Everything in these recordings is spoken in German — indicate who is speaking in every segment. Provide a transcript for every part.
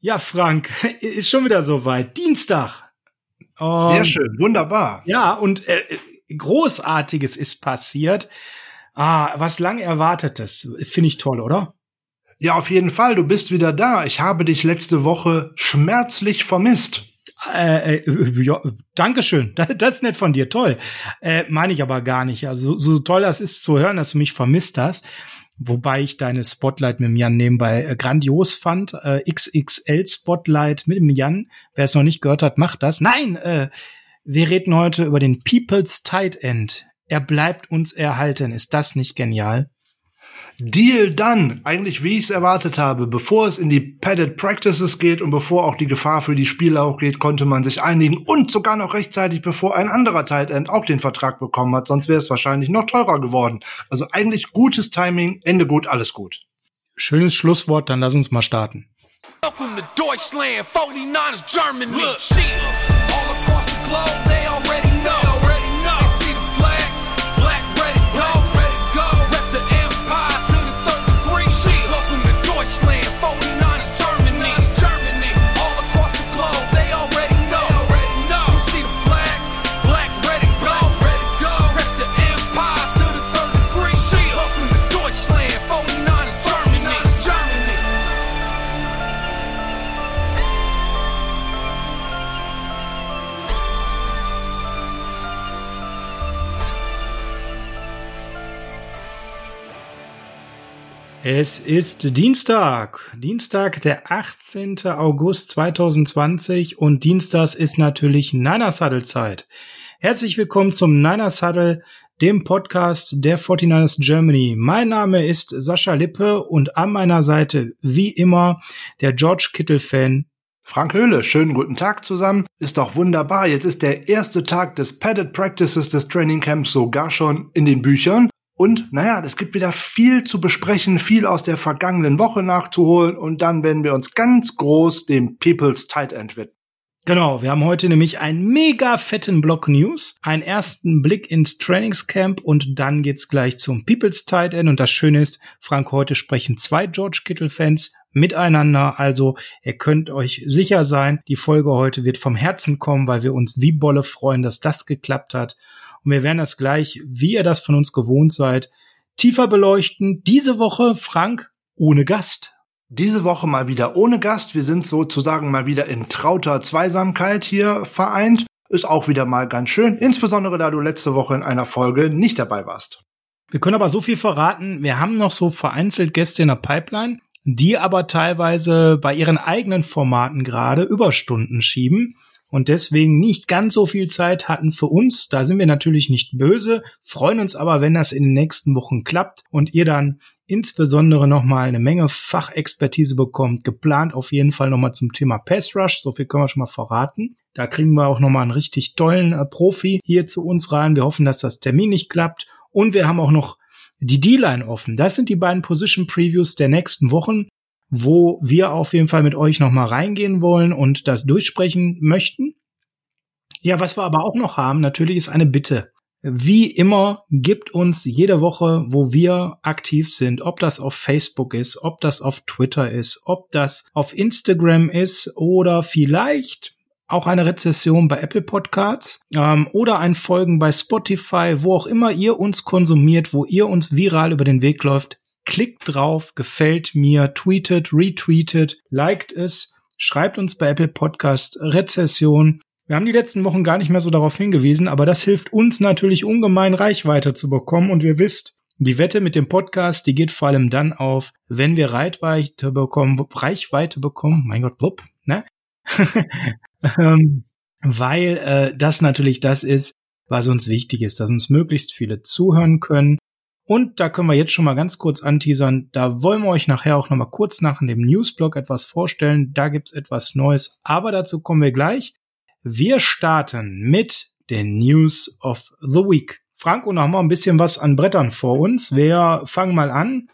Speaker 1: Ja, Frank, ist schon wieder soweit. Dienstag.
Speaker 2: Um, Sehr schön, wunderbar.
Speaker 1: Ja, und äh, Großartiges ist passiert. Ah, was lang erwartetes. Finde ich toll, oder?
Speaker 2: Ja, auf jeden Fall. Du bist wieder da. Ich habe dich letzte Woche schmerzlich vermisst.
Speaker 1: Äh, äh, ja, Dankeschön. Das, das ist nett von dir. Toll. Äh, Meine ich aber gar nicht. Also so toll das ist zu hören, dass du mich vermisst hast. Wobei ich deine Spotlight mit dem Jan nebenbei äh, grandios fand. Äh, XXL Spotlight mit dem Jan. Wer es noch nicht gehört hat, macht das. Nein, äh, wir reden heute über den People's Tight End. Er bleibt uns erhalten. Ist das nicht genial?
Speaker 2: Deal done. Eigentlich wie ich es erwartet habe. Bevor es in die Padded Practices geht und bevor auch die Gefahr für die Spieler auch geht, konnte man sich einigen und sogar noch rechtzeitig, bevor ein anderer Tight End auch den Vertrag bekommen hat. Sonst wäre es wahrscheinlich noch teurer geworden. Also eigentlich gutes Timing, Ende gut, alles gut.
Speaker 1: Schönes Schlusswort, dann lass uns mal starten.
Speaker 3: Welcome to Deutschland, 49ers Germany. Look, all across the globe, they already
Speaker 1: Es ist Dienstag, Dienstag, der 18. August 2020 und Dienstags ist natürlich Niners Huddle Zeit. Herzlich willkommen zum Niners Huddle, dem Podcast der 49ers Germany. Mein Name ist Sascha Lippe und an meiner Seite wie immer der George Kittle Fan
Speaker 2: Frank Höhle, schönen guten Tag zusammen. Ist doch wunderbar. Jetzt ist der erste Tag des Padded Practices des Training Camps sogar schon in den Büchern. Und naja, es gibt wieder viel zu besprechen, viel aus der vergangenen Woche nachzuholen. Und dann werden wir uns ganz groß dem People's Tight End widmen.
Speaker 1: Genau, wir haben heute nämlich einen mega fetten Block News, einen ersten Blick ins Trainingscamp und dann geht's gleich zum People's Tight End. Und das Schöne ist, Frank, heute sprechen zwei George Kittle Fans miteinander, also ihr könnt euch sicher sein, die Folge heute wird vom Herzen kommen, weil wir uns wie Bolle freuen, dass das geklappt hat und wir werden das gleich, wie ihr das von uns gewohnt seid, tiefer beleuchten. Diese Woche, Frank, ohne Gast.
Speaker 2: Diese Woche mal wieder ohne Gast. Wir sind sozusagen mal wieder in trauter Zweisamkeit hier vereint. Ist auch wieder mal ganz schön, insbesondere da du letzte Woche in einer Folge nicht dabei warst.
Speaker 1: Wir können aber so viel verraten. Wir haben noch so vereinzelt Gäste in der Pipeline, die aber teilweise bei ihren eigenen Formaten gerade Überstunden schieben und deswegen nicht ganz so viel Zeit hatten für uns. Da sind wir natürlich nicht böse, freuen uns aber, wenn das in den nächsten Wochen klappt und ihr dann insbesondere nochmal eine Menge Fachexpertise bekommt. Geplant auf jeden Fall nochmal zum Thema Pass Rush, so viel können wir schon mal verraten. Da kriegen wir auch nochmal einen richtig tollen äh, Profi hier zu uns rein. Wir hoffen, dass das Termin nicht klappt. Und wir haben auch noch die D-Line offen. Das sind die beiden Position Previews der nächsten Wochen wo wir auf jeden Fall mit euch nochmal reingehen wollen und das durchsprechen möchten. Ja, was wir aber auch noch haben, natürlich ist eine Bitte. Wie immer gibt uns jede Woche, wo wir aktiv sind, ob das auf Facebook ist, ob das auf Twitter ist, ob das auf Instagram ist oder vielleicht auch eine Rezession bei Apple Podcasts ähm, oder ein Folgen bei Spotify, wo auch immer ihr uns konsumiert, wo ihr uns viral über den Weg läuft, Klickt drauf, gefällt mir, tweetet, retweetet, liked es, schreibt uns bei Apple Podcast Rezession. Wir haben die letzten Wochen gar nicht mehr so darauf hingewiesen, aber das hilft uns natürlich ungemein Reichweite zu bekommen und wir wisst, die Wette mit dem Podcast, die geht vor allem dann auf, wenn wir Reichweite bekommen, Reichweite bekommen, mein Gott, wupp, ne? Ähm, weil äh, das natürlich das ist, was uns wichtig ist, dass uns möglichst viele zuhören können, und da können wir jetzt schon mal ganz kurz anteasern. Da wollen wir euch nachher auch noch mal kurz nach dem Newsblog etwas vorstellen. Da gibt's etwas Neues, aber dazu kommen wir gleich. Wir starten mit den News of the Week. Frank, und noch mal ein bisschen was an Brettern vor uns. Wir fangen mal an.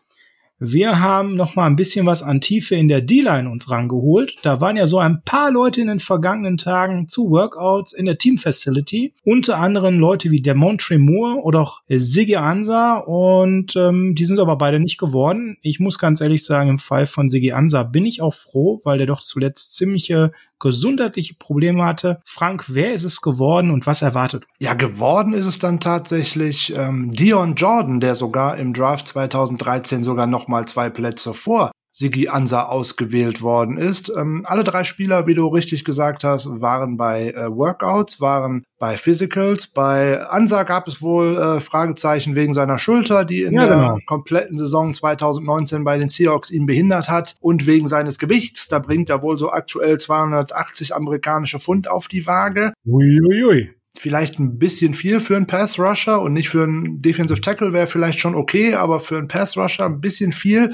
Speaker 1: Wir haben noch mal ein bisschen was an Tiefe in der D-Line uns rangeholt. Da waren ja so ein paar Leute in den vergangenen Tagen zu Workouts in der Team Facility. Unter anderem Leute wie Demontre Moore oder auch Siggy Ansa. Und ähm, die sind aber beide nicht geworden. Ich muss ganz ehrlich sagen, im Fall von Siggy Ansa bin ich auch froh, weil der doch zuletzt ziemliche gesundheitliche Probleme hatte. Frank, wer ist es geworden und was erwartet?
Speaker 2: Ja, geworden ist es dann tatsächlich ähm, Dion Jordan, der sogar im Draft 2013 sogar noch mal zwei Plätze vor Sigi Ansa ausgewählt worden ist. Ähm, alle drei Spieler, wie du richtig gesagt hast, waren bei äh, Workouts, waren bei Physicals. Bei Ansa gab es wohl äh, Fragezeichen wegen seiner Schulter, die in ja, der genau. kompletten Saison 2019 bei den Seahawks ihn behindert hat und wegen seines Gewichts. Da bringt er wohl so aktuell 280 amerikanische Pfund auf die Waage.
Speaker 1: Uiuiui. Ui, ui
Speaker 2: vielleicht ein bisschen viel für einen Pass Rusher und nicht für einen Defensive Tackle wäre vielleicht schon okay, aber für einen Pass Rusher ein bisschen viel.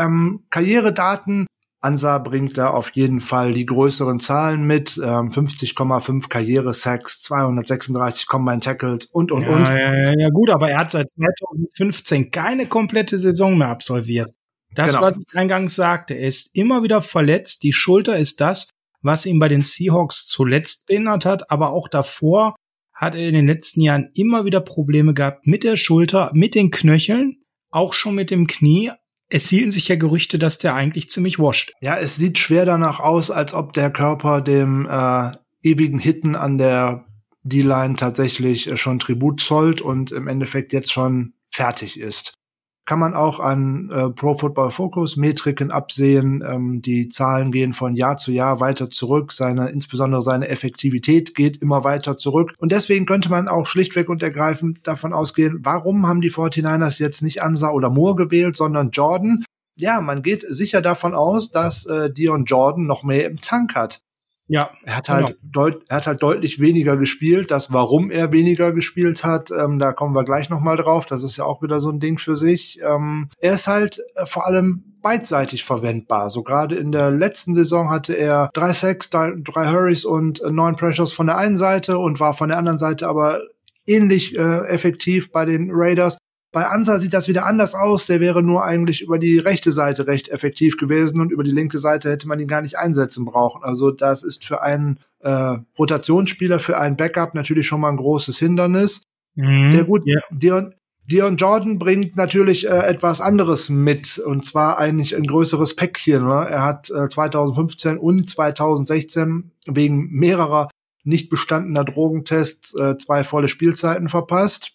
Speaker 2: Ähm, Karrieredaten. Ansa bringt da auf jeden Fall die größeren Zahlen mit. Ähm, 50,5 Karriere-Sacks, 236 Combine Tackles und, und,
Speaker 1: ja,
Speaker 2: und.
Speaker 1: Ja, ja, gut, aber er hat seit 2015 keine komplette Saison mehr absolviert. Das, genau. was ich eingangs sagte, er ist immer wieder verletzt. Die Schulter ist das, was ihn bei den Seahawks zuletzt behindert hat, aber auch davor hat er in den letzten Jahren immer wieder Probleme gehabt mit der Schulter, mit den Knöcheln, auch schon mit dem Knie es hielten sich ja Gerüchte, dass der eigentlich ziemlich wascht.
Speaker 2: Ja, es sieht schwer danach aus, als ob der Körper dem äh, ewigen Hitten an der D-Line tatsächlich äh, schon Tribut zollt und im Endeffekt jetzt schon fertig ist kann man auch an äh, Pro Football Focus Metriken absehen. Ähm, die Zahlen gehen von Jahr zu Jahr weiter zurück. Seine, insbesondere seine Effektivität geht immer weiter zurück. Und deswegen könnte man auch schlichtweg und ergreifend davon ausgehen, warum haben die 49ers jetzt nicht Ansa oder Moore gewählt, sondern Jordan? Ja, man geht sicher davon aus, dass äh, Dion Jordan noch mehr im Tank hat. Ja, er hat halt, genau. er hat halt deutlich weniger gespielt. Das, warum er weniger gespielt hat, ähm, da kommen wir gleich nochmal drauf. Das ist ja auch wieder so ein Ding für sich. Ähm, er ist halt äh, vor allem beidseitig verwendbar. So gerade in der letzten Saison hatte er drei Sacks, drei, drei Hurries und äh, neun Pressures von der einen Seite und war von der anderen Seite aber ähnlich äh, effektiv bei den Raiders. Bei Ansa sieht das wieder anders aus. Der wäre nur eigentlich über die rechte Seite recht effektiv gewesen und über die linke Seite hätte man ihn gar nicht einsetzen brauchen. Also das ist für einen äh, Rotationsspieler, für einen Backup natürlich schon mal ein großes Hindernis. Mhm, der gut, yeah. Dion, Dion Jordan bringt natürlich äh, etwas anderes mit und zwar eigentlich ein größeres Päckchen. Ne? Er hat äh, 2015 und 2016 wegen mehrerer nicht bestandener Drogentests äh, zwei volle Spielzeiten verpasst.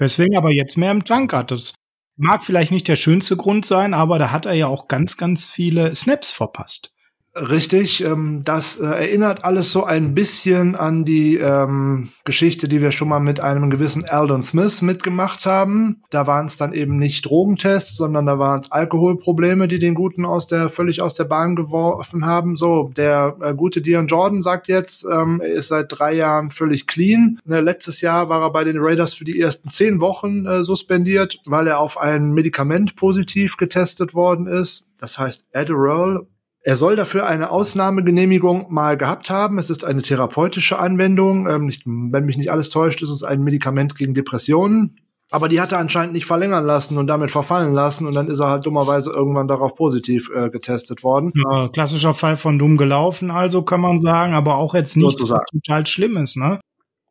Speaker 1: Weswegen aber jetzt mehr im Tank hat. Das mag vielleicht nicht der schönste Grund sein, aber da hat er ja auch ganz, ganz viele Snaps verpasst.
Speaker 2: Richtig, ähm, das äh, erinnert alles so ein bisschen an die ähm, Geschichte, die wir schon mal mit einem gewissen Aldon Smith mitgemacht haben. Da waren es dann eben nicht Drogentests, sondern da waren es Alkoholprobleme, die den Guten aus der völlig aus der Bahn geworfen haben. So, der äh, gute Dion Jordan sagt jetzt, ähm, er ist seit drei Jahren völlig clean. Äh, letztes Jahr war er bei den Raiders für die ersten zehn Wochen äh, suspendiert, weil er auf ein Medikament positiv getestet worden ist. Das heißt Adderall er soll dafür eine Ausnahmegenehmigung mal gehabt haben. Es ist eine therapeutische Anwendung. Ähm, nicht, wenn mich nicht alles täuscht, ist es ein Medikament gegen Depressionen. Aber die hat er anscheinend nicht verlängern lassen und damit verfallen lassen und dann ist er halt dummerweise irgendwann darauf positiv äh, getestet worden.
Speaker 1: Ja, klassischer Fall von dumm gelaufen, also kann man sagen, aber auch jetzt nicht was total Schlimmes, ne?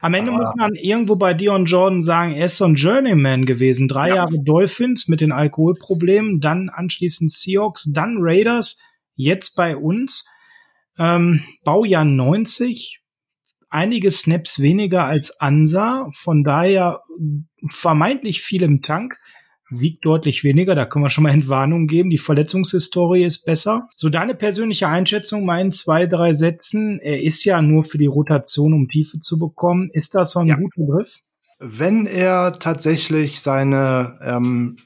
Speaker 1: Am Ende muss man irgendwo bei Dion Jordan sagen, er ist so ein Journeyman gewesen. Drei ja. Jahre Dolphins mit den Alkoholproblemen, dann anschließend Seahawks, dann Raiders jetzt bei uns. Ähm, Baujahr 90, einige Snaps weniger als Ansa, von daher vermeintlich viel im Tank, wiegt deutlich weniger, da können wir schon mal Entwarnung geben, die Verletzungshistorie ist besser. So deine persönliche Einschätzung, meinen zwei, drei Sätzen, er ist ja nur für die Rotation, um Tiefe zu bekommen, ist das so ein ja. guter Griff?
Speaker 2: Wenn er tatsächlich seine ähm,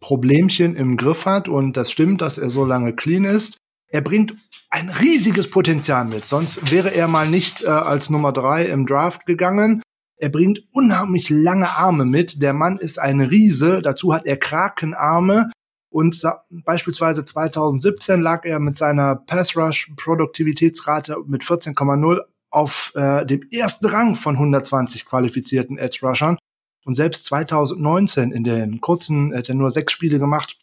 Speaker 2: Problemchen im Griff hat und das stimmt, dass er so lange clean ist. Er bringt ein riesiges Potenzial mit, sonst wäre er mal nicht äh, als Nummer drei im Draft gegangen. Er bringt unheimlich lange Arme mit. Der Mann ist ein Riese. Dazu hat er Krakenarme. Und beispielsweise 2017 lag er mit seiner Pass Rush Produktivitätsrate mit 14,0 auf äh, dem ersten Rang von 120 qualifizierten Edge Rushern. Und selbst 2019 in den kurzen, er hat er nur sechs Spiele gemacht,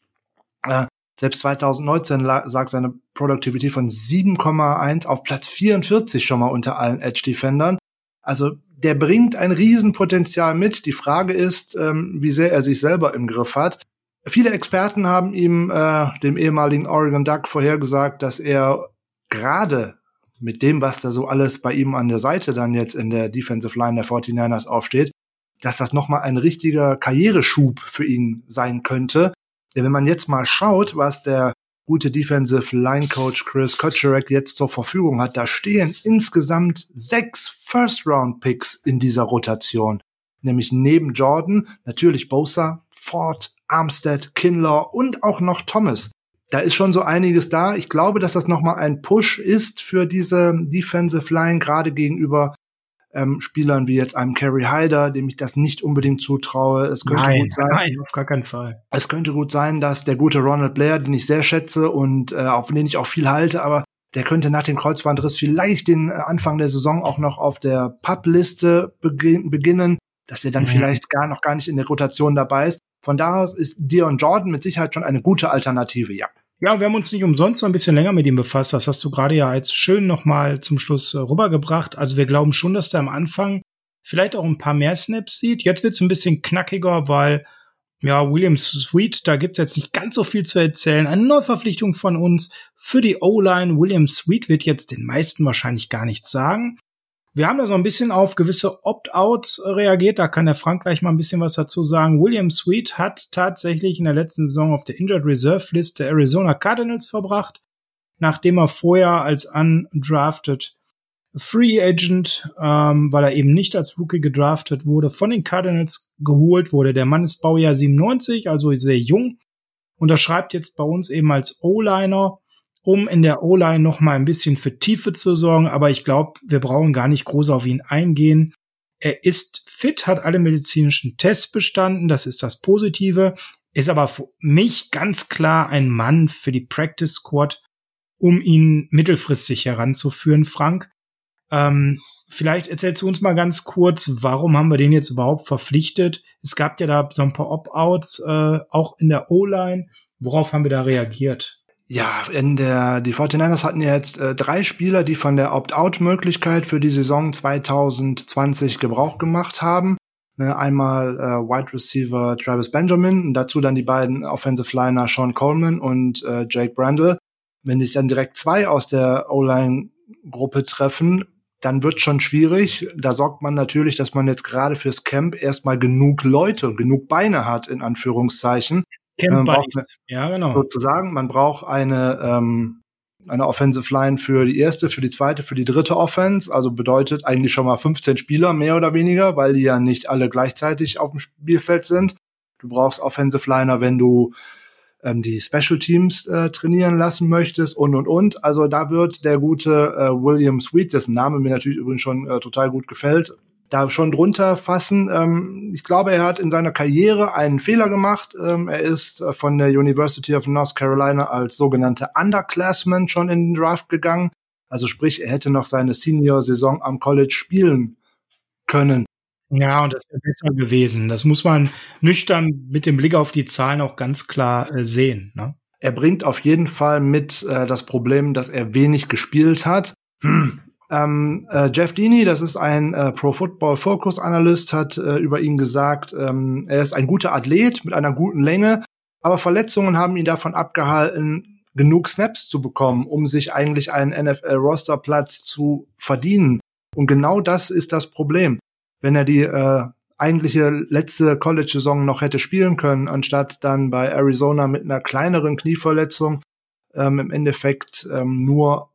Speaker 2: Äh, selbst 2019 lag seine Productivity von 7,1 auf Platz 44 schon mal unter allen Edge Defendern. Also der bringt ein Riesenpotenzial mit. Die Frage ist, ähm, wie sehr er sich selber im Griff hat. Viele Experten haben ihm, äh, dem ehemaligen Oregon Duck, vorhergesagt, dass er gerade mit dem, was da so alles bei ihm an der Seite dann jetzt in der Defensive Line der 49ers aufsteht, dass das nochmal ein richtiger Karriereschub für ihn sein könnte. Denn wenn man jetzt mal schaut, was der gute Defensive Line Coach Chris Kotcherek jetzt zur Verfügung hat, da stehen insgesamt sechs First Round Picks in dieser Rotation. Nämlich neben Jordan natürlich Bosa, Ford, Armstead, Kinlaw und auch noch Thomas. Da ist schon so einiges da. Ich glaube, dass das nochmal ein Push ist für diese Defensive Line, gerade gegenüber ähm, Spielern wie jetzt einem Kerry Hyder, dem ich das nicht unbedingt zutraue. Es könnte
Speaker 1: nein,
Speaker 2: gut sein.
Speaker 1: Nein, auf gar keinen Fall.
Speaker 2: Es könnte gut sein, dass der gute Ronald Blair, den ich sehr schätze und äh, auf den ich auch viel halte, aber der könnte nach dem Kreuzbandriss vielleicht den äh, Anfang der Saison auch noch auf der Pub-Liste begin beginnen, dass er dann mhm. vielleicht gar noch gar nicht in der Rotation dabei ist. Von da aus ist Dion Jordan mit Sicherheit schon eine gute Alternative, ja.
Speaker 1: Ja, wir haben uns nicht umsonst noch ein bisschen länger mit ihm befasst. Das hast du gerade ja als schön nochmal zum Schluss äh, rübergebracht. Also wir glauben schon, dass der am Anfang vielleicht auch ein paar mehr Snaps sieht. Jetzt wird es ein bisschen knackiger, weil ja, William Sweet, da gibt es jetzt nicht ganz so viel zu erzählen. Eine Neuverpflichtung von uns für die O-Line. William Sweet wird jetzt den meisten wahrscheinlich gar nichts sagen. Wir haben da so ein bisschen auf gewisse Opt-outs reagiert. Da kann der Frank gleich mal ein bisschen was dazu sagen. William Sweet hat tatsächlich in der letzten Saison auf der Injured Reserve List der Arizona Cardinals verbracht, nachdem er vorher als undrafted Free Agent, ähm, weil er eben nicht als Rookie gedraftet wurde, von den Cardinals geholt wurde. Der Mann ist Baujahr 97, also sehr jung. Unterschreibt jetzt bei uns eben als O-Liner um in der O-Line noch mal ein bisschen für Tiefe zu sorgen. Aber ich glaube, wir brauchen gar nicht groß auf ihn eingehen. Er ist fit, hat alle medizinischen Tests bestanden. Das ist das Positive. Ist aber für mich ganz klar ein Mann für die Practice Squad, um ihn mittelfristig heranzuführen, Frank. Ähm, vielleicht erzählst du uns mal ganz kurz, warum haben wir den jetzt überhaupt verpflichtet? Es gab ja da so ein paar Opt-outs, äh, auch in der O-Line. Worauf haben wir da reagiert?
Speaker 2: Ja, in der, die 49ers hatten ja jetzt äh, drei Spieler, die von der Opt-out-Möglichkeit für die Saison 2020 Gebrauch gemacht haben. Ne, einmal äh, Wide Receiver Travis Benjamin und dazu dann die beiden Offensive Liner Sean Coleman und äh, Jake Brandle. Wenn sich dann direkt zwei aus der O-Line-Gruppe treffen, dann wird schon schwierig. Da sorgt man natürlich, dass man jetzt gerade fürs Camp erstmal genug Leute und genug Beine hat, in Anführungszeichen, Camp Buddies. Ja, genau. Sozusagen, man braucht eine, ähm, eine Offensive Line für die erste, für die zweite, für die dritte Offense. Also bedeutet eigentlich schon mal 15 Spieler, mehr oder weniger, weil die ja nicht alle gleichzeitig auf dem Spielfeld sind. Du brauchst Offensive Liner, wenn du ähm, die Special Teams äh, trainieren lassen möchtest und und und. Also da wird der gute äh, William Sweet, dessen Name mir natürlich übrigens schon äh, total gut gefällt, da schon drunter fassen. Ähm, ich glaube, er hat in seiner Karriere einen Fehler gemacht. Ähm, er ist äh, von der University of North Carolina als sogenannte Underclassman schon in den Draft gegangen. Also sprich, er hätte noch seine Senior-Saison am College spielen können.
Speaker 1: Ja, und das wäre besser gewesen. Das muss man nüchtern mit dem Blick auf die Zahlen auch ganz klar äh, sehen. Ne?
Speaker 2: Er bringt auf jeden Fall mit äh, das Problem, dass er wenig gespielt hat. Hm. Ähm, äh, Jeff Deeney, das ist ein äh, Pro Football Focus Analyst, hat äh, über ihn gesagt, ähm, er ist ein guter Athlet mit einer guten Länge, aber Verletzungen haben ihn davon abgehalten, genug Snaps zu bekommen, um sich eigentlich einen NFL-Rosterplatz zu verdienen. Und genau das ist das Problem. Wenn er die äh, eigentliche letzte College-Saison noch hätte spielen können, anstatt dann bei Arizona mit einer kleineren Knieverletzung ähm, im Endeffekt ähm, nur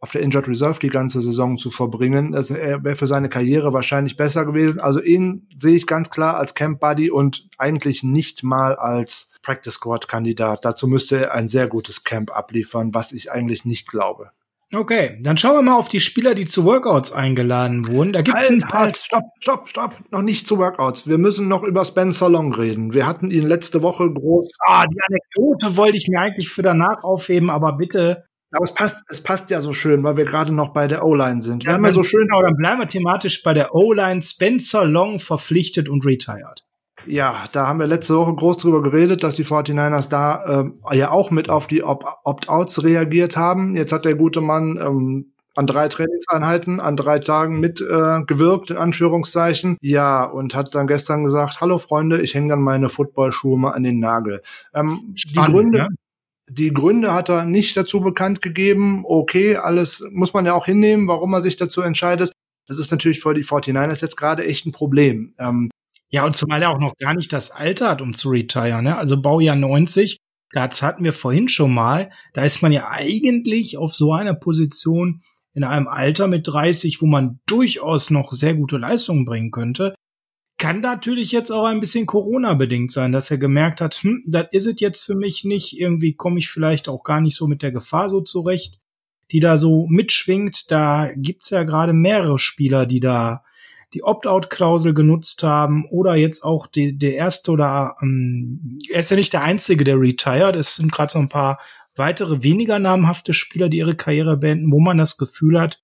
Speaker 2: auf der Injured Reserve die ganze Saison zu verbringen. Das wäre für seine Karriere wahrscheinlich besser gewesen. Also ihn sehe ich ganz klar als Camp Buddy und eigentlich nicht mal als Practice Squad Kandidat. Dazu müsste er ein sehr gutes Camp abliefern, was ich eigentlich nicht glaube.
Speaker 1: Okay, dann schauen wir mal auf die Spieler, die zu Workouts eingeladen wurden. Da gibt es ein paar. Halt,
Speaker 2: stopp, stopp, stopp. Noch nicht zu Workouts. Wir müssen noch über Spencer Long reden. Wir hatten ihn letzte Woche groß.
Speaker 1: Ah, die Anekdote wollte ich mir eigentlich für danach aufheben, aber bitte
Speaker 2: aber es passt, es passt ja so schön, weil wir gerade noch bei der O-Line sind.
Speaker 1: Wir ja, haben ja so schön. Genau, dann bleiben wir thematisch bei der O-Line. Spencer Long verpflichtet und retired.
Speaker 2: Ja, da haben wir letzte Woche groß drüber geredet, dass die 49ers da äh, ja auch mit auf die Opt-outs reagiert haben. Jetzt hat der gute Mann ähm, an drei Trainingseinheiten, an drei Tagen mitgewirkt, äh, in Anführungszeichen. Ja, und hat dann gestern gesagt, hallo Freunde, ich hänge dann meine Footballschuhe mal an den Nagel. Ähm, Spannend, die Gründe, ja? Die Gründe hat er nicht dazu bekannt gegeben. Okay, alles muss man ja auch hinnehmen, warum er sich dazu entscheidet. Das ist natürlich für die 49ers jetzt gerade echt ein Problem. Ähm,
Speaker 1: ja, und zumal er auch noch gar nicht das Alter hat, um zu retiren. Ne? Also Baujahr 90, das hatten wir vorhin schon mal. Da ist man ja eigentlich auf so einer Position in einem Alter mit 30, wo man durchaus noch sehr gute Leistungen bringen könnte. Kann natürlich jetzt auch ein bisschen Corona-bedingt sein, dass er gemerkt hat, hm, das ist es jetzt für mich nicht. Irgendwie komme ich vielleicht auch gar nicht so mit der Gefahr so zurecht, die da so mitschwingt. Da gibt's ja gerade mehrere Spieler, die da die Opt-out-Klausel genutzt haben oder jetzt auch die, der erste oder ähm, er ist ja nicht der einzige, der retired. Es sind gerade so ein paar weitere weniger namhafte Spieler, die ihre Karriere beenden, wo man das Gefühl hat,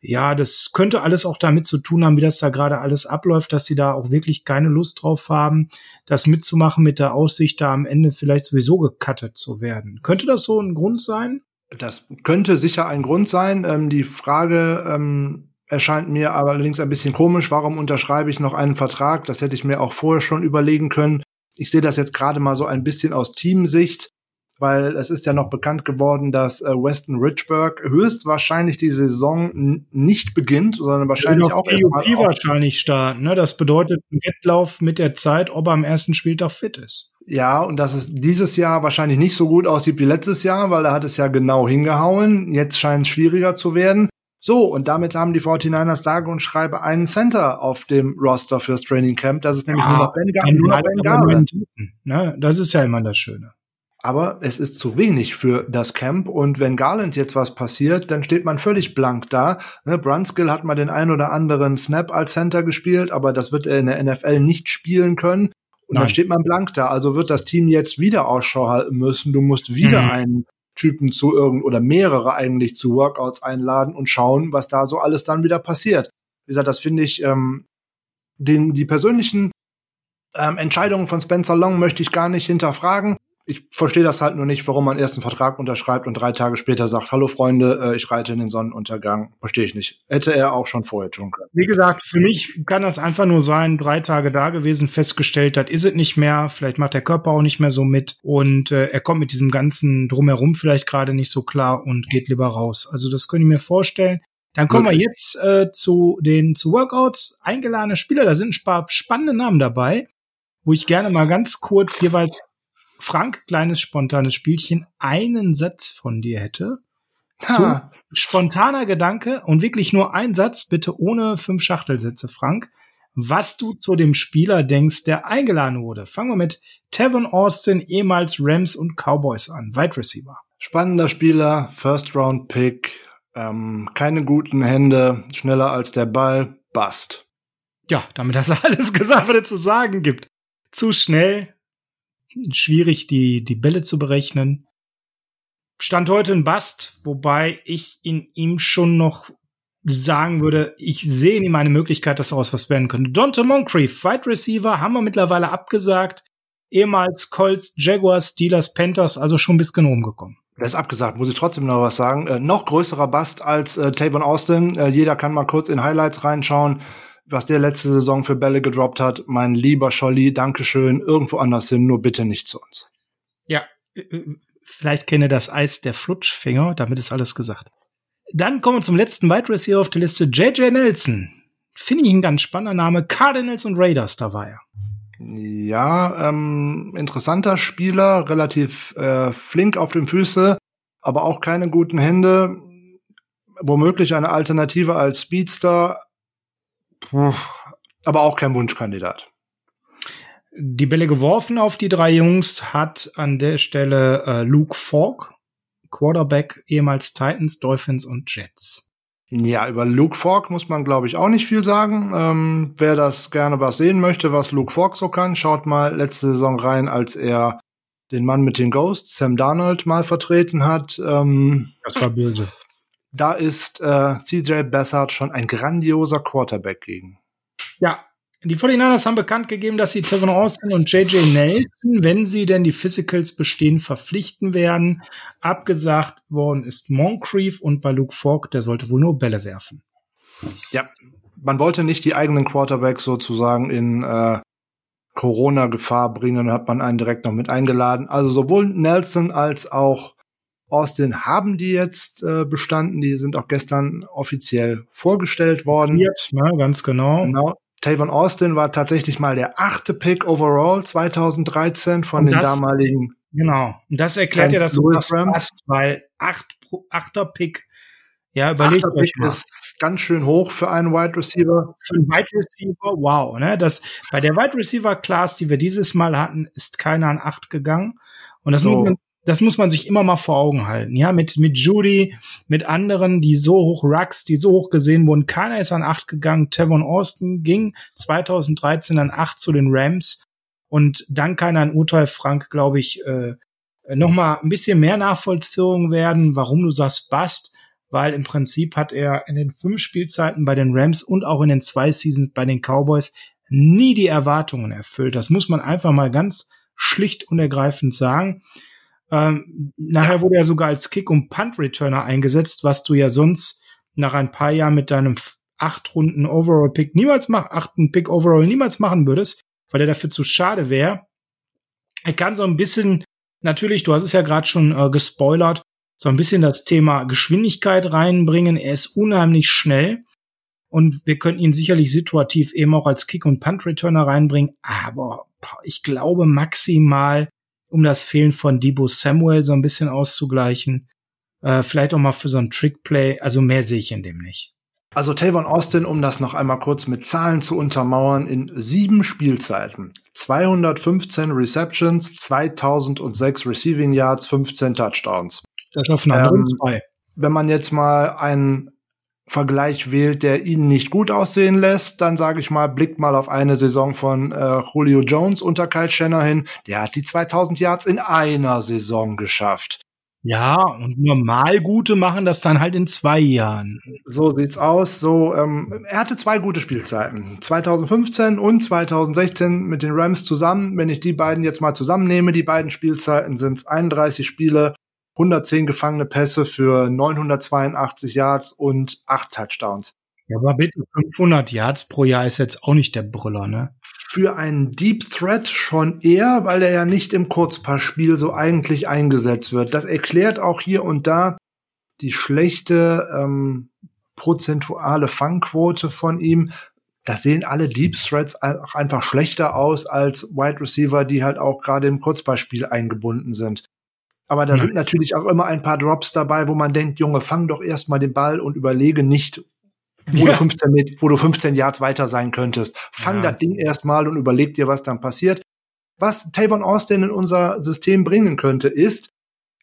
Speaker 1: ja, das könnte alles auch damit zu tun haben, wie das da gerade alles abläuft, dass sie da auch wirklich keine Lust drauf haben, das mitzumachen mit der Aussicht, da am Ende vielleicht sowieso gecuttet zu werden. Könnte das so ein Grund sein?
Speaker 2: Das könnte sicher ein Grund sein. Ähm, die Frage ähm, erscheint mir aber allerdings ein bisschen komisch. Warum unterschreibe ich noch einen Vertrag? Das hätte ich mir auch vorher schon überlegen können. Ich sehe das jetzt gerade mal so ein bisschen aus Teamsicht weil es ist ja noch bekannt geworden, dass äh, Weston Richburg höchstwahrscheinlich die Saison nicht beginnt, sondern wahrscheinlich auch
Speaker 1: PUP wahrscheinlich starten. Ne? Das bedeutet ein Wettlauf mit der Zeit, ob er am ersten Spieltag fit ist.
Speaker 2: Ja, und dass es dieses Jahr wahrscheinlich nicht so gut aussieht wie letztes Jahr, weil er hat es ja genau hingehauen. Jetzt scheint es schwieriger zu werden. So, und damit haben die 49ers sage und schreibe einen Center auf dem Roster fürs Training Camp. Das ist nämlich ja, nur noch Ben, nur noch ben Garland.
Speaker 1: Ne? Das ist ja immer das Schöne.
Speaker 2: Aber es ist zu wenig für das Camp und wenn Garland jetzt was passiert, dann steht man völlig blank da. Ne, Brunskill hat mal den ein oder anderen Snap als Center gespielt, aber das wird er in der NFL nicht spielen können. Und Nein. dann steht man blank da. Also wird das Team jetzt wieder Ausschau halten müssen. Du musst wieder mhm. einen Typen zu irgend oder mehrere eigentlich zu Workouts einladen und schauen, was da so alles dann wieder passiert. Wie gesagt, das finde ich ähm, den die persönlichen ähm, Entscheidungen von Spencer Long möchte ich gar nicht hinterfragen ich verstehe das halt nur nicht, warum man erst einen Vertrag unterschreibt und drei Tage später sagt, hallo Freunde, äh, ich reite in den Sonnenuntergang. Verstehe ich nicht. Hätte er auch schon vorher tun können.
Speaker 1: Wie gesagt, für mich kann das einfach nur sein, drei Tage da gewesen, festgestellt, das ist es nicht mehr. Vielleicht macht der Körper auch nicht mehr so mit und äh, er kommt mit diesem ganzen Drumherum vielleicht gerade nicht so klar und geht lieber raus. Also das könnte ich mir vorstellen. Dann kommen okay. wir jetzt äh, zu den zu Workouts. Eingeladene Spieler, da sind ein paar spannende Namen dabei, wo ich gerne mal ganz kurz jeweils Frank, kleines spontanes Spielchen, einen Satz von dir hätte. Zu spontaner Gedanke und wirklich nur ein Satz, bitte ohne fünf Schachtelsätze, Frank. Was du zu dem Spieler denkst, der eingeladen wurde. Fangen wir mit Tevin Austin, ehemals Rams und Cowboys an. Wide Receiver.
Speaker 2: Spannender Spieler, First Round Pick, ähm, keine guten Hände, schneller als der Ball, Bust.
Speaker 1: Ja, damit hast du alles gesagt, was es zu sagen gibt. Zu schnell, schwierig, die, die Bälle zu berechnen. Stand heute ein Bast, wobei ich in ihm schon noch sagen würde, ich sehe in ihm eine Möglichkeit, dass daraus was werden könnte. Dante Moncrief, Wide Receiver, haben wir mittlerweile abgesagt. Ehemals Colts, Jaguars, Steelers, Panthers, also schon bis genau umgekommen.
Speaker 2: Der ist abgesagt, muss ich trotzdem noch was sagen. Äh, noch größerer Bast als äh, Tavon Austin. Äh, jeder kann mal kurz in Highlights reinschauen was der letzte Saison für Bälle gedroppt hat. Mein lieber Scholli, Dankeschön. Irgendwo anders hin, nur bitte nicht zu uns.
Speaker 1: Ja, äh, äh, vielleicht kenne das Eis der Flutschfinger, damit ist alles gesagt. Dann kommen wir zum letzten Wide Receiver auf der Liste, JJ Nelson. Finde ich ein ganz spannender Name. Cardinals und Raiders, da war er.
Speaker 2: Ja, ähm, interessanter Spieler, relativ äh, flink auf den Füße, aber auch keine guten Hände. Womöglich eine Alternative als Speedster, aber auch kein Wunschkandidat.
Speaker 1: Die Bälle geworfen auf die drei Jungs hat an der Stelle äh, Luke Falk, Quarterback ehemals Titans, Dolphins und Jets.
Speaker 2: Ja, über Luke Falk muss man, glaube ich, auch nicht viel sagen. Ähm, wer das gerne was sehen möchte, was Luke Falk so kann, schaut mal letzte Saison rein, als er den Mann mit den Ghosts, Sam Darnold, mal vertreten hat. Ähm,
Speaker 1: das war böse
Speaker 2: da ist äh, CJ Bessard schon ein grandioser Quarterback gegen.
Speaker 1: Ja, die 49ers haben bekannt gegeben, dass sie Tevin Austin und JJ Nelson, wenn sie denn die Physicals bestehen, verpflichten werden. Abgesagt worden ist Moncrief und bei Luke Falk, der sollte wohl nur Bälle werfen.
Speaker 2: Ja, man wollte nicht die eigenen Quarterbacks sozusagen in äh, Corona-Gefahr bringen, hat man einen direkt noch mit eingeladen. Also sowohl Nelson als auch Austin haben die jetzt äh, bestanden. Die sind auch gestern offiziell vorgestellt worden.
Speaker 1: Jetzt, ne, ganz genau.
Speaker 2: Genau. Tavon Austin war tatsächlich mal der achte Pick overall 2013 von
Speaker 1: Und
Speaker 2: den
Speaker 1: das-
Speaker 2: damaligen.
Speaker 1: Genau. Und das erklärt ja, das
Speaker 2: Rams.
Speaker 1: passt, weil acht, achter Pick, ja, überlegt
Speaker 2: Achter
Speaker 1: euch
Speaker 2: Pick
Speaker 1: mal.
Speaker 2: ist ganz schön hoch für einen Wide Receiver.
Speaker 1: für einen Wide Receiver, wow, ne? Das, bei der Wide Receiver Class, die wir dieses Mal hatten, ist keiner an acht gegangen. Und das,
Speaker 2: So.
Speaker 1: man, das muss man sich immer mal vor Augen halten. Ja, mit, mit Judy, mit anderen, die so hoch Rucks, die so hoch gesehen wurden. Keiner ist an acht gegangen. Tevon Austin ging 2013 an acht zu den Rams. Und dann kann ein Urteil, Frank, glaube ich, äh, noch mal ein bisschen mehr nachvollzogen werden, warum du sagst Bast, weil im Prinzip hat er in den fünf Spielzeiten bei den Rams und auch in den zwei Seasons bei den Cowboys nie die Erwartungen erfüllt. Das muss man einfach mal ganz schlicht und ergreifend sagen. Ähm, nachher wurde er sogar als Kick- und Punt-Returner eingesetzt, was du ja sonst nach ein paar Jahren mit deinem acht Runden Overall-Pick niemals mach, achten Pick Overall niemals machen würdest, weil er dafür zu schade wäre. Er kann so ein bisschen, natürlich, du hast es ja gerade schon äh, gespoilert, so ein bisschen das Thema Geschwindigkeit reinbringen. Er ist unheimlich schnell und wir könnten ihn sicherlich situativ eben auch als Kick- und Punt-Returner reinbringen. Aber ich glaube maximal, um das Fehlen von Debo Samuel so ein bisschen auszugleichen, äh, vielleicht auch mal für so ein Trickplay. Also mehr sehe ich in dem nicht.
Speaker 2: Also Tavon Austin, um das noch einmal kurz mit Zahlen zu untermauern, in sieben Spielzeiten 215 Receptions, 2006 Receiving Yards, 15 Touchdowns.
Speaker 1: Das ist auf einer
Speaker 2: Ähm,
Speaker 1: zwei.
Speaker 2: Wenn man jetzt mal einen Vergleich wählt, der ihn nicht gut aussehen lässt, dann sage ich mal, blickt mal auf eine Saison von äh, Julio Jones unter Kyle Shanahan. Der hat die 2000 Yards in einer Saison geschafft.
Speaker 1: Ja, und normal gute machen das dann halt in zwei Jahren.
Speaker 2: So sieht's aus. So, ähm, er hatte zwei gute Spielzeiten. 2015 und 2016 mit den Rams zusammen. Wenn ich die beiden jetzt mal zusammennehme, die beiden Spielzeiten sind 31 Spiele, 110 gefangene Pässe für 982 Yards und 8 Touchdowns.
Speaker 1: Ja, aber bitte, 500 Yards pro Jahr ist jetzt auch nicht der Brüller, ne?
Speaker 2: Für einen Deep Threat schon eher, weil er ja nicht im Kurzpassspiel so eigentlich eingesetzt wird. Das erklärt auch hier und da die schlechte ähm, prozentuale Fangquote von ihm. Da sehen alle Deep Threats auch einfach schlechter aus als Wide Receiver, die halt auch gerade im Kurzpassspiel eingebunden sind. Aber da sind natürlich auch immer ein paar Drops dabei, wo man denkt, Junge, fang doch erstmal den Ball und überlege nicht, wo,
Speaker 1: Ja.
Speaker 2: du 15, Met- wo du 15 Yards weiter sein könntest. Fang
Speaker 1: Ja.
Speaker 2: das Ding erstmal und überleg dir, was dann passiert. Was Tavon Austin in unser System bringen könnte, ist,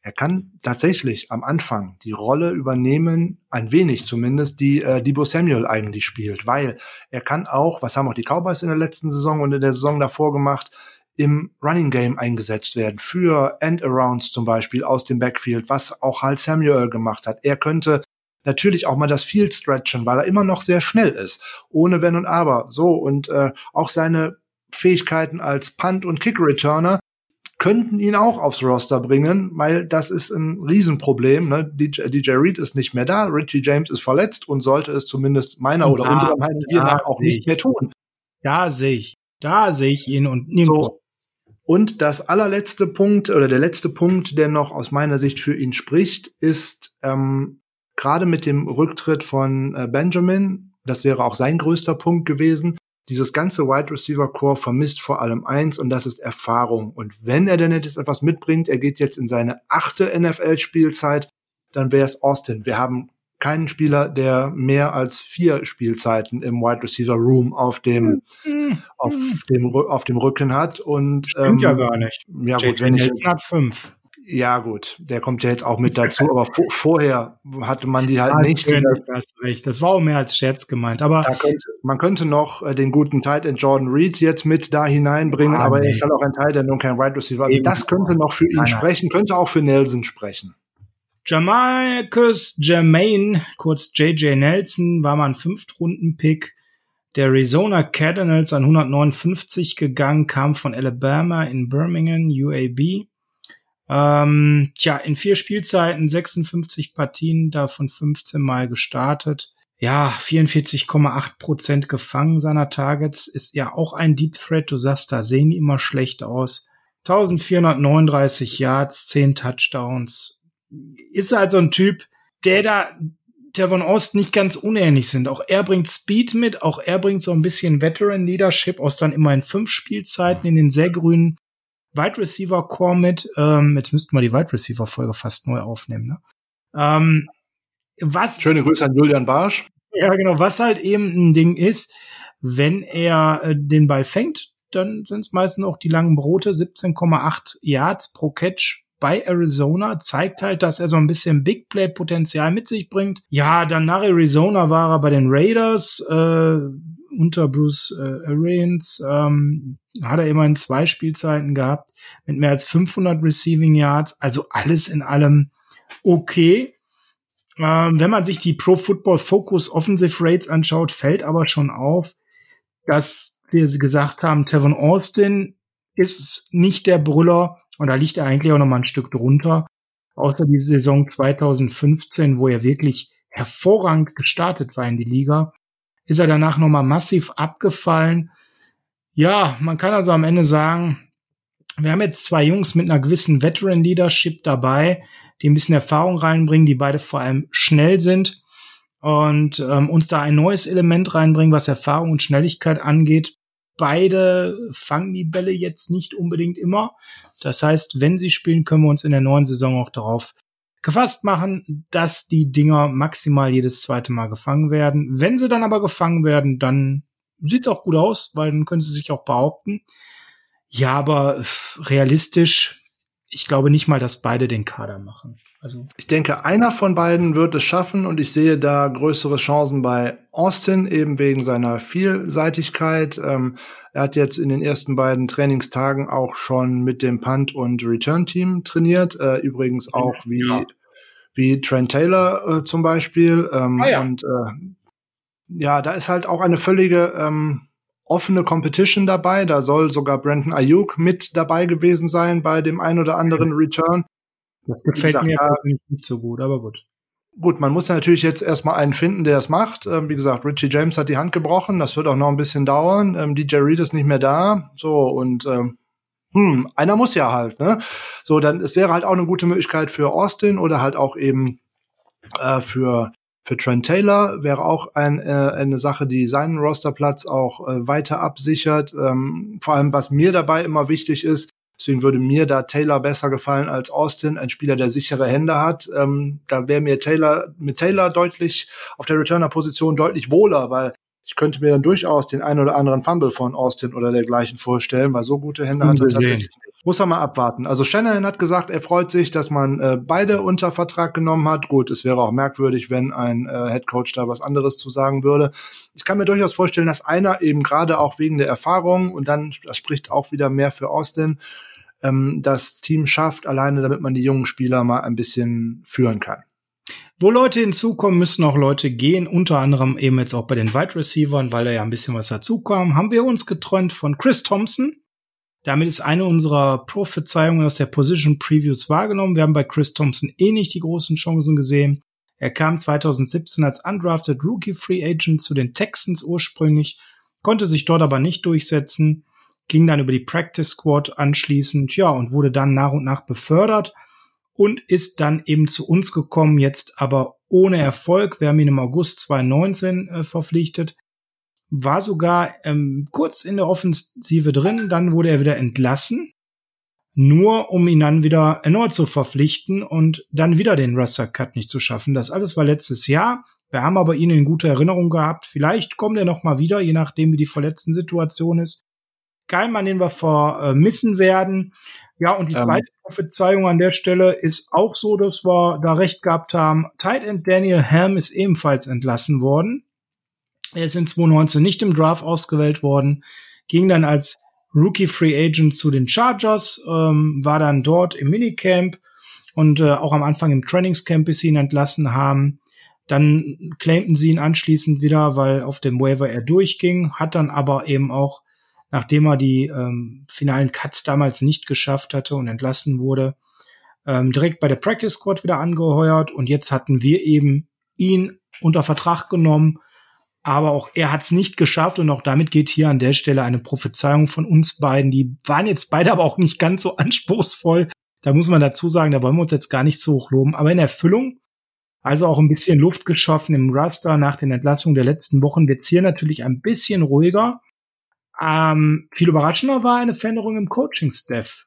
Speaker 2: er kann tatsächlich am Anfang die Rolle übernehmen, ein wenig zumindest, die äh, Debo Samuel eigentlich spielt, weil er kann auch, was haben auch die Cowboys in der letzten Saison und in der Saison davor gemacht, im Running Game eingesetzt werden, für End-Arounds zum Beispiel aus dem Backfield, was auch Hal Samuel gemacht hat. Er könnte natürlich auch mal das Field stretchen, weil er immer noch sehr schnell ist, ohne Wenn und Aber. So, und äh, auch seine Fähigkeiten als Punt- und Kick-Returner könnten ihn auch aufs Roster bringen, weil das ist ein Riesenproblem. Ne? DJ, DJ Reed ist nicht mehr da, Richie James ist verletzt und sollte es zumindest meiner oder
Speaker 1: Ja,
Speaker 2: unserer Meinung
Speaker 1: ja,
Speaker 2: nach auch nicht mehr tun.
Speaker 1: Da sehe ich, da sehe ich ihn und nirgendwo.
Speaker 2: So. Und das allerletzte Punkt oder der letzte Punkt, der noch aus meiner Sicht für ihn spricht, ist ähm, gerade mit dem Rücktritt von äh, Benjamin, das wäre auch sein größter Punkt gewesen. Dieses ganze Wide Receiver Core vermisst vor allem eins und das ist Erfahrung. Und wenn er denn jetzt etwas mitbringt, er geht jetzt in seine achte NFL-Spielzeit, dann wäre es Austin. Wir haben keinen Spieler, der mehr als vier Spielzeiten im Wide Receiver Room auf dem
Speaker 1: Hm,
Speaker 2: auf
Speaker 1: hm.
Speaker 2: dem auf dem Rücken hat und
Speaker 1: Stimmt
Speaker 2: ähm,
Speaker 1: ja gar nicht.
Speaker 2: ja gut, wenn ich
Speaker 1: hat fünf.
Speaker 2: ja gut, der kommt ja jetzt auch mit dazu, aber vo vorher hatte man die halt nicht.
Speaker 1: Natürlich, du hast recht. Das war auch mehr als Scherz gemeint. Aber
Speaker 2: könnte, man könnte noch äh, den guten Tight End Jordan Reed jetzt mit da hineinbringen,
Speaker 1: Ah,
Speaker 2: aber
Speaker 1: nee.
Speaker 2: er ist halt auch ein Tight End und kein Wide Receiver. Also
Speaker 1: Eben.
Speaker 2: das könnte noch für ihn
Speaker 1: Nein, nein.
Speaker 2: sprechen, könnte auch für Nelson sprechen.
Speaker 1: Jamarcus Jermaine, kurz JJ Nelson, war mal ein Fünftrunden-Pick. der Arizona Cardinals an 159 gegangen, kam von Alabama in Birmingham, UAB. Ähm, tja, in vier Spielzeiten 56 Partien, davon 15 Mal gestartet. Ja, 44,8 Prozent gefangen seiner Targets ist ja auch ein Deep Threat. Du sagst, da sehen die immer schlecht aus. 1439 Yards, 10 Touchdowns. Ist halt so ein Typ, der da der von Ost nicht ganz unähnlich sind. Auch er bringt Speed mit, auch er bringt so ein bisschen Veteran Leadership aus dann immerhin fünf Spielzeiten in den sehr grünen Wide Receiver Core mit. Ähm, jetzt müssten wir die Wide Receiver Folge fast neu aufnehmen. Ne? Ähm,
Speaker 2: was? Schöne Grüße an Julian Barsch.
Speaker 1: Ja, genau. Was halt eben ein Ding ist, wenn er äh, den Ball fängt, dann sind es meistens auch die langen Brote, 17,8 Yards pro Catch bei Arizona, zeigt halt, dass er so ein bisschen Big Play Potenzial mit sich bringt. Ja, dann nach Arizona war er bei den Raiders äh, unter Bruce äh, Arians, ähm, hat er immerhin zwei Spielzeiten gehabt mit mehr als 500 Receiving Yards, also alles in allem okay. Ähm, wenn man sich die Pro Football Focus Offensive Rates anschaut, fällt aber schon auf, dass wir gesagt haben, Tevin Austin ist nicht der Brüller und da liegt er eigentlich auch noch mal ein Stück drunter. Außer die Saison 2015, wo er wirklich hervorragend gestartet war in die Liga, ist er danach noch mal massiv abgefallen. Ja, man kann also am Ende sagen, wir haben jetzt zwei Jungs mit einer gewissen Veteran Leadership dabei, die ein bisschen Erfahrung reinbringen, die beide vor allem schnell sind und ähm, uns da ein neues Element reinbringen, was Erfahrung und Schnelligkeit angeht. Beide fangen die Bälle jetzt nicht unbedingt immer. Das heißt, wenn sie spielen, können wir uns in der neuen Saison auch darauf gefasst machen, dass die Dinger maximal jedes zweite Mal gefangen werden. Wenn sie dann aber gefangen werden, dann sieht es auch gut aus, weil dann können sie sich auch behaupten. Ja, aber realistisch ich glaube nicht mal, dass beide den Kader machen.
Speaker 2: Also ich denke, einer von beiden wird es schaffen und ich sehe da größere Chancen bei Austin, eben wegen seiner Vielseitigkeit. Ähm, er hat jetzt in den ersten beiden Trainingstagen auch schon mit dem Punt- und Return-Team trainiert. Äh, übrigens auch wie, ja. wie Trent Taylor äh, zum Beispiel. Ähm, ah, ja. Und äh, ja, da ist halt auch eine völlige ähm, offene Competition dabei. Da soll sogar Brandon Ayuk mit dabei gewesen sein bei dem ein oder anderen Return.
Speaker 1: Das gefällt gesagt, mir da, nicht so gut, aber gut.
Speaker 2: Gut, man muss natürlich jetzt erstmal einen finden, der es macht. Ähm, wie gesagt, Richie James hat die Hand gebrochen. Das wird auch noch ein bisschen dauern. Ähm, DJ Reed ist nicht mehr da. So, und ähm, hm, einer muss ja halt, ne? So, dann es wäre halt auch eine gute Möglichkeit für Austin oder halt auch eben äh, für für Trent Taylor wäre auch ein, äh, eine Sache, die seinen Rosterplatz auch äh, weiter absichert. Ähm, vor allem, was mir dabei immer wichtig ist, deswegen würde mir da Taylor besser gefallen als Austin, ein Spieler, der sichere Hände hat. Ähm, da wäre mir Taylor mit Taylor deutlich auf der Returner-Position deutlich wohler, weil ich könnte mir dann durchaus den einen oder anderen Fumble von Austin oder dergleichen vorstellen, weil so gute Hände hat er tatsächlich muss er mal abwarten. Also Shanahan hat gesagt, er freut sich, dass man äh, beide unter Vertrag genommen hat. Gut, es wäre auch merkwürdig, wenn ein äh, Head Coach da was anderes zu sagen würde. Ich kann mir durchaus vorstellen, dass einer eben gerade auch wegen der Erfahrung und dann, das spricht auch wieder mehr für Austin, ähm, das Team schafft, alleine damit man die jungen Spieler mal ein bisschen führen kann.
Speaker 1: Wo Leute hinzukommen, müssen auch Leute gehen, unter anderem eben jetzt auch bei den Wide Receivers, weil da ja ein bisschen was dazukam, haben wir uns geträumt von Chris Thompson, damit ist eine unserer Prophezeiungen aus der Position Previews wahrgenommen. Wir haben bei Chris Thompson eh nicht die großen Chancen gesehen. Er kam 2017 als undrafted Rookie Free Agent zu den Texans ursprünglich, konnte sich dort aber nicht durchsetzen, ging dann über die Practice Squad anschließend, ja, und wurde dann nach und nach befördert und ist dann eben zu uns gekommen, jetzt aber ohne Erfolg. Wir haben ihn im August 2019 äh, verpflichtet war sogar ähm, kurz in der Offensive drin, dann wurde er wieder entlassen, nur um ihn dann wieder erneut zu verpflichten und dann wieder den Roster Cut nicht zu schaffen. Das alles war letztes Jahr. Wir haben aber ihn in guter Erinnerung gehabt. Vielleicht kommt er noch mal wieder, je nachdem wie die verletzten Situation ist. Kein Mann, den wir vermissen werden. Ja, und die ähm. zweite Prophezeiung an der Stelle ist auch so, dass wir da recht gehabt haben. Tight End Daniel Ham ist ebenfalls entlassen worden. Er ist in 2019 nicht im Draft ausgewählt worden, ging dann als Rookie Free Agent zu den Chargers, ähm, war dann dort im Minicamp und äh, auch am Anfang im Trainingscamp, bis sie ihn entlassen haben. Dann claimten sie ihn anschließend wieder, weil auf dem Waiver er durchging, hat dann aber eben auch, nachdem er die ähm, finalen Cuts damals nicht geschafft hatte und entlassen wurde, ähm, direkt bei der Practice Squad wieder angeheuert und jetzt hatten wir eben ihn unter Vertrag genommen, aber auch er hat es nicht geschafft und auch damit geht hier an der Stelle eine Prophezeiung von uns beiden. Die waren jetzt beide aber auch nicht ganz so anspruchsvoll. Da muss man dazu sagen, da wollen wir uns jetzt gar nicht so hoch loben. Aber in Erfüllung, also auch ein bisschen Luft geschaffen im Raster nach den Entlassungen der letzten Wochen, wird's hier natürlich ein bisschen ruhiger. Ähm, viel überraschender war eine Veränderung im Coaching-Staff.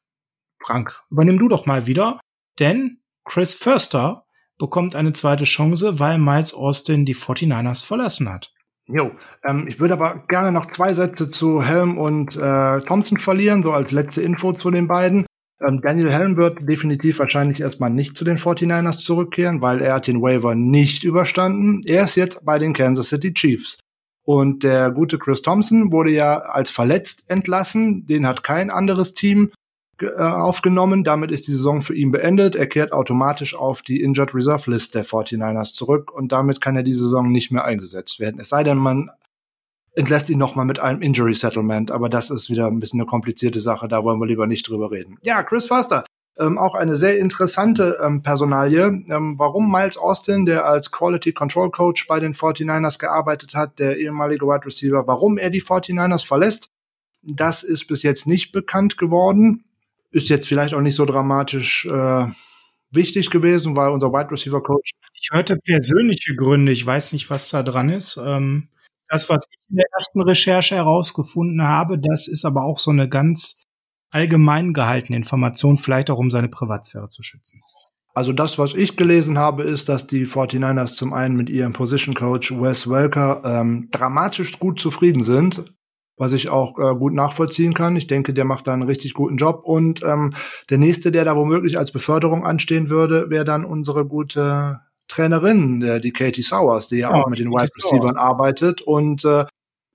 Speaker 1: Frank, übernimm du doch mal wieder, denn Chris Förster bekommt eine zweite Chance, weil Miles Austin die 49ers verlassen hat.
Speaker 2: Jo, ähm, ich würde aber gerne noch zwei Sätze zu Helm und äh, Thompson verlieren, so als letzte Info zu den beiden. Ähm, Daniel Helm wird definitiv wahrscheinlich erstmal nicht zu den 49ers zurückkehren, weil er hat den Waiver nicht überstanden. Er ist jetzt bei den Kansas City Chiefs. Und der gute Chris Thompson wurde ja als verletzt entlassen. Den hat kein anderes Team aufgenommen. Damit ist die Saison für ihn beendet. Er kehrt automatisch auf die Injured Reserve List der 49ers zurück und damit kann er die Saison nicht mehr eingesetzt werden. Es sei denn, man entlässt ihn nochmal mit einem Injury Settlement, aber das ist wieder ein bisschen eine komplizierte Sache, da wollen wir lieber nicht drüber reden. Ja, Chris Foster, ähm, auch eine sehr interessante ähm, Personalie. Ähm, warum Miles Austin, der als Quality Control Coach bei den 49ers gearbeitet hat, der ehemalige Wide Receiver, warum er die 49ers verlässt, das ist bis jetzt nicht bekannt geworden ist jetzt vielleicht auch nicht so dramatisch äh, wichtig gewesen, weil unser Wide Receiver Coach.
Speaker 1: Ich hörte persönliche Gründe. Ich weiß nicht, was da dran ist. Ähm, das, was ich in der ersten Recherche herausgefunden habe, das ist aber auch so eine ganz allgemein gehaltene Information, vielleicht auch um seine Privatsphäre zu schützen.
Speaker 2: Also das, was ich gelesen habe, ist, dass die 49ers zum einen mit ihrem Position Coach Wes Welker ähm, dramatisch gut zufrieden sind was ich auch äh, gut nachvollziehen kann. Ich denke, der macht da einen richtig guten Job. Und ähm, der nächste, der da womöglich als Beförderung anstehen würde, wäre dann unsere gute Trainerin, äh, die Katie Sowers, die ja, ja auch mit den Wide Receivers arbeitet. Und äh,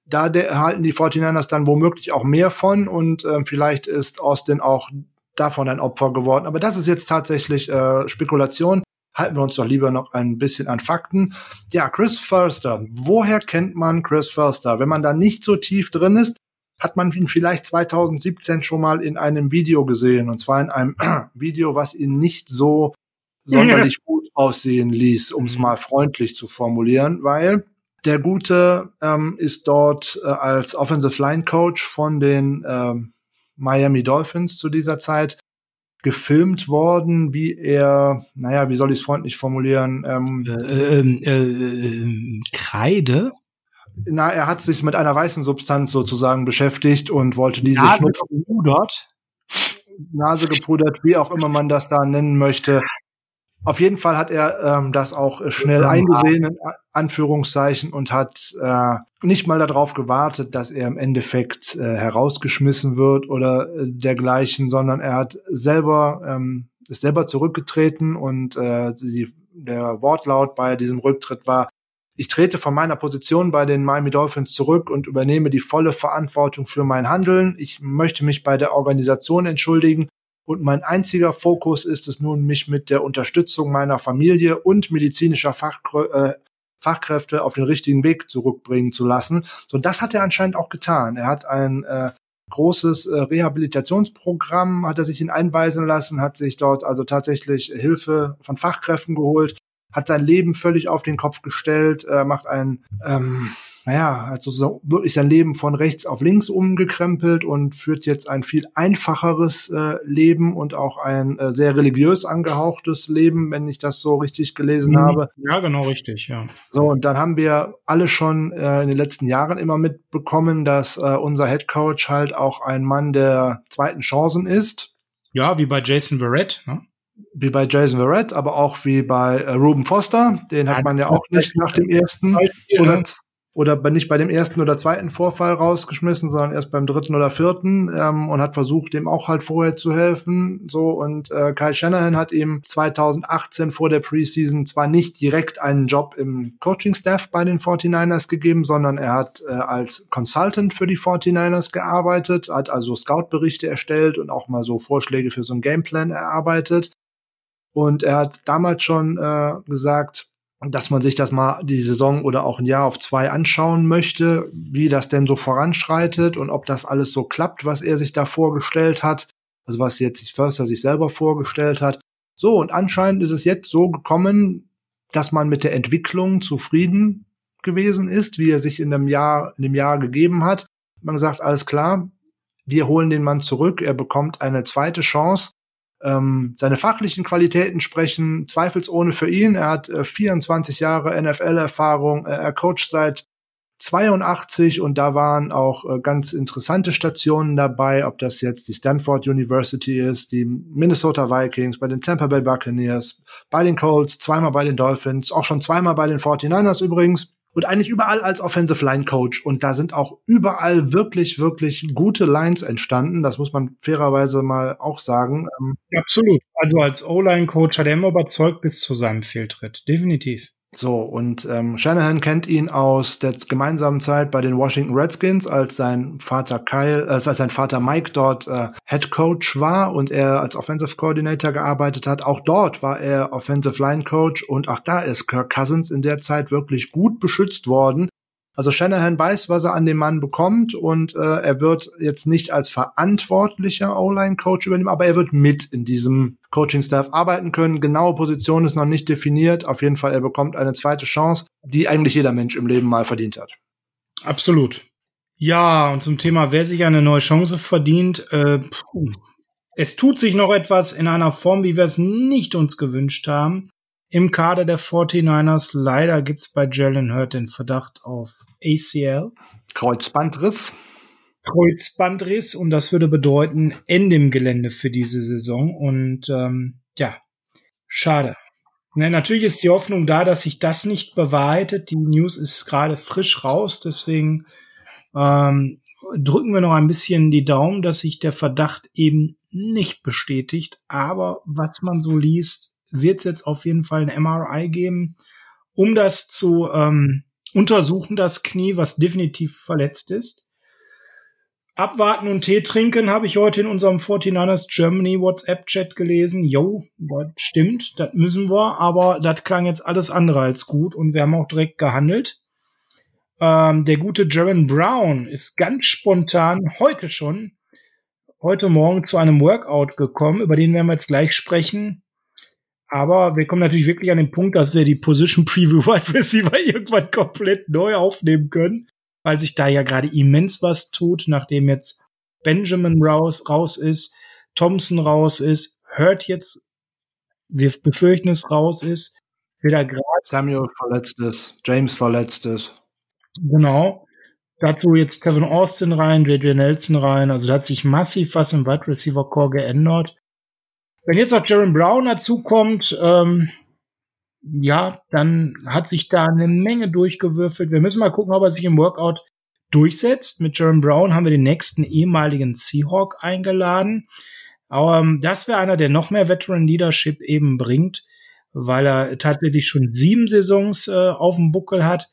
Speaker 2: da erhalten die 49ers dann womöglich auch mehr von und äh, vielleicht ist Austin auch davon ein Opfer geworden. Aber das ist jetzt tatsächlich äh, Spekulation halten wir uns doch lieber noch ein bisschen an Fakten. Ja, Chris Förster. Woher kennt man Chris Förster? Wenn man da nicht so tief drin ist, hat man ihn vielleicht 2017 schon mal in einem Video gesehen. Und zwar in einem Video, was ihn nicht so sonderlich ja. gut aussehen ließ, um es mhm. mal freundlich zu formulieren, weil der Gute ähm, ist dort äh, als Offensive Line Coach von den ähm, Miami Dolphins zu dieser Zeit gefilmt worden, wie er, naja, wie soll ich es freundlich formulieren? Ähm,
Speaker 1: äh, ähm, äh, äh, Kreide?
Speaker 2: Na, er hat sich mit einer weißen Substanz sozusagen beschäftigt und wollte diese
Speaker 1: Nase gepudert.
Speaker 2: Nase gepudert, wie auch immer man das da nennen möchte. Auf jeden Fall hat er ähm, das auch schnell eingesehen, in Anführungszeichen, und hat äh, nicht mal darauf gewartet, dass er im Endeffekt äh, herausgeschmissen wird oder äh, dergleichen, sondern er hat selber ähm, ist selber zurückgetreten und äh, die, der Wortlaut bei diesem Rücktritt war, ich trete von meiner Position bei den Miami Dolphins zurück und übernehme die volle Verantwortung für mein Handeln. Ich möchte mich bei der Organisation entschuldigen und mein einziger Fokus ist es nun, mich mit der Unterstützung meiner Familie und medizinischer Fachkrö äh, Fachkräfte auf den richtigen Weg zurückbringen zu lassen. So, das hat er anscheinend auch getan. Er hat ein äh, großes äh, Rehabilitationsprogramm, hat er sich ihn einweisen lassen, hat sich dort also tatsächlich Hilfe von Fachkräften geholt, hat sein Leben völlig auf den Kopf gestellt, äh, macht ein ähm, naja, also so wirklich sein Leben von rechts auf links umgekrempelt und führt jetzt ein viel einfacheres äh, Leben und auch ein äh, sehr religiös angehauchtes Leben, wenn ich das so richtig gelesen mhm. habe.
Speaker 1: Ja, genau richtig, ja.
Speaker 2: So, und dann haben wir alle schon äh, in den letzten Jahren immer mitbekommen, dass äh, unser Head Coach halt auch ein Mann der zweiten Chancen ist.
Speaker 1: Ja, wie bei Jason Verrett, ne?
Speaker 2: wie bei Jason Verrett, aber auch wie bei äh, Ruben Foster. Den hat man ja auch nicht nach dem ersten oder, oder nicht bei dem ersten oder zweiten Vorfall rausgeschmissen, sondern erst beim dritten oder vierten ähm, und hat versucht, dem auch halt vorher zu helfen. So und äh, Kyle Shanahan hat ihm 2018 vor der Preseason zwar nicht direkt einen Job im Coaching-Staff bei den 49ers gegeben, sondern er hat äh, als Consultant für die 49ers gearbeitet, hat also Scout-Berichte erstellt und auch mal so Vorschläge für so einen Gameplan erarbeitet. Und er hat damals schon äh, gesagt, dass man sich das mal die Saison oder auch ein Jahr auf zwei anschauen möchte, wie das denn so voranschreitet und ob das alles so klappt, was er sich da vorgestellt hat. Also was jetzt Förster sich selber vorgestellt hat. So, und anscheinend ist es jetzt so gekommen, dass man mit der Entwicklung zufrieden gewesen ist, wie er sich in dem Jahr, in dem Jahr gegeben hat. Man sagt, alles klar, wir holen den Mann zurück, er bekommt eine zweite Chance. Ähm, seine fachlichen Qualitäten sprechen zweifelsohne für ihn. Er hat äh, 24 Jahre NFL-Erfahrung, äh, er coacht seit 82 und da waren auch äh, ganz interessante Stationen dabei, ob das jetzt die Stanford University ist, die Minnesota Vikings, bei den Tampa Bay Buccaneers, bei den Colts, zweimal bei den Dolphins, auch schon zweimal bei den 49ers übrigens und eigentlich überall als Offensive Line Coach. Und da sind auch überall wirklich, wirklich gute Lines entstanden. Das muss man fairerweise mal auch sagen.
Speaker 1: Ähm, Absolut. Also als O-Line Coach hat er immer überzeugt bis zu seinem Fehltritt. Definitiv.
Speaker 2: So, und ähm, Shanahan kennt ihn aus der gemeinsamen Zeit bei den Washington Redskins, als sein Vater Kyle, äh, als sein Vater Mike dort äh, Head Coach war und er als Offensive Coordinator gearbeitet hat. Auch dort war er Offensive Line Coach und auch da ist Kirk Cousins in der Zeit wirklich gut beschützt worden. Also Shanahan weiß, was er an dem Mann bekommt und äh, er wird jetzt nicht als verantwortlicher O-Line-Coach übernehmen, aber er wird mit in diesem Coaching-Staff arbeiten können. Genaue Position ist noch nicht definiert. Auf jeden Fall, er bekommt eine zweite Chance, die eigentlich jeder Mensch im Leben mal verdient hat.
Speaker 1: Absolut. Ja, und zum Thema, wer sich eine neue Chance verdient, äh, es tut sich noch etwas in einer Form, wie wir es nicht uns gewünscht haben im Kader der 49ers. Leider gibt's bei Jalen Hurt den Verdacht auf ACL.
Speaker 2: Kreuzbandriss.
Speaker 1: Kreuzbandriss und das würde bedeuten Ende im Gelände für diese Saison und ähm, ja, schade. Na, natürlich ist die Hoffnung da, dass sich das nicht bewahrheitet. Die News ist gerade frisch raus, deswegen ähm, drücken wir noch ein bisschen die Daumen, dass sich der Verdacht eben nicht bestätigt. Aber was man so liest, wird es jetzt auf jeden Fall ein MRI geben, um das zu ähm, untersuchen, das Knie, was definitiv verletzt ist. Abwarten und Tee trinken habe ich heute in unserem 49ers Germany WhatsApp-Chat gelesen. Jo, stimmt, das müssen wir, aber das klang jetzt alles andere als gut und wir haben auch direkt gehandelt. Ähm, der gute Jaron Brown ist ganz spontan heute schon, heute Morgen zu einem Workout gekommen, über den werden wir jetzt gleich sprechen. Aber wir kommen natürlich wirklich an den Punkt, dass wir die Position Preview Wide Receiver irgendwann komplett neu aufnehmen können, weil sich da ja gerade immens was tut, nachdem jetzt Benjamin raus, raus ist, Thompson raus ist, Hurt jetzt, wir befürchten es raus ist, wieder gerade.
Speaker 2: Samuel verletzt ist, James verletzt ist.
Speaker 1: Genau. Dazu jetzt Kevin Austin rein, JJ Nelson rein. Also da hat sich massiv was im Wide Receiver Core geändert. Wenn jetzt noch Jaron Brown dazukommt, ähm, ja, dann hat sich da eine Menge durchgewürfelt. Wir müssen mal gucken, ob er sich im Workout durchsetzt. Mit Jaron Brown haben wir den nächsten ehemaligen Seahawk eingeladen. Aber ähm, das wäre einer, der noch mehr Veteran Leadership eben bringt, weil er tatsächlich schon sieben Saisons äh, auf dem Buckel hat.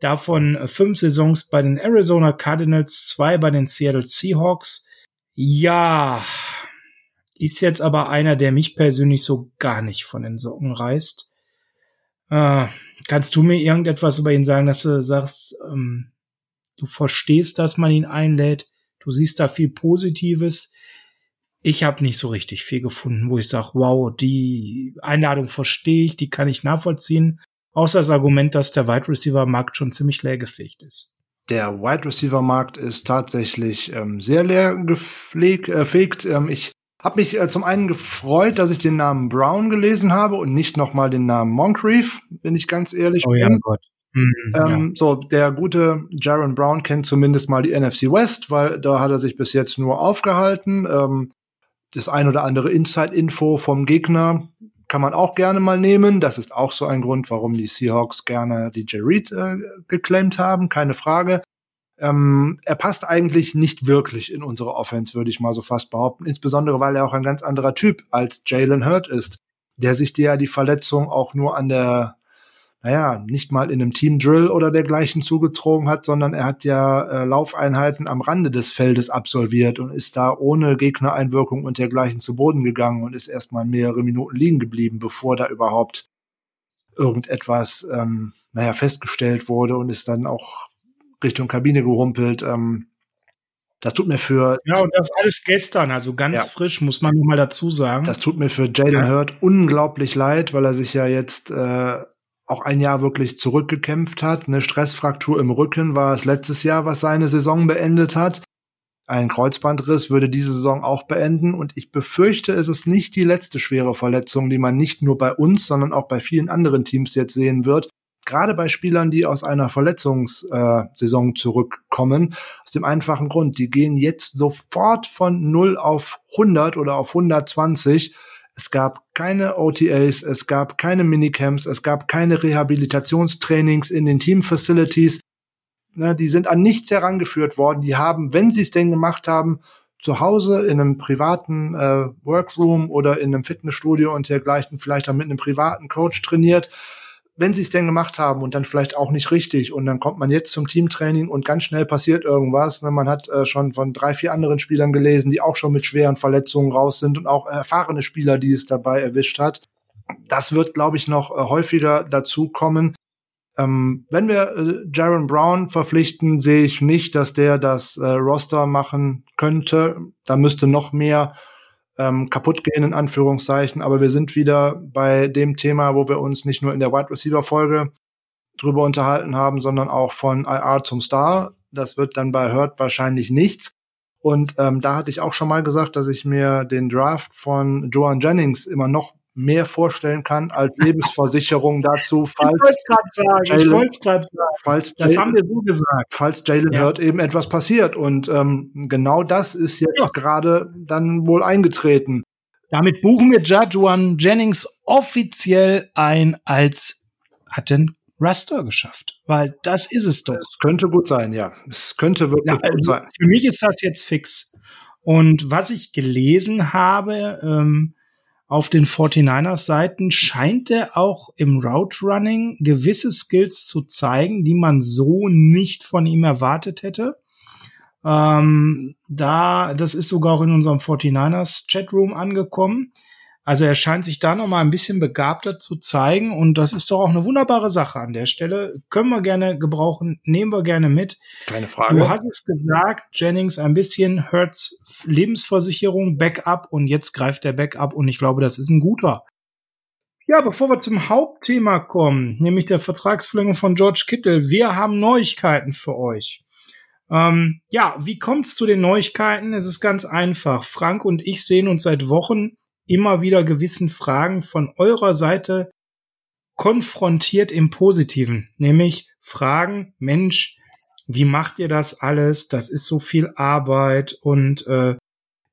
Speaker 1: Davon äh, fünf Saisons bei den Arizona Cardinals, zwei bei den Seattle Seahawks. Ja, ist jetzt aber einer, der mich persönlich so gar nicht von den Socken reißt. Äh, kannst du mir irgendetwas über ihn sagen, dass du sagst, ähm, du verstehst, dass man ihn einlädt, du siehst da viel Positives. Ich habe nicht so richtig viel gefunden, wo ich sage, wow, die Einladung verstehe ich, die kann ich nachvollziehen. Außer das Argument, dass der Wide Receiver Markt schon ziemlich leergefegt ist.
Speaker 2: Der Wide Receiver Markt ist tatsächlich ähm, sehr leer gefegt. Äh, ähm, ich hab mich äh, zum einen gefreut, dass ich den Namen Brown gelesen habe und nicht nochmal den Namen Moncrief, wenn ich ganz ehrlich
Speaker 1: oh,
Speaker 2: bin.
Speaker 1: Ja, Gott.
Speaker 2: Mhm, ähm, ja. So, der gute Jaron Brown kennt zumindest mal die NFC West, weil da hat er sich bis jetzt nur aufgehalten. Ähm, das ein oder andere Inside-Info vom Gegner kann man auch gerne mal nehmen. Das ist auch so ein Grund, warum die Seahawks gerne DJ Reed äh, geclaimt haben, keine Frage. Ähm, er passt eigentlich nicht wirklich in unsere Offense, würde ich mal so fast behaupten. Insbesondere, weil er auch ein ganz anderer Typ als Jalen Hurt ist, der sich dir ja die Verletzung auch nur an der, naja, nicht mal in einem Team Drill oder dergleichen zugezogen hat, sondern er hat ja äh, Laufeinheiten am Rande des Feldes absolviert und ist da ohne Gegnereinwirkung und dergleichen zu Boden gegangen und ist erstmal mehrere Minuten liegen geblieben, bevor da überhaupt irgendetwas, ähm, naja, festgestellt wurde und ist dann auch Richtung Kabine gehumpelt. Ähm, das tut mir für.
Speaker 1: Ja, und das alles gestern, also ganz ja. frisch, muss man mal dazu sagen.
Speaker 2: Das tut mir für Jalen ja. Hurt unglaublich leid, weil er sich ja jetzt äh, auch ein Jahr wirklich zurückgekämpft hat. Eine Stressfraktur im Rücken war es letztes Jahr, was seine Saison beendet hat. Ein Kreuzbandriss würde diese Saison auch beenden und ich befürchte, es ist nicht die letzte schwere Verletzung, die man nicht nur bei uns, sondern auch bei vielen anderen Teams jetzt sehen wird gerade bei Spielern, die aus einer Verletzungssaison zurückkommen, aus dem einfachen Grund, die gehen jetzt sofort von 0 auf 100 oder auf 120. Es gab keine OTAs, es gab keine Minicamps, es gab keine Rehabilitationstrainings in den Teamfacilities. Ne, die sind an nichts herangeführt worden. Die haben, wenn sie es denn gemacht haben, zu Hause in einem privaten äh, Workroom oder in einem Fitnessstudio und dergleichen vielleicht auch mit einem privaten Coach trainiert wenn sie es denn gemacht haben und dann vielleicht auch nicht richtig und dann kommt man jetzt zum Teamtraining und ganz schnell passiert irgendwas. Ne? Man hat äh, schon von drei, vier anderen Spielern gelesen, die auch schon mit schweren Verletzungen raus sind und auch erfahrene Spieler, die es dabei erwischt hat. Das wird, glaube ich, noch äh, häufiger dazu kommen. Ähm, wenn wir äh, Jaron Brown verpflichten, sehe ich nicht, dass der das äh, Roster machen könnte. Da müsste noch mehr ähm, kaputt gehen, in Anführungszeichen. Aber wir sind wieder bei dem Thema, wo wir uns nicht nur in der Wide Receiver Folge drüber unterhalten haben, sondern auch von IR zum Star. Das wird dann bei Hurt wahrscheinlich nichts. Und ähm, da hatte ich auch schon mal gesagt, dass ich mir den Draft von Joan Jennings immer noch mehr vorstellen kann als Lebensversicherung dazu, falls ich
Speaker 1: sagen, Jalen, ich sagen, falls das Jalen, haben wir so gesagt,
Speaker 2: falls Jalen ja. Hurt eben etwas passiert und ähm, genau das ist jetzt ja. gerade dann wohl eingetreten.
Speaker 1: Damit buchen wir Jajuan Jennings offiziell ein als hat den Raster geschafft, weil das ist es doch. Es
Speaker 2: könnte gut sein, ja. Es könnte wirklich ja, also gut sein.
Speaker 1: Für mich ist das jetzt fix. Und was ich gelesen habe, ähm, auf den 49ers Seiten scheint er auch im Route Running gewisse Skills zu zeigen, die man so nicht von ihm erwartet hätte. Ähm, da, das ist sogar auch in unserem 49ers Chatroom angekommen. Also er scheint sich da noch mal ein bisschen begabter zu zeigen und das ist doch auch eine wunderbare Sache an der Stelle. Können wir gerne gebrauchen, nehmen wir gerne mit.
Speaker 2: Keine Frage.
Speaker 1: Du hast es gesagt, Jennings, ein bisschen Hertz Lebensversicherung, Backup und jetzt greift der Backup und ich glaube, das ist ein guter. Ja, bevor wir zum Hauptthema kommen, nämlich der Vertragsverlängerung von George Kittle, wir haben Neuigkeiten für euch. Ähm, ja, wie kommt's zu den Neuigkeiten? Es ist ganz einfach. Frank und ich sehen uns seit Wochen immer wieder gewissen Fragen von eurer Seite konfrontiert im Positiven, nämlich Fragen, Mensch, wie macht ihr das alles? Das ist so viel Arbeit und äh,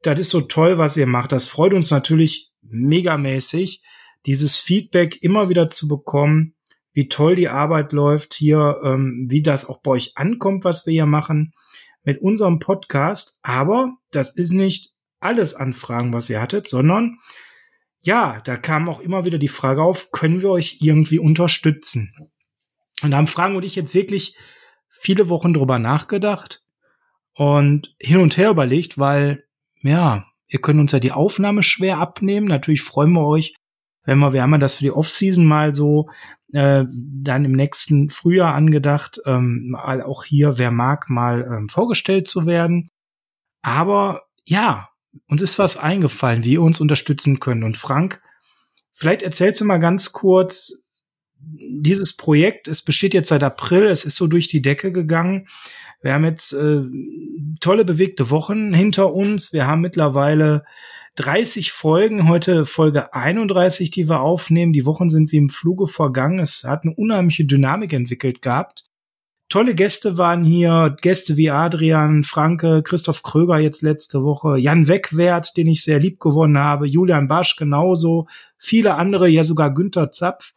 Speaker 1: das ist so toll, was ihr macht. Das freut uns natürlich megamäßig, dieses Feedback immer wieder zu bekommen, wie toll die Arbeit läuft hier, ähm, wie das auch bei euch ankommt, was wir hier machen mit unserem Podcast. Aber das ist nicht alles Anfragen, was ihr hattet, sondern ja, da kam auch immer wieder die Frage auf, können wir euch irgendwie unterstützen? Und da haben Fragen und ich jetzt wirklich viele Wochen drüber nachgedacht und hin und her überlegt, weil, ja, ihr könnt uns ja die Aufnahme schwer abnehmen. Natürlich freuen wir euch, wenn wir, wir haben ja das für die Offseason mal so äh, dann im nächsten Frühjahr angedacht, ähm, auch hier, wer mag, mal ähm, vorgestellt zu werden. Aber ja, uns ist was eingefallen, wie ihr uns unterstützen könnt. Und Frank, vielleicht erzählst du mal ganz kurz, dieses Projekt, es besteht jetzt seit April, es ist so durch die Decke gegangen. Wir haben jetzt äh, tolle bewegte Wochen hinter uns. Wir haben mittlerweile 30 Folgen, heute Folge 31, die wir aufnehmen. Die Wochen sind wie im Fluge vergangen. Es hat eine unheimliche Dynamik entwickelt gehabt tolle Gäste waren hier, Gäste wie Adrian Franke, Christoph Kröger jetzt letzte Woche, Jan Wegwert, den ich sehr lieb gewonnen habe, Julian Basch genauso, viele andere, ja sogar Günther Zapf.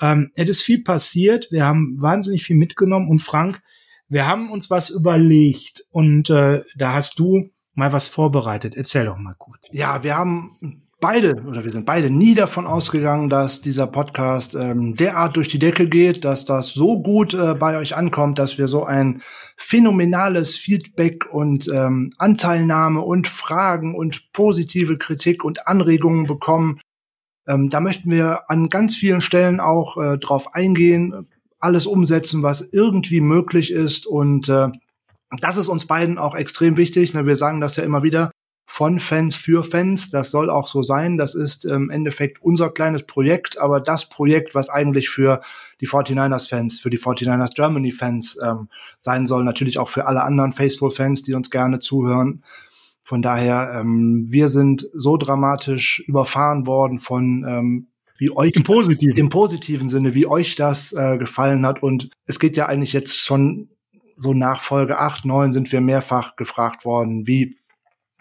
Speaker 1: Ähm, es ist viel passiert, wir haben wahnsinnig viel mitgenommen und Frank, wir haben uns was überlegt und äh, da hast du mal was vorbereitet. Erzähl doch mal kurz.
Speaker 2: Ja, wir haben beide oder wir sind beide nie davon ausgegangen, dass dieser Podcast ähm, derart durch die Decke geht, dass das so gut äh, bei euch ankommt, dass wir so ein phänomenales Feedback und ähm, Anteilnahme und Fragen und positive Kritik und Anregungen bekommen. Ähm, da möchten wir an ganz vielen Stellen auch äh, drauf eingehen, alles umsetzen, was irgendwie möglich ist. Und äh, das ist uns beiden auch extrem wichtig. Ne? Wir sagen das ja immer wieder von Fans für Fans. Das soll auch so sein. Das ist im Endeffekt unser kleines Projekt, aber das Projekt, was eigentlich für die 49ers-Fans, für die 49ers Germany-Fans ähm, sein soll, natürlich auch für alle anderen Faithful-Fans, die uns gerne zuhören. Von daher, ähm, wir sind so dramatisch überfahren worden von ähm, wie euch
Speaker 1: Im positiven.
Speaker 2: im positiven Sinne, wie euch das äh, gefallen hat. Und es geht ja eigentlich jetzt schon so nach Folge 8, 9 sind wir mehrfach gefragt worden, wie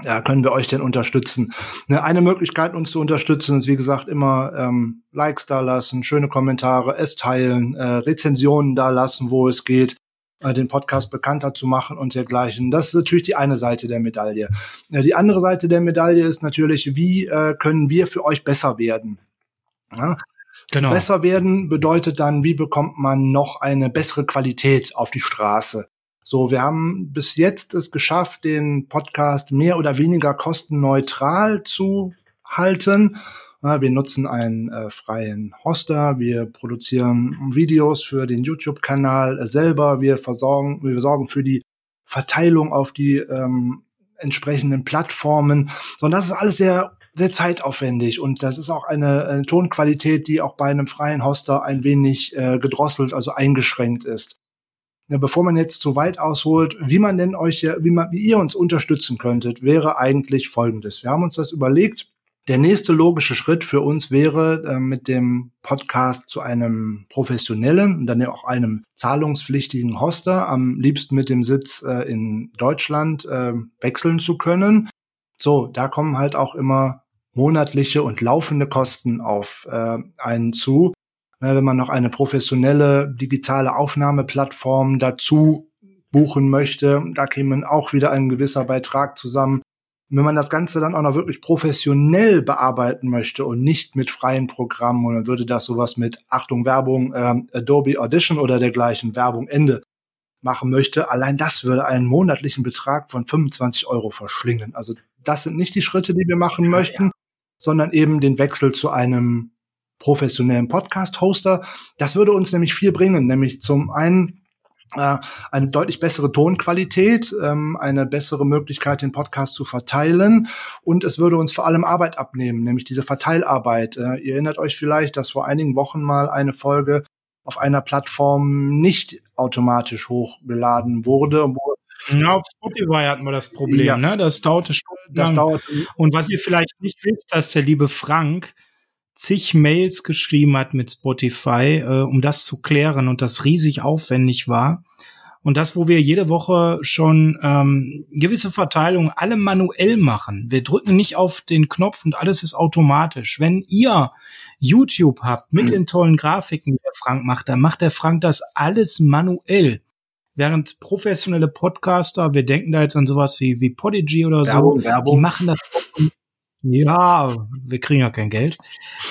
Speaker 2: ja, können wir euch denn unterstützen? Ne, eine Möglichkeit, uns zu unterstützen, ist wie gesagt immer ähm, Likes da lassen, schöne Kommentare, es teilen, äh, Rezensionen da lassen, wo es geht, äh, den Podcast bekannter zu machen und dergleichen. Das ist natürlich die eine Seite der Medaille. Äh, die andere Seite der Medaille ist natürlich, wie äh, können wir für euch besser werden? Ja?
Speaker 1: Genau.
Speaker 2: Besser werden bedeutet dann, wie bekommt man noch eine bessere Qualität auf die Straße? So, wir haben bis jetzt es geschafft, den Podcast mehr oder weniger kostenneutral zu halten. Wir nutzen einen äh, freien Hoster, wir produzieren Videos für den YouTube-Kanal selber, wir versorgen, wir sorgen für die Verteilung auf die ähm, entsprechenden Plattformen. So, und das ist alles sehr sehr zeitaufwendig und das ist auch eine, eine Tonqualität, die auch bei einem freien Hoster ein wenig äh, gedrosselt, also eingeschränkt ist. Ja, bevor man jetzt zu weit ausholt, wie man denn euch, wie man, wie ihr uns unterstützen könntet, wäre eigentlich Folgendes. Wir haben uns das überlegt. Der nächste logische Schritt für uns wäre, äh, mit dem Podcast zu einem professionellen und dann auch einem zahlungspflichtigen Hoster, am liebsten mit dem Sitz äh, in Deutschland, äh, wechseln zu können. So, da kommen halt auch immer monatliche und laufende Kosten auf äh, einen zu. Wenn man noch eine professionelle digitale Aufnahmeplattform dazu buchen möchte, da käme auch wieder ein gewisser Beitrag zusammen. Und wenn man das Ganze dann auch noch wirklich professionell bearbeiten möchte und nicht mit freien Programmen, und dann würde das sowas mit Achtung Werbung, äh, Adobe Audition oder dergleichen Werbung Ende machen möchte, allein das würde einen monatlichen Betrag von 25 Euro verschlingen. Also das sind nicht die Schritte, die wir machen möchten, ja. sondern eben den Wechsel zu einem professionellen Podcast-Hoster. Das würde uns nämlich viel bringen, nämlich zum einen äh, eine deutlich bessere Tonqualität, ähm, eine bessere Möglichkeit, den Podcast zu verteilen und es würde uns vor allem Arbeit abnehmen, nämlich diese Verteilarbeit. Äh, ihr erinnert euch vielleicht, dass vor einigen Wochen mal eine Folge auf einer Plattform nicht automatisch hochgeladen wurde,
Speaker 1: ja, auf Spotify hatten wir das Problem, ja. ne? Das dauerte stundenlang. Das dauert. Und was ihr vielleicht nicht wisst, dass der liebe Frank zig Mails geschrieben hat mit Spotify, äh, um das zu klären und das riesig aufwendig war. Und das, wo wir jede Woche schon ähm, gewisse Verteilungen alle manuell machen. Wir drücken nicht auf den Knopf und alles ist automatisch. Wenn ihr YouTube habt mit mhm. den tollen Grafiken, die der Frank macht, dann macht der Frank das alles manuell. Während professionelle Podcaster, wir denken da jetzt an sowas wie, wie Podigy oder Werbung, so, Werbung. die machen das. Ja, wir kriegen ja kein Geld.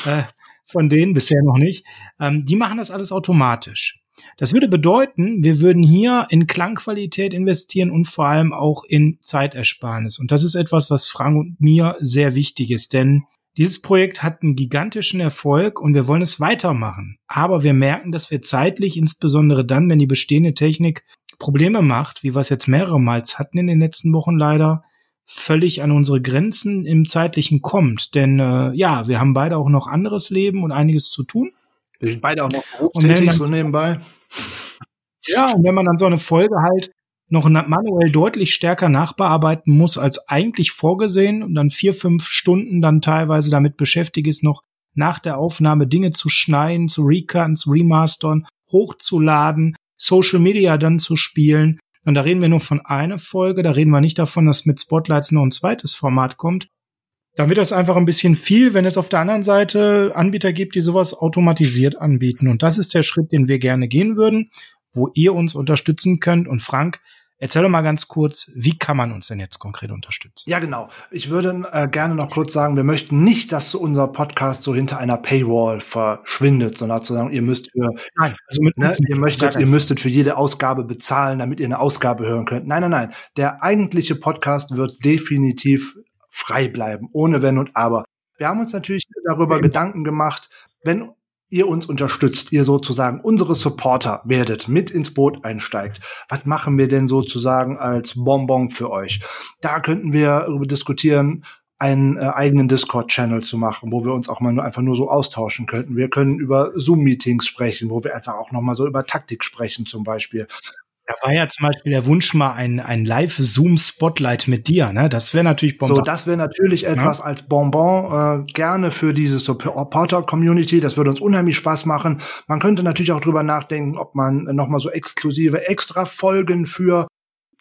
Speaker 1: Äh, von denen bisher noch nicht. Ähm, die machen das alles automatisch. Das würde bedeuten, wir würden hier in Klangqualität investieren und vor allem auch in Zeitersparnis. Und das ist etwas, was Frank und mir sehr wichtig ist, denn dieses Projekt hat einen gigantischen Erfolg und wir wollen es weitermachen. Aber wir merken, dass wir zeitlich, insbesondere dann, wenn die bestehende Technik Probleme macht, wie wir es jetzt mehrere Mal hatten in den letzten Wochen leider, völlig an unsere Grenzen im zeitlichen kommt. Denn äh, ja, wir haben beide auch noch anderes Leben und einiges zu tun.
Speaker 2: Wir sind beide auch noch berufstätig so nebenbei.
Speaker 1: Ja, und wenn man dann so eine Folge halt noch manuell deutlich stärker nachbearbeiten muss als eigentlich vorgesehen und dann vier, fünf Stunden dann teilweise damit beschäftigt ist, noch nach der Aufnahme Dinge zu schneiden, zu recutten, zu remastern, hochzuladen, Social Media dann zu spielen. Und da reden wir nur von einer Folge, da reden wir nicht davon, dass mit Spotlights noch ein zweites Format kommt. Dann wird das einfach ein bisschen viel, wenn es auf der anderen Seite Anbieter gibt, die sowas automatisiert anbieten. Und das ist der Schritt, den wir gerne gehen würden, wo ihr uns unterstützen könnt. Und Frank, Erzähl doch mal ganz kurz, wie kann man uns denn jetzt konkret unterstützen?
Speaker 2: Ja, genau. Ich würde äh, gerne noch kurz sagen, wir möchten nicht, dass unser Podcast so hinter einer Paywall verschwindet, sondern zu sagen, ihr müsst für, nein, also mit ne, ihr möchtet, ihr müsstet für jede Ausgabe bezahlen, damit ihr eine Ausgabe hören könnt. Nein, nein, nein. Der eigentliche Podcast wird definitiv frei bleiben, ohne Wenn und Aber. Wir haben uns natürlich darüber Gedanken gemacht, wenn ihr uns unterstützt, ihr sozusagen unsere Supporter werdet, mit ins Boot einsteigt. Was machen wir denn sozusagen als Bonbon für euch? Da könnten wir darüber diskutieren, einen äh, eigenen Discord-Channel zu machen, wo wir uns auch mal nur einfach nur so austauschen könnten. Wir können über Zoom-Meetings sprechen, wo wir einfach auch noch mal so über Taktik sprechen zum Beispiel.
Speaker 1: Da war ja zum Beispiel der Wunsch mal ein, ein Live-Zoom-Spotlight mit dir, ne? Das wäre natürlich
Speaker 2: Bonbon. So, das wäre natürlich etwas ja? als Bonbon äh, gerne für diese Supporter-Community. Das würde uns unheimlich Spaß machen. Man könnte natürlich auch drüber nachdenken, ob man noch mal so exklusive Extra-Folgen für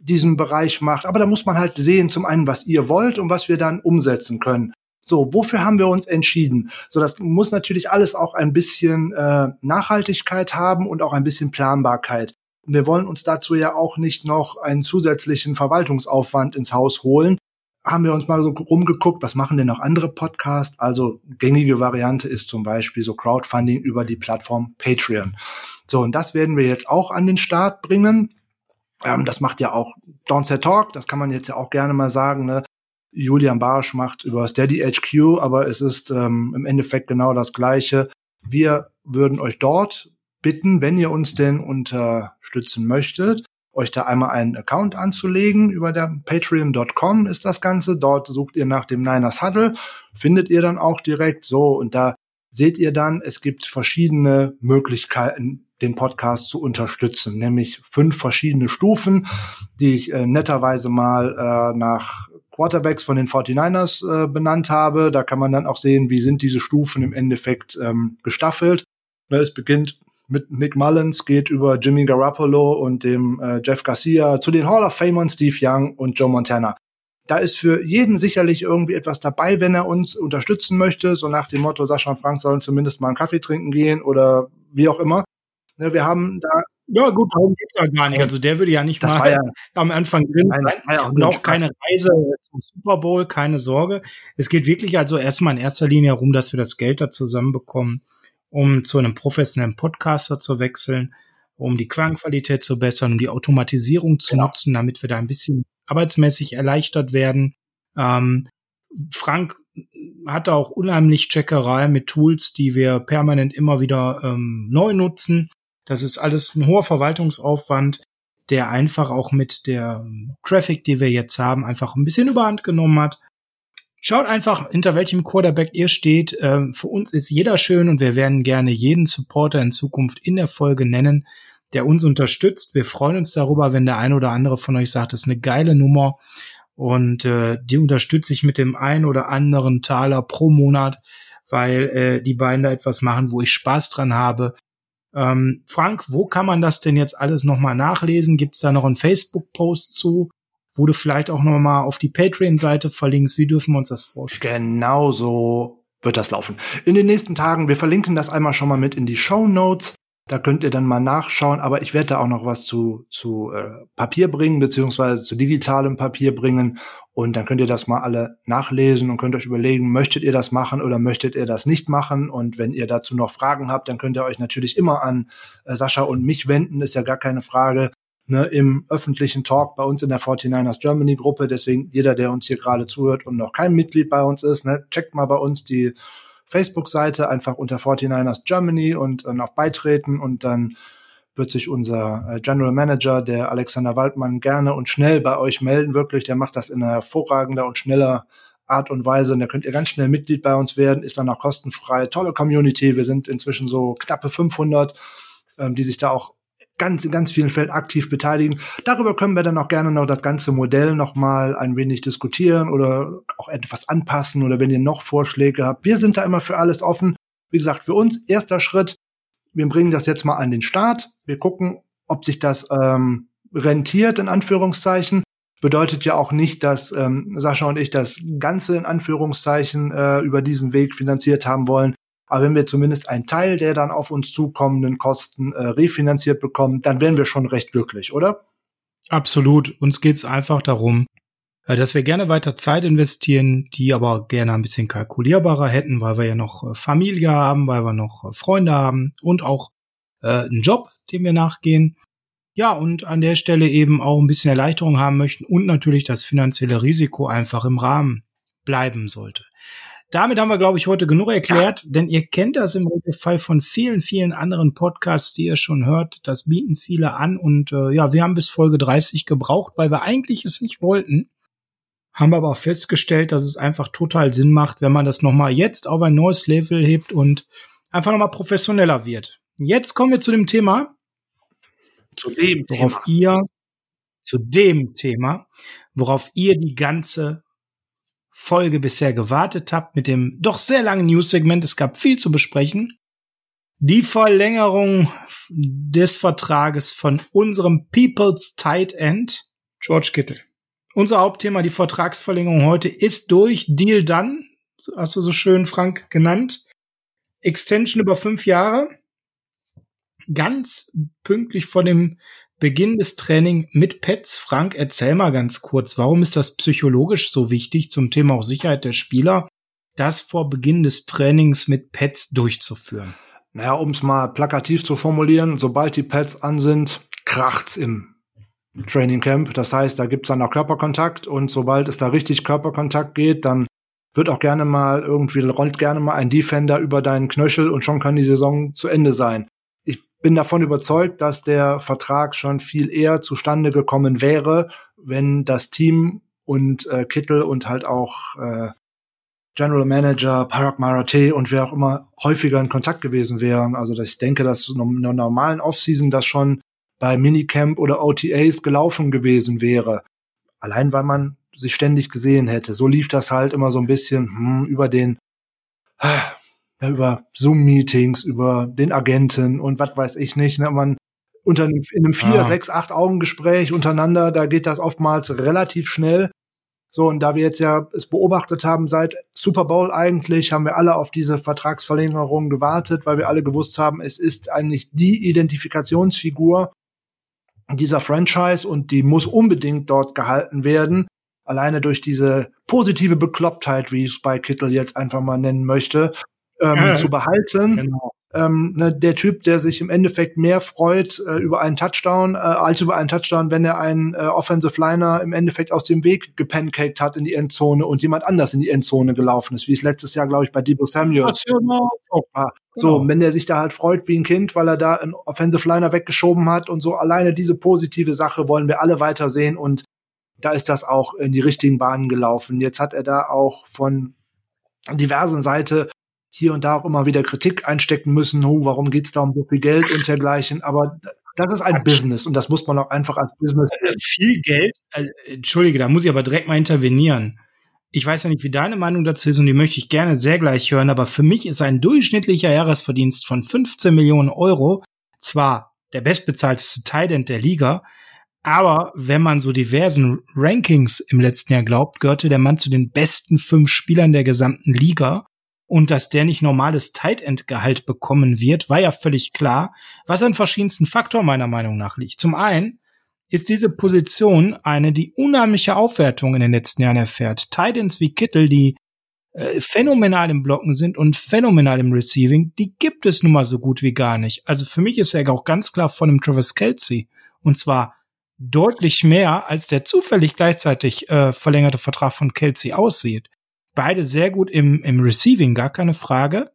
Speaker 2: diesen Bereich macht. Aber da muss man halt sehen, zum einen, was ihr wollt und was wir dann umsetzen können. So, wofür haben wir uns entschieden? So, das muss natürlich alles auch ein bisschen äh, Nachhaltigkeit haben und auch ein bisschen Planbarkeit wir wollen uns dazu ja auch nicht noch einen zusätzlichen Verwaltungsaufwand ins Haus holen. Haben wir uns mal so rumgeguckt, was machen denn noch andere Podcasts? Also gängige Variante ist zum Beispiel so Crowdfunding über die Plattform Patreon. So, und das werden wir jetzt auch an den Start bringen. Ähm, das macht ja auch Downset Talk, das kann man jetzt ja auch gerne mal sagen. Ne? Julian Barsch macht über Steady HQ, aber es ist ähm, im Endeffekt genau das Gleiche. Wir würden euch dort bitten, wenn ihr uns denn unterstützen möchtet, euch da einmal einen Account anzulegen. Über der patreon.com ist das Ganze. Dort sucht ihr nach dem Niners Huddle, findet ihr dann auch direkt so und da seht ihr dann, es gibt verschiedene Möglichkeiten, den Podcast zu unterstützen, nämlich fünf verschiedene Stufen, die ich äh, netterweise mal äh, nach Quarterbacks von den 49ers äh, benannt habe. Da kann man dann auch sehen, wie sind diese Stufen im Endeffekt ähm, gestaffelt. Es beginnt mit Nick Mullins geht über Jimmy Garoppolo und dem äh, Jeff Garcia zu den Hall of Famern Steve Young und Joe Montana. Da ist für jeden sicherlich irgendwie etwas dabei, wenn er uns unterstützen möchte, so nach dem Motto, Sascha und Frank sollen zumindest mal einen Kaffee trinken gehen oder wie auch immer. Ne, wir haben da
Speaker 1: ja, gut, darum geht's ja gar nicht. Also der würde ja nicht
Speaker 2: das
Speaker 1: mal
Speaker 2: ja,
Speaker 1: am Anfang drin sein. Ja und auch keine Reise zum Super Bowl, keine Sorge. Es geht wirklich also erstmal in erster Linie darum, dass wir das Geld da zusammenbekommen, um zu einem professionellen Podcaster zu wechseln, um die Klangqualität zu bessern, um die Automatisierung zu genau. nutzen, damit wir da ein bisschen arbeitsmäßig erleichtert werden. Ähm, Frank hatte auch unheimlich Checkerei mit Tools, die wir permanent immer wieder ähm, neu nutzen. Das ist alles ein hoher Verwaltungsaufwand, der einfach auch mit der ähm, Traffic, die wir jetzt haben, einfach ein bisschen überhand genommen hat. Schaut einfach, hinter welchem Quarterback ihr steht. Ähm, für uns ist jeder schön und wir werden gerne jeden Supporter in Zukunft in der Folge nennen, der uns unterstützt. Wir freuen uns darüber, wenn der ein oder andere von euch sagt, das ist eine geile Nummer und äh, die unterstütze ich mit dem ein oder anderen Taler pro Monat, weil äh, die beiden da etwas machen, wo ich Spaß dran habe. Ähm, Frank, wo kann man das denn jetzt alles nochmal nachlesen? Gibt es da noch einen Facebook-Post zu? Wo du vielleicht auch noch auf die Patreon-Seite verlinkst. Wie dürfen wir uns das vorstellen?
Speaker 2: Genau so wird das laufen. In den nächsten Tagen, wir verlinken das einmal schon mal mit in die Show Notes. Da könnt ihr dann mal nachschauen, aber ich werde da auch noch was zu, zu äh, Papier bringen, beziehungsweise zu digitalem Papier bringen. Und dann könnt ihr das mal alle nachlesen und könnt euch überlegen, möchtet ihr das machen oder möchtet ihr das nicht machen? Und wenn ihr dazu noch Fragen habt, dann könnt ihr euch natürlich immer an äh, Sascha und mich wenden, ist ja gar keine Frage ne, im öffentlichen Talk bei uns in der 49ers Germany Gruppe. Deswegen jeder, der uns hier gerade zuhört und noch kein Mitglied bei uns ist, ne, checkt mal bei uns die Facebook-Seite einfach unter 49ers Germany und dann auf Beitreten und dann wird sich unser äh, General Manager, der Alexander Waldmann, gerne und schnell bei euch melden. Wirklich, der macht das in einer hervorragender und schneller Art und Weise. Und da könnt ihr ganz schnell Mitglied bei uns werden, ist dann auch kostenfrei. Tolle Community. Wir sind inzwischen so knappe 500, ähm, die sich da auch ganz in ganz vielen Fällen aktiv beteiligen. Darüber können wir dann auch gerne noch das ganze Modell noch mal ein wenig diskutieren oder auch etwas anpassen oder wenn ihr noch Vorschläge habt. Wir sind da immer für alles offen. Wie gesagt, für uns erster Schritt. Wir bringen das jetzt mal an den Start. Wir gucken, ob sich das ähm, rentiert in Anführungszeichen. Bedeutet ja auch nicht, dass ähm, Sascha und ich das Ganze in Anführungszeichen äh, über diesen Weg finanziert haben wollen. Aber wenn wir zumindest einen Teil der dann auf uns zukommenden Kosten äh, refinanziert bekommen, dann wären wir schon recht glücklich, oder?
Speaker 1: Absolut. Uns geht es einfach darum, äh, dass wir gerne weiter Zeit investieren, die aber gerne ein bisschen kalkulierbarer hätten, weil wir ja noch äh, Familie haben, weil wir noch äh, Freunde haben und auch äh, einen Job, dem wir nachgehen. Ja, und an der Stelle eben auch ein bisschen Erleichterung haben möchten und natürlich das finanzielle Risiko einfach im Rahmen bleiben sollte. Damit haben wir, glaube ich, heute genug erklärt, denn ihr kennt das im Fall von vielen, vielen anderen Podcasts, die ihr schon hört. Das bieten viele an und äh, ja, wir haben bis Folge 30 gebraucht, weil wir eigentlich es nicht wollten. Haben aber auch festgestellt, dass es einfach total Sinn macht, wenn man das nochmal jetzt auf ein neues Level hebt und einfach nochmal professioneller wird. Jetzt kommen wir zu dem Thema,
Speaker 2: zu dem
Speaker 1: worauf Thema. ihr, zu dem Thema, worauf ihr die ganze Folge bisher gewartet habt mit dem doch sehr langen News-Segment. Es gab viel zu besprechen. Die Verlängerung des Vertrages von unserem People's Tight End, George Kittle. Unser Hauptthema, die Vertragsverlängerung heute, ist durch Deal Done. Hast du so schön, Frank, genannt. Extension über fünf Jahre. Ganz pünktlich vor dem Beginn des Training mit Pets. Frank, erzähl mal ganz kurz, warum ist das psychologisch so wichtig zum Thema auch Sicherheit der Spieler, das vor Beginn des Trainings mit Pets durchzuführen?
Speaker 2: Naja, um es mal plakativ zu formulieren, sobald die Pets an sind, kracht's im Training Camp. Das heißt, da gibt's dann auch Körperkontakt und sobald es da richtig Körperkontakt geht, dann wird auch gerne mal irgendwie rollt gerne mal ein Defender über deinen Knöchel und schon kann die Saison zu Ende sein bin davon überzeugt, dass der Vertrag schon viel eher zustande gekommen wäre, wenn das Team und äh, Kittel und halt auch äh, General Manager, Parag Marathi und wer auch immer häufiger in Kontakt gewesen wären. Also dass ich denke, dass in einer normalen Offseason das schon bei Minicamp oder OTAs gelaufen gewesen wäre. Allein weil man sich ständig gesehen hätte. So lief das halt immer so ein bisschen hm, über den über Zoom-Meetings, über den Agenten und was weiß ich nicht. Ne? Man unter in einem vier, ah. sechs, acht Augen-Gespräch untereinander, da geht das oftmals relativ schnell. So, und da wir jetzt ja es beobachtet haben, seit Super Bowl eigentlich, haben wir alle auf diese Vertragsverlängerung gewartet, weil wir alle gewusst haben, es ist eigentlich die Identifikationsfigur dieser Franchise und die muss unbedingt dort gehalten werden. Alleine durch diese positive Beklopptheit, wie ich es bei Kittel jetzt einfach mal nennen möchte, ähm, ja, zu behalten. Genau. Ähm, ne, der Typ, der sich im Endeffekt mehr freut äh, über einen Touchdown äh, als über einen Touchdown, wenn er einen äh, Offensive Liner im Endeffekt aus dem Weg gepancaked hat in die Endzone und jemand anders in die Endzone gelaufen ist, wie es letztes Jahr, glaube ich, bei Debo Samuel genau. war. So, genau. wenn der sich da halt freut wie ein Kind, weil er da einen Offensive Liner weggeschoben hat und so alleine diese positive Sache wollen wir alle weiter sehen und da ist das auch in die richtigen Bahnen gelaufen. Jetzt hat er da auch von diversen Seite hier und da auch immer wieder Kritik einstecken müssen, oh, warum geht's da um so viel Geld und dergleichen. Aber das ist ein Business und das muss man auch einfach als Business.
Speaker 1: Äh, viel Geld? Also, Entschuldige, da muss ich aber direkt mal intervenieren. Ich weiß ja nicht, wie deine Meinung dazu ist und die möchte ich gerne sehr gleich hören, aber für mich ist ein durchschnittlicher Jahresverdienst von 15 Millionen Euro zwar der bestbezahlteste Tident der Liga, aber wenn man so diversen Rankings im letzten Jahr glaubt, gehörte der Mann zu den besten fünf Spielern der gesamten Liga und dass der nicht normales Tight End Gehalt bekommen wird, war ja völlig klar, was an verschiedensten Faktoren meiner Meinung nach liegt. Zum einen ist diese Position eine, die unheimliche Aufwertung in den letzten Jahren erfährt. Tight Ends wie Kittel, die äh, phänomenal im Blocken sind und phänomenal im Receiving, die gibt es nun mal so gut wie gar nicht. Also für mich ist er auch ganz klar von dem Travis Kelsey. Und zwar deutlich mehr, als der zufällig gleichzeitig äh, verlängerte Vertrag von Kelsey aussieht. Beide sehr gut im, im Receiving, gar keine Frage.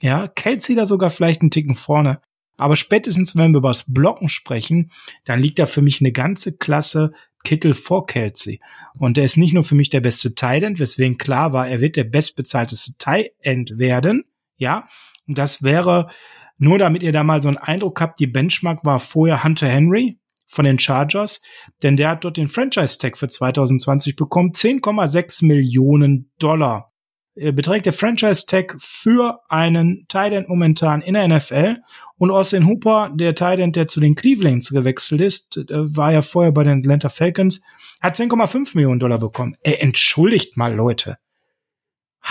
Speaker 1: Ja, Kelsey da sogar vielleicht einen Ticken vorne. Aber spätestens, wenn wir über das Blocken sprechen, dann liegt da für mich eine ganze Klasse Kittel vor Kelsey. Und er ist nicht nur für mich der beste Tight weswegen klar war, er wird der bestbezahlteste Tight werden. Ja, und das wäre, nur damit ihr da mal so einen Eindruck habt, die Benchmark war vorher Hunter Henry, von den Chargers, denn der hat dort den Franchise-Tag für 2020 bekommen, 10,6 Millionen Dollar. Beträgt der Franchise-Tag für einen Tight momentan in der NFL und Austin Hooper, der Tight der zu den Clevelands gewechselt ist, war ja vorher bei den Atlanta Falcons, hat 10,5 Millionen Dollar bekommen. Ey, entschuldigt mal, Leute.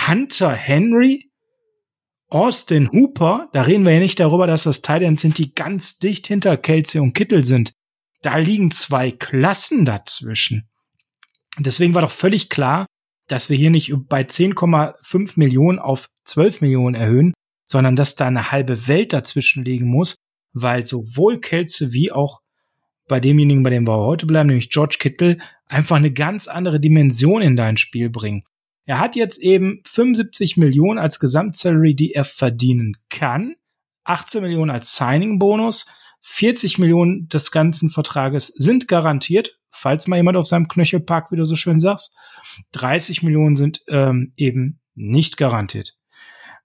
Speaker 1: Hunter Henry, Austin Hooper, da reden wir ja nicht darüber, dass das Titans sind, die ganz dicht hinter Kelsey und Kittel sind da liegen zwei Klassen dazwischen. Deswegen war doch völlig klar, dass wir hier nicht bei 10,5 Millionen auf 12 Millionen erhöhen, sondern dass da eine halbe Welt dazwischen liegen muss, weil sowohl Kelze wie auch bei demjenigen, bei dem wir heute bleiben, nämlich George Kittle, einfach eine ganz andere Dimension in dein Spiel bringen. Er hat jetzt eben 75 Millionen als Gesamtsalary, die er verdienen kann. 18 Millionen als Signing-Bonus. 40 Millionen des ganzen Vertrages sind garantiert, falls mal jemand auf seinem Knöchel parkt, wie du so schön sagst. 30 Millionen sind ähm, eben nicht garantiert.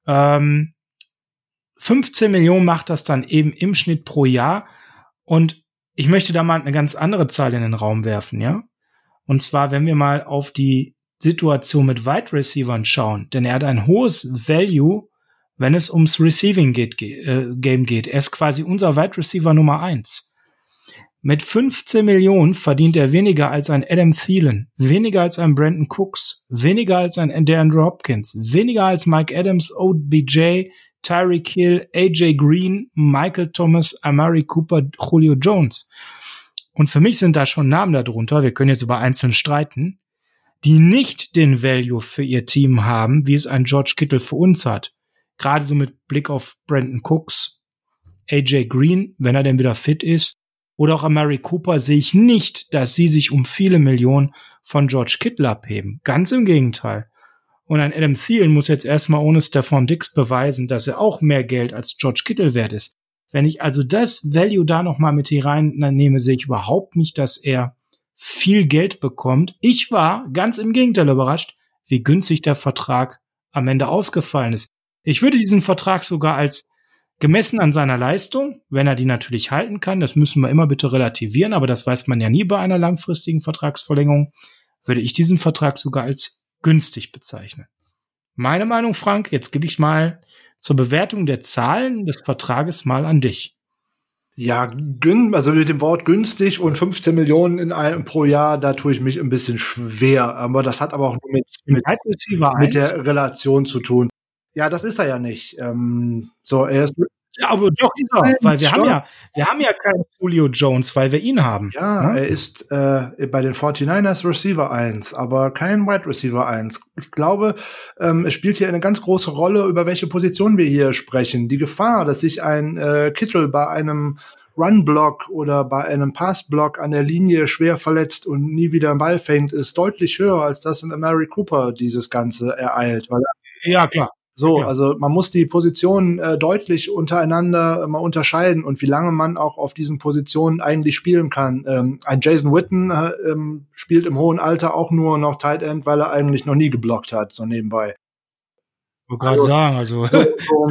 Speaker 1: Ähm, 15 Millionen macht das dann eben im Schnitt pro Jahr. Und ich möchte da mal eine ganz andere Zahl in den Raum werfen, ja. Und zwar, wenn wir mal auf die Situation mit Wide Receivern schauen, denn er hat ein hohes Value, wenn es ums Receiving geht, äh, Game geht. Er ist quasi unser Wide Receiver Nummer eins. Mit 15 Millionen verdient er weniger als ein Adam Thielen, weniger als ein Brandon Cooks, weniger als ein DeAndre Hopkins, weniger als Mike Adams, OBJ, Tyreek Hill, AJ Green, Michael Thomas, Amari Cooper, Julio Jones. Und für mich sind da schon Namen darunter, wir können jetzt über einzelne streiten, die nicht den Value für ihr Team haben, wie es ein George Kittle für uns hat. Gerade so mit Blick auf Brandon Cooks, AJ Green, wenn er denn wieder fit ist, oder auch Amari Cooper sehe ich nicht, dass sie sich um viele Millionen von George Kittle abheben. Ganz im Gegenteil. Und ein Adam Thielen muss jetzt erstmal ohne Stefan Dix beweisen, dass er auch mehr Geld als George Kittle wert ist. Wenn ich also das Value da nochmal mit hier reinnehme, sehe ich überhaupt nicht, dass er viel Geld bekommt. Ich war ganz im Gegenteil überrascht, wie günstig der Vertrag am Ende ausgefallen ist. Ich würde diesen Vertrag sogar als gemessen an seiner Leistung, wenn er die natürlich halten kann, das müssen wir immer bitte relativieren, aber das weiß man ja nie bei einer langfristigen Vertragsverlängerung, würde ich diesen Vertrag sogar als günstig bezeichnen. Meine Meinung, Frank, jetzt gebe ich mal zur Bewertung der Zahlen des Vertrages mal an dich.
Speaker 2: Ja, also mit dem Wort günstig und 15 Millionen in einem pro Jahr, da tue ich mich ein bisschen schwer. Aber das hat aber auch mit, mit, mit der Relation zu tun. Ja, das ist er ja nicht. Ähm, so, er ist
Speaker 1: ja, aber doch ist er, weil wir haben ja, wir haben ja keinen Julio Jones, weil wir ihn haben.
Speaker 2: Ja, hm? er ist äh, bei den 49ers Receiver 1, aber kein Wide Receiver 1. Ich glaube, ähm, es spielt hier eine ganz große Rolle, über welche Position wir hier sprechen. Die Gefahr, dass sich ein äh, Kittel bei einem Run-Block oder bei einem Pass-Block an der Linie schwer verletzt und nie wieder einen Ball fängt, ist deutlich höher, als das in Mary Cooper dieses Ganze ereilt. Weil
Speaker 1: ja, klar.
Speaker 2: So, ja. also man muss die Positionen äh, deutlich untereinander äh, mal unterscheiden und wie lange man auch auf diesen Positionen eigentlich spielen kann. Ähm, ein Jason Witten äh, ähm, spielt im hohen Alter auch nur noch Tight End, weil er eigentlich noch nie geblockt hat, so nebenbei.
Speaker 1: Ich wollte gerade also, sagen, also
Speaker 2: so,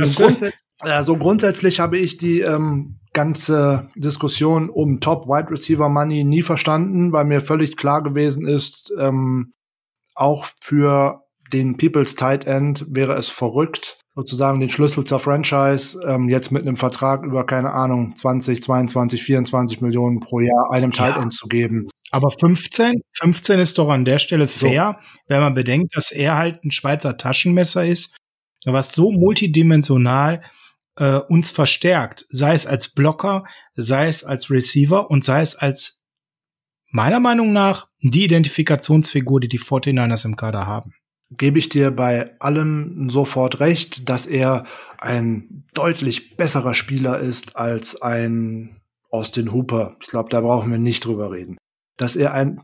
Speaker 2: so, grundsätzlich, so grundsätzlich habe ich die ähm, ganze Diskussion um Top Wide Receiver Money nie verstanden, weil mir völlig klar gewesen ist, ähm, auch für den People's Tight End wäre es verrückt, sozusagen den Schlüssel zur Franchise ähm, jetzt mit einem Vertrag über, keine Ahnung, 20, 22, 24 Millionen pro Jahr einem Tight End zu geben.
Speaker 1: Aber 15, 15 ist doch an der Stelle fair, so. wenn man bedenkt, dass er halt ein Schweizer Taschenmesser ist, was so multidimensional äh, uns verstärkt, sei es als Blocker, sei es als Receiver und sei es als meiner Meinung nach die Identifikationsfigur, die die 49ers im Kader haben
Speaker 2: gebe ich dir bei allem sofort recht, dass er ein deutlich besserer Spieler ist als ein Austin Hooper. Ich glaube, da brauchen wir nicht drüber reden. Dass er ein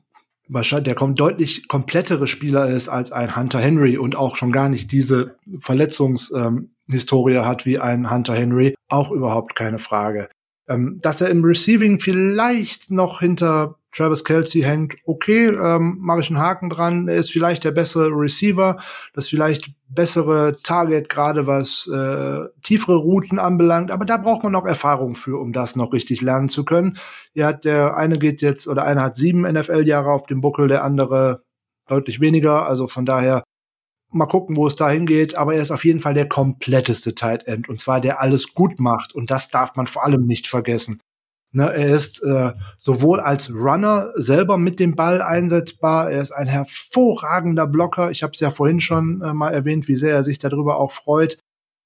Speaker 2: wahrscheinlich der kommt deutlich komplettere Spieler ist als ein Hunter Henry und auch schon gar nicht diese Verletzungshistorie ähm, hat wie ein Hunter Henry, auch überhaupt keine Frage. Ähm, dass er im Receiving vielleicht noch hinter Travis Kelsey hängt, okay, ähm, mache ich einen Haken dran. Er ist vielleicht der bessere Receiver, das vielleicht bessere Target, gerade was äh, tiefere Routen anbelangt. Aber da braucht man noch Erfahrung für, um das noch richtig lernen zu können. Ja, der eine geht jetzt, oder einer hat sieben NFL-Jahre auf dem Buckel, der andere deutlich weniger. Also von daher mal gucken, wo es dahin geht. Aber er ist auf jeden Fall der kompletteste Tight End. Und zwar der alles gut macht. Und das darf man vor allem nicht vergessen. Ne, er ist äh, sowohl als Runner selber mit dem Ball einsetzbar, er ist ein hervorragender Blocker. Ich habe es ja vorhin schon äh, mal erwähnt, wie sehr er sich darüber auch freut.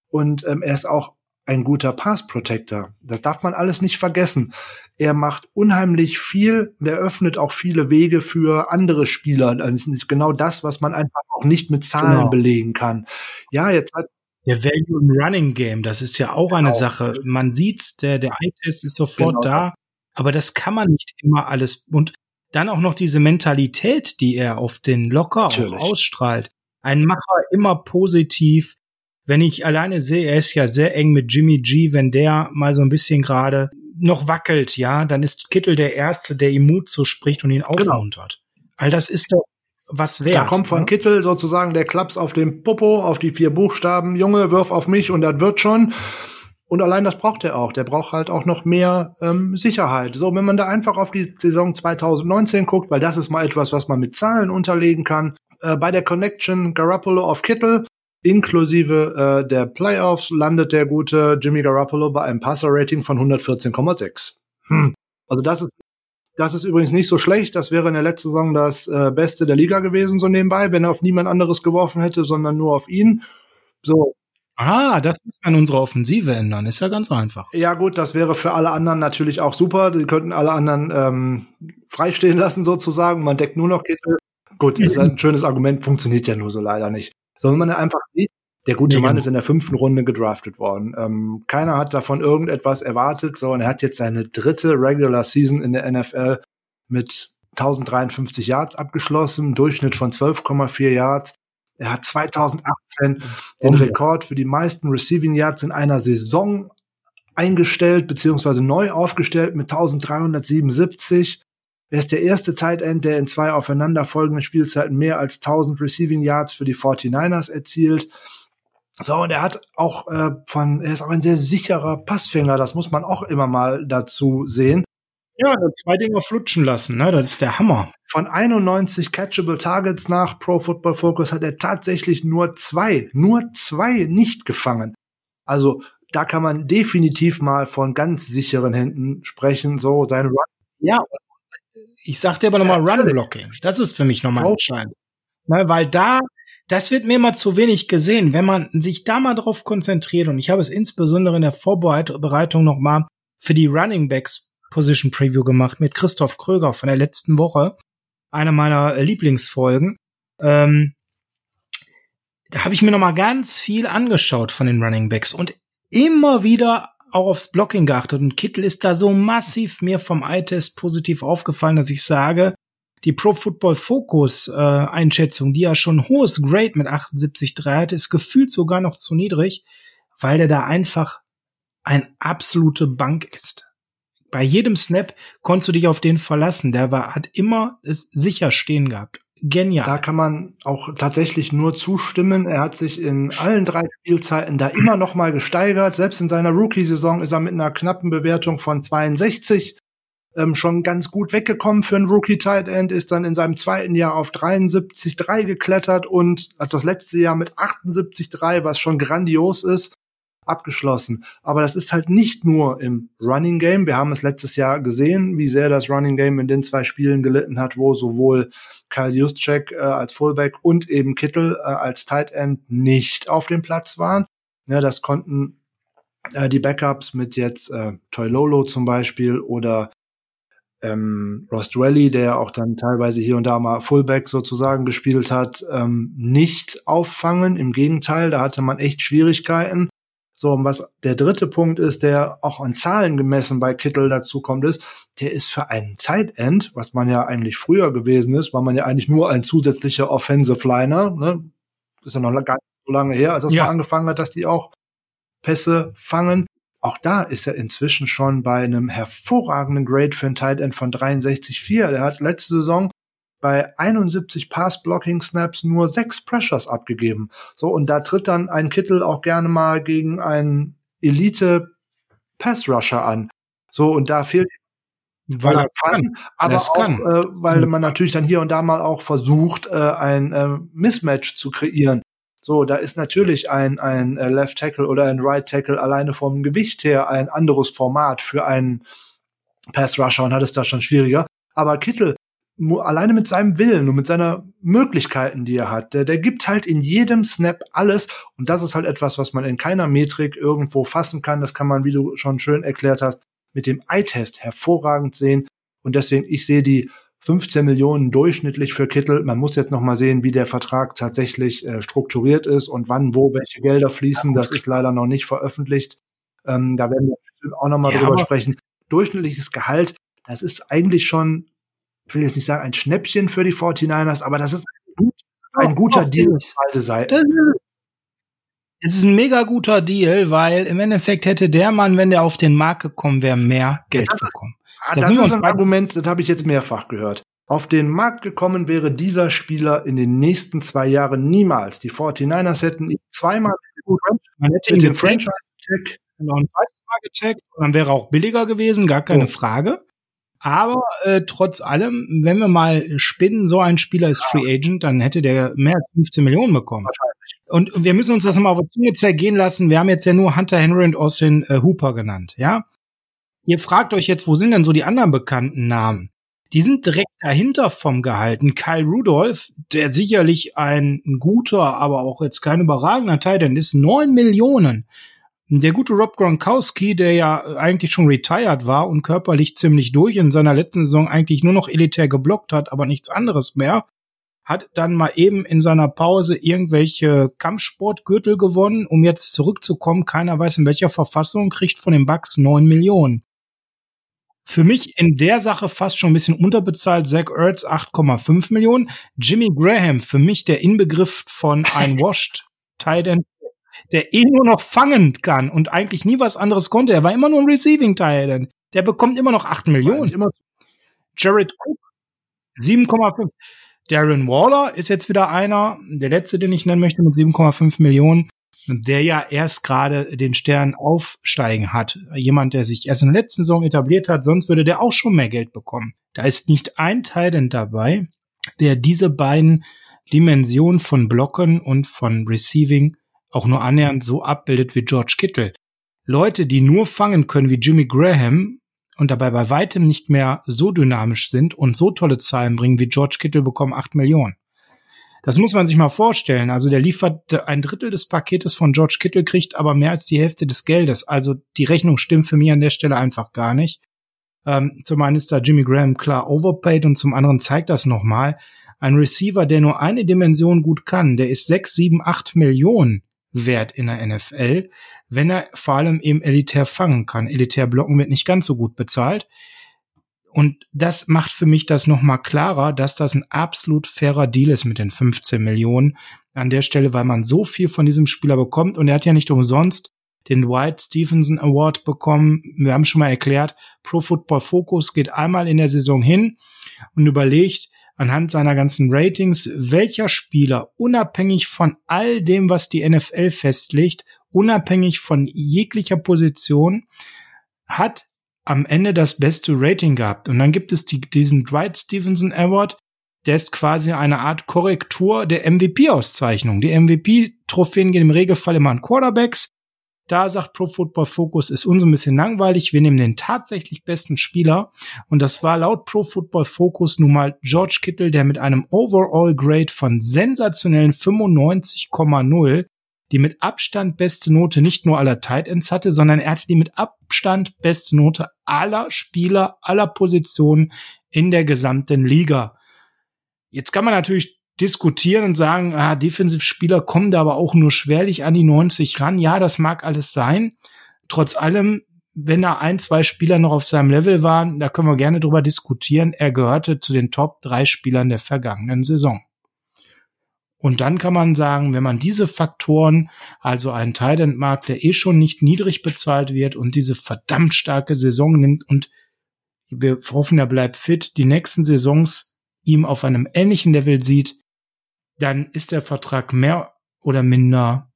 Speaker 2: Und ähm, er ist auch ein guter Pass Protector. Das darf man alles nicht vergessen. Er macht unheimlich viel und er öffnet auch viele Wege für andere Spieler. Das ist genau das, was man einfach auch nicht mit Zahlen genau. belegen kann. Ja, jetzt hat
Speaker 1: der Value im Running Game, das ist ja auch genau. eine Sache. Man sieht, der, der Eye-Test ist sofort genau. da, aber das kann man nicht immer alles. Und dann auch noch diese Mentalität, die er auf den Locker auch ausstrahlt. ein Macher, immer positiv. Wenn ich alleine sehe, er ist ja sehr eng mit Jimmy G, wenn der mal so ein bisschen gerade noch wackelt, ja, dann ist Kittel der Erste, der ihm Mut zuspricht und ihn
Speaker 2: Genau.
Speaker 1: aufmuntert. All das ist doch was wert.
Speaker 2: Da kommt von
Speaker 1: ne?
Speaker 2: Kittel sozusagen der Klaps auf den Popo, auf die vier Buchstaben, Junge, wirf auf mich und das wird schon. Und allein das braucht er auch. Der braucht halt auch noch mehr ähm, Sicherheit. So, wenn man da einfach auf die Saison 2019 guckt, weil das ist mal etwas, was man mit Zahlen unterlegen kann. Äh, bei der Connection Garoppolo auf Kittel, inklusive äh, der Playoffs, landet der gute Jimmy Garoppolo bei einem Passer-Rating von 114,6. Hm. Also das ist das ist übrigens nicht so schlecht. Das wäre in der letzten Saison das äh, Beste der Liga gewesen, so nebenbei, wenn er auf niemand anderes geworfen hätte, sondern nur auf ihn. So,
Speaker 1: Ah, das muss man in unserer Offensive ändern. Ist ja ganz einfach.
Speaker 2: ja gut, das wäre für alle anderen natürlich auch super. Die könnten alle anderen ähm, freistehen lassen sozusagen. Man deckt nur noch Kittel. Gut, ist ein schönes Argument, funktioniert ja nur so leider nicht. So, wenn man einfach sieht, der gute
Speaker 1: Nee,
Speaker 2: Mann
Speaker 1: genau.
Speaker 2: ist in der fünften Runde gedraftet worden. Ähm, keiner hat davon irgendetwas erwartet. So, und er hat jetzt seine dritte Regular Season in der NFL mit 1053 Yards abgeschlossen, Durchschnitt von 12,4 Yards. Er hat 2018 den
Speaker 1: Bombe.
Speaker 2: Rekord für die meisten Receiving Yards in einer Saison eingestellt beziehungsweise neu aufgestellt mit 1377. Er ist der erste Tight End, der in zwei aufeinanderfolgenden Spielzeiten mehr als 1000 Receiving Yards für die 49ers erzielt. So, und er hat auch äh, von, er ist auch ein sehr sicherer Passfänger, das muss man auch immer mal dazu sehen.
Speaker 1: Ja, zwei Dinger flutschen lassen, ne? Das ist der Hammer.
Speaker 2: Von 91 catchable Targets nach Pro Football Focus hat er tatsächlich nur zwei, nur zwei nicht gefangen. Also da kann man definitiv mal von ganz sicheren Händen sprechen. So sein Run.
Speaker 1: Ja. Ich sag dir aber nochmal
Speaker 2: Ja,
Speaker 1: Run-Blocking. Das ist für mich nochmal entscheidend. Ne, weil da, das wird mir mal zu wenig gesehen. Wenn man sich da mal drauf konzentriert, und ich habe es insbesondere in der Vorbereitung nochmal für die Running Backs Position Preview gemacht mit Christoph Kröger von der letzten Woche. Eine meiner Lieblingsfolgen. Ähm, da habe ich mir nochmal ganz viel angeschaut von den Running Backs und immer wieder auch aufs Blocking geachtet. Und Kittel ist da so massiv mir vom Eye-Test positiv aufgefallen, dass ich sage, die Pro Football Focus äh, Einschätzung, die ja schon ein hohes Grade mit 78,3 hatte, ist gefühlt sogar noch zu niedrig, weil der da einfach ein absolute Bank ist. Bei jedem Snap konntest du dich auf den verlassen. Der war, hat immer es sicher stehen gehabt. Genial.
Speaker 2: Da kann man auch tatsächlich nur zustimmen. Er hat sich in allen drei Spielzeiten da immer noch mal gesteigert. Selbst in seiner Rookie-Saison ist er mit einer knappen Bewertung von 62 ähm, schon ganz gut weggekommen für einen Rookie-Tight End, ist dann in seinem zweiten Jahr auf 73,3 geklettert und hat das letzte Jahr mit 78,3, was schon grandios ist, abgeschlossen. Aber das ist halt nicht nur im Running Game. Wir haben es letztes Jahr gesehen, wie sehr das Running Game in den zwei Spielen gelitten hat, wo sowohl Kyle Juszczyk äh, als Fullback und eben Kittel äh, als Tight End nicht auf dem Platz waren. Ja, das konnten äh, die Backups mit jetzt äh, Toy Lolo zum Beispiel oder ähm, Ross Dwelly, der auch dann teilweise hier und da mal Fullback sozusagen gespielt hat, ähm, nicht auffangen. Im Gegenteil, da hatte man echt Schwierigkeiten. So, und was der dritte Punkt ist, der auch an Zahlen gemessen bei Kittel dazu kommt, ist, der ist für einen Tight End, was man ja eigentlich früher gewesen ist, war man ja eigentlich nur ein zusätzlicher Offensive Liner, ne? Ist ja noch gar nicht so lange her, als das
Speaker 1: Ja.
Speaker 2: mal angefangen hat, dass die auch Pässe fangen. Auch da ist er inzwischen schon bei einem hervorragenden Grade für einen Tight End von 63,4. Der hat letzte Saison bei 71 Pass-Blocking-Snaps nur sechs Pressures abgegeben. So, und da tritt dann ein Kittel auch gerne mal gegen einen Elite-Pass-Rusher an. So, und da fehlt
Speaker 1: weil er kann.
Speaker 2: aber
Speaker 1: das
Speaker 2: auch,
Speaker 1: kann.
Speaker 2: Äh, weil man natürlich dann hier und da mal auch versucht, äh, ein äh, Mismatch zu kreieren. So, da ist natürlich ein, ein äh, Left Tackle oder ein Right Tackle alleine vom Gewicht her ein anderes Format für einen Pass Rusher und hat es da schon schwieriger. Aber Kittel, alleine mit seinem Willen und mit seiner Möglichkeiten, die er hat, der, der gibt halt in jedem Snap alles. Und das ist halt etwas, was man in keiner Metrik irgendwo fassen kann. Das kann man, wie du schon schön erklärt hast, mit dem Eye-Test hervorragend sehen. Und deswegen, ich sehe die 15 Millionen durchschnittlich für Kittel. Man muss jetzt noch mal sehen, wie der Vertrag tatsächlich äh, strukturiert ist und wann, wo, welche Gelder fließen. Das ist leider noch nicht veröffentlicht. Ähm, da werden wir auch noch mal
Speaker 1: Ja,
Speaker 2: drüber sprechen. Durchschnittliches Gehalt, das ist eigentlich schon, ich will jetzt nicht sagen ein Schnäppchen für die 49ers, aber das ist gut. Das ist ein guter
Speaker 1: doch,
Speaker 2: Deal für beide Seiten.
Speaker 1: Es. Ist ein mega guter Deal, weil im Endeffekt hätte der Mann, wenn der auf den Markt gekommen wäre, mehr Geld
Speaker 2: ist-
Speaker 1: bekommen.
Speaker 2: Ah,
Speaker 1: Da
Speaker 2: das ist ein Argument, das habe ich jetzt mehrfach gehört. Auf den Markt gekommen wäre dieser Spieler in den nächsten zwei Jahren niemals. Die 49ers hätten ihn zweimal
Speaker 1: Man hätte ihn
Speaker 2: mit dem Franchise-Tag
Speaker 1: noch ein zweites Mal getaggt und dann wäre er auch billiger gewesen, gar keine
Speaker 2: So.
Speaker 1: Frage. Aber äh, trotz allem, wenn wir mal spinnen, so ein Spieler ist Free Agent, dann hätte der mehr als 15 Millionen bekommen. Und wir müssen uns das mal auf die Zunge zergehen lassen. Wir haben jetzt ja nur Hunter Henry und Austin äh, Hooper genannt, ja? Ihr fragt euch jetzt, wo sind denn so die anderen bekannten Namen? Die sind direkt dahinter vom Gehalten. Kyle Rudolph, der sicherlich ein guter, aber auch jetzt kein überragender Teil, denn ist neun Millionen. Der gute Rob Gronkowski, der ja eigentlich schon retired war und körperlich ziemlich durch in seiner letzten Saison eigentlich nur noch elitär geblockt hat, aber nichts anderes mehr, hat dann mal eben in seiner Pause irgendwelche Kampfsportgürtel gewonnen, um jetzt zurückzukommen. Keiner weiß in welcher Verfassung, kriegt von den Bucks neun Millionen. Für mich in der Sache fast schon ein bisschen unterbezahlt. Zach Ertz 8,5 Millionen. Jimmy Graham, für mich der Inbegriff von ein Washed Tight End, der eh nur noch fangen kann und eigentlich nie was anderes konnte. Er war immer nur ein Receiving Tight End. Der bekommt immer noch 8 Millionen.
Speaker 2: Immer
Speaker 1: Jared Cook 7,5. Darren Waller ist jetzt wieder einer, der letzte, den ich nennen möchte, mit 7,5 Millionen, der ja erst gerade den Stern aufsteigen hat. Jemand, der sich erst in der letzten Saison etabliert hat, sonst würde der auch schon mehr Geld bekommen. Da ist nicht ein Titan dabei, der diese beiden Dimensionen von Blocken und von Receiving auch nur annähernd so abbildet wie George Kittle. Leute, die nur fangen können wie Jimmy Graham und dabei bei weitem nicht mehr so dynamisch sind und so tolle Zahlen bringen wie George Kittle, bekommen 8 Millionen. Das muss man sich mal vorstellen. Also der liefert ein Drittel des Paketes von George Kittle, kriegt aber mehr als die Hälfte des Geldes. Also die Rechnung stimmt für mich an der Stelle einfach gar nicht. Ähm, zum einen ist da Jimmy Graham klar overpaid und zum anderen zeigt das nochmal. Ein Receiver, der nur eine Dimension gut kann, der ist 6, 7, 8 Millionen wert in der NFL, wenn er vor allem eben elitär fangen kann. Elitär blocken wird nicht ganz so gut bezahlt. Und das macht für mich das nochmal klarer, dass das ein absolut fairer Deal ist mit den 15 Millionen an der Stelle, weil man so viel von diesem Spieler bekommt. Und er hat ja nicht umsonst den Dwight Stevenson Award bekommen. Wir haben schon mal erklärt, Pro Football Focus geht einmal in der Saison hin und überlegt anhand seiner ganzen Ratings, welcher Spieler unabhängig von all dem, was die NFL festlegt, unabhängig von jeglicher Position, hat am Ende das beste Rating gehabt. Und dann gibt es die, diesen Dwight Stevenson Award, der ist quasi eine Art Korrektur der MVP-Auszeichnung. Die MVP-Trophäen gehen im Regelfall immer an Quarterbacks. Da sagt Pro Football Focus, ist uns ein bisschen langweilig. Wir nehmen den tatsächlich besten Spieler. Und das war laut Pro Football Focus nun mal George Kittle, der mit einem Overall Grade von sensationellen 95,0 die mit Abstand beste Note nicht nur aller Tight hatte, sondern er hatte die mit Abstand beste Note aller Spieler, aller Positionen in der gesamten Liga. Jetzt kann man natürlich diskutieren und sagen, ah, Defensivspieler kommen da aber auch nur schwerlich an die 90 ran. Ja, das mag alles sein. Trotz allem, wenn da ein, zwei Spieler noch auf seinem Level waren, da können wir gerne drüber diskutieren. Er gehörte zu den Top drei Spielern der vergangenen Saison. Und dann kann man sagen, wenn man diese Faktoren, also einen Tight-End-Markt, der eh schon nicht niedrig bezahlt wird und diese verdammt starke Saison nimmt und wir hoffen, er bleibt fit, die nächsten Saisons ihm auf einem ähnlichen Level sieht, dann ist der Vertrag mehr oder minder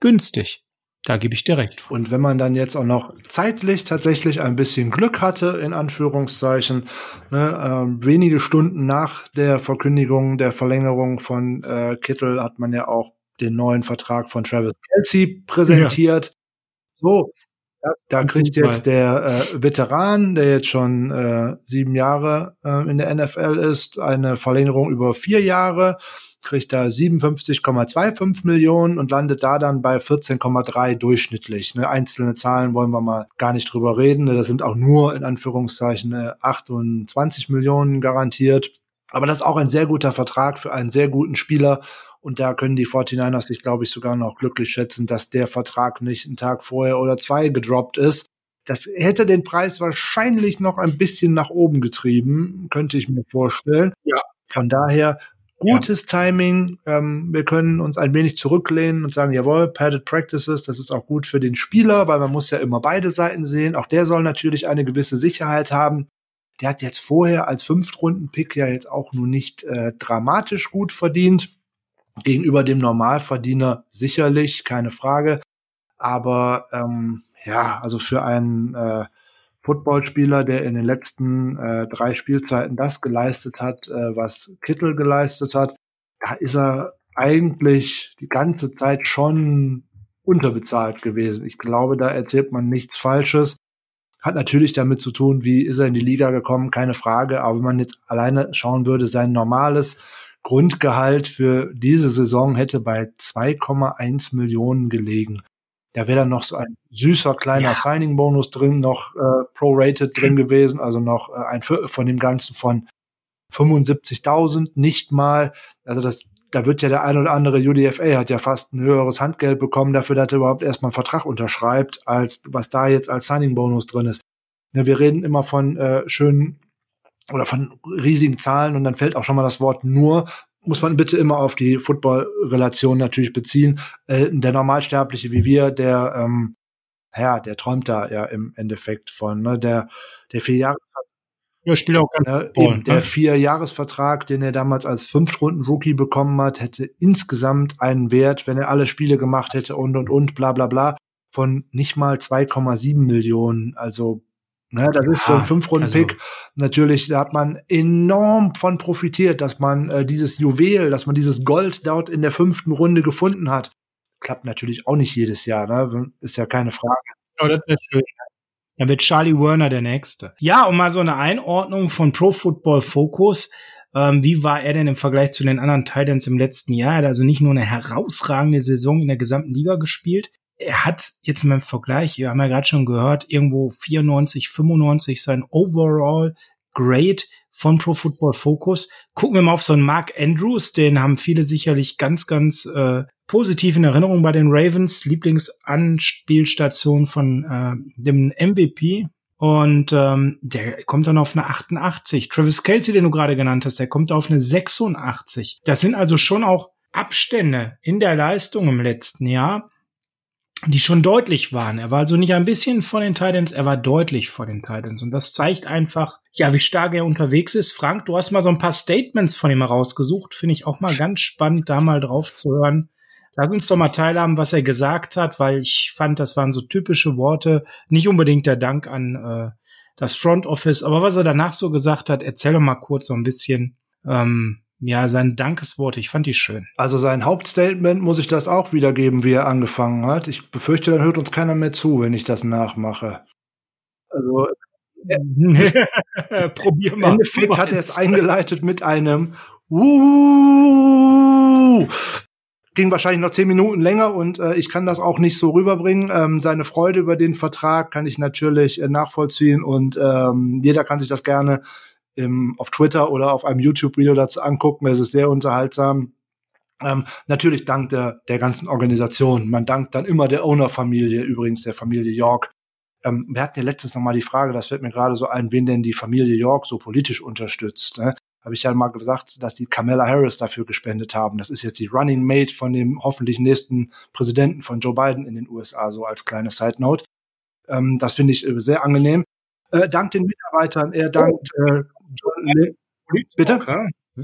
Speaker 1: günstig. Da gebe ich dir recht.
Speaker 2: Und wenn man dann jetzt auch noch zeitlich tatsächlich ein bisschen Glück hatte, in Anführungszeichen, ne, ähm, wenige Stunden nach der Verkündigung der Verlängerung von äh, Kittel hat man ja auch den neuen Vertrag von Travis Kelsey präsentiert. Ja. So, da, da kriegt jetzt der äh, Veteran, der jetzt schon äh, sieben Jahre äh, in der NFL ist, eine Verlängerung über vier Jahre kriegt da 57,25 Millionen und landet da dann bei 14,3 durchschnittlich. Ne? Einzelne Zahlen wollen wir mal gar nicht drüber reden. Das sind auch nur in Anführungszeichen 28 Millionen garantiert. Aber das ist auch ein sehr guter Vertrag für einen sehr guten Spieler. Und da können die 49ers sich, glaube ich, sogar noch glücklich schätzen, dass der Vertrag nicht einen Tag vorher oder zwei gedroppt ist. Das hätte den Preis wahrscheinlich noch ein bisschen nach oben getrieben, könnte ich mir vorstellen.
Speaker 1: Ja.
Speaker 2: Von daher gutes ja. Timing. Ähm, wir können uns ein wenig zurücklehnen und sagen, jawohl, Padded Practices, das ist auch gut für den Spieler, weil man muss ja immer beide Seiten sehen. Auch der soll natürlich eine gewisse Sicherheit haben. Der hat jetzt vorher als Fünftrunden-Pick ja jetzt auch nur nicht äh, dramatisch gut verdient. Gegenüber dem Normalverdiener sicherlich, keine Frage. Aber ähm, ja, also für einen äh, Footballspieler, der in den letzten äh, drei Spielzeiten das geleistet hat, äh, was Kittel geleistet hat, da ist er eigentlich die ganze Zeit schon unterbezahlt gewesen. Ich glaube, da erzählt man nichts Falsches. Hat natürlich damit zu tun, wie ist er in die Liga gekommen, keine Frage. Aber wenn man jetzt alleine schauen würde, sein normales Grundgehalt für diese Saison hätte bei 2,1 Millionen gelegen. Da wäre dann noch so ein süßer kleiner ja. Signing-Bonus drin, noch äh, prorated drin gewesen, also noch äh, ein Viertel von dem Ganzen von 75.000, nicht mal. Also das, da wird ja der ein oder andere UDFA hat ja fast ein höheres Handgeld bekommen dafür, dass er überhaupt erstmal einen Vertrag unterschreibt, als was da jetzt als Signing-Bonus drin ist. Ja, wir reden immer von äh, schönen oder von riesigen Zahlen und dann fällt auch schon mal das Wort nur, muss man bitte immer auf die Football-Relation natürlich beziehen. Äh, der Normalsterbliche wie wir, der, ähm, ja, der träumt da ja im Endeffekt von, ne? Der, der vier Jahre
Speaker 1: ja, spielt auch ganz
Speaker 2: äh, Football, eben, Der ne? Vierjahresvertrag, den er damals als Fünftrunden-Rookie bekommen hat, hätte insgesamt einen Wert, wenn er alle Spiele gemacht hätte und und und bla bla bla, von nicht mal 2,7 Millionen. Also Ne, das ja, ist so ein Fünf-Runden-Pick. Also. Natürlich, da hat man enorm von profitiert, dass man äh, dieses Juwel, dass man dieses Gold dort in der fünften Runde gefunden hat. Klappt natürlich auch nicht jedes Jahr, ne? Ist ja keine Frage.
Speaker 1: Oh, das wäre schön. Dann wird Charlie Werner der Nächste. Ja, um mal so eine Einordnung von Pro Football Focus. Ähm, wie war er denn im Vergleich zu den anderen Titans im letzten Jahr? Er hat also nicht nur eine herausragende Saison in der gesamten Liga gespielt, er hat jetzt mal im Vergleich, wir haben ja gerade schon gehört, irgendwo 94, 95 sein Overall Grade von Pro Football Focus. Gucken wir mal auf so einen Mark Andrews, den haben viele sicherlich ganz, ganz äh, positiv in Erinnerung bei den Ravens, Lieblingsanspielstation von äh, dem MVP. Und ähm, der kommt dann auf eine 88. Travis Kelsey, den du gerade genannt hast, der kommt auf eine 86. Das sind also schon auch Abstände in der Leistung im letzten Jahr, die schon deutlich waren. Er war also nicht ein bisschen vor den Titans, er war deutlich vor den Titans. Und das zeigt einfach, ja, wie stark er unterwegs ist. Frank, du hast mal so ein paar Statements von ihm herausgesucht. Finde ich auch mal ganz spannend, da mal drauf zu hören. Lass uns doch mal teilhaben, was er gesagt hat, weil ich fand, das waren so typische Worte. Nicht unbedingt der Dank an äh, das Front Office, aber was er danach so gesagt hat, erzähl doch mal kurz so ein bisschen. Ähm, ja, sein Dankeswort, ich fand die schön.
Speaker 2: Also sein Hauptstatement muss ich das auch wiedergeben, wie er angefangen hat. Ich befürchte, dann hört uns keiner mehr zu, wenn ich das nachmache. Also
Speaker 1: probier mal.
Speaker 2: Im Endeffekt hat er es eingeleitet mit einem uh, ging wahrscheinlich noch zehn Minuten länger und äh, ich kann das auch nicht so rüberbringen. Ähm, seine Freude über den Vertrag kann ich natürlich äh, nachvollziehen und ähm, jeder kann sich das gerne im, auf Twitter oder auf einem YouTube-Video dazu angucken. Es ist sehr unterhaltsam. Ähm, natürlich dank der, der ganzen Organisation. Man dankt dann immer der Owner-Familie, übrigens der Familie York. Ähm, wir hatten ja letztens noch mal die Frage, das fällt mir gerade so ein, wen denn die Familie York so politisch unterstützt. Ne? Habe ich ja mal gesagt, dass die Kamala Harris dafür gespendet haben. Das ist jetzt die Running Mate von dem hoffentlich nächsten Präsidenten von Joe Biden in den USA, so als kleine Side Note. Ähm, das finde ich äh, sehr angenehm. Äh, dank den Mitarbeitern, er dankt äh,
Speaker 1: Bitte?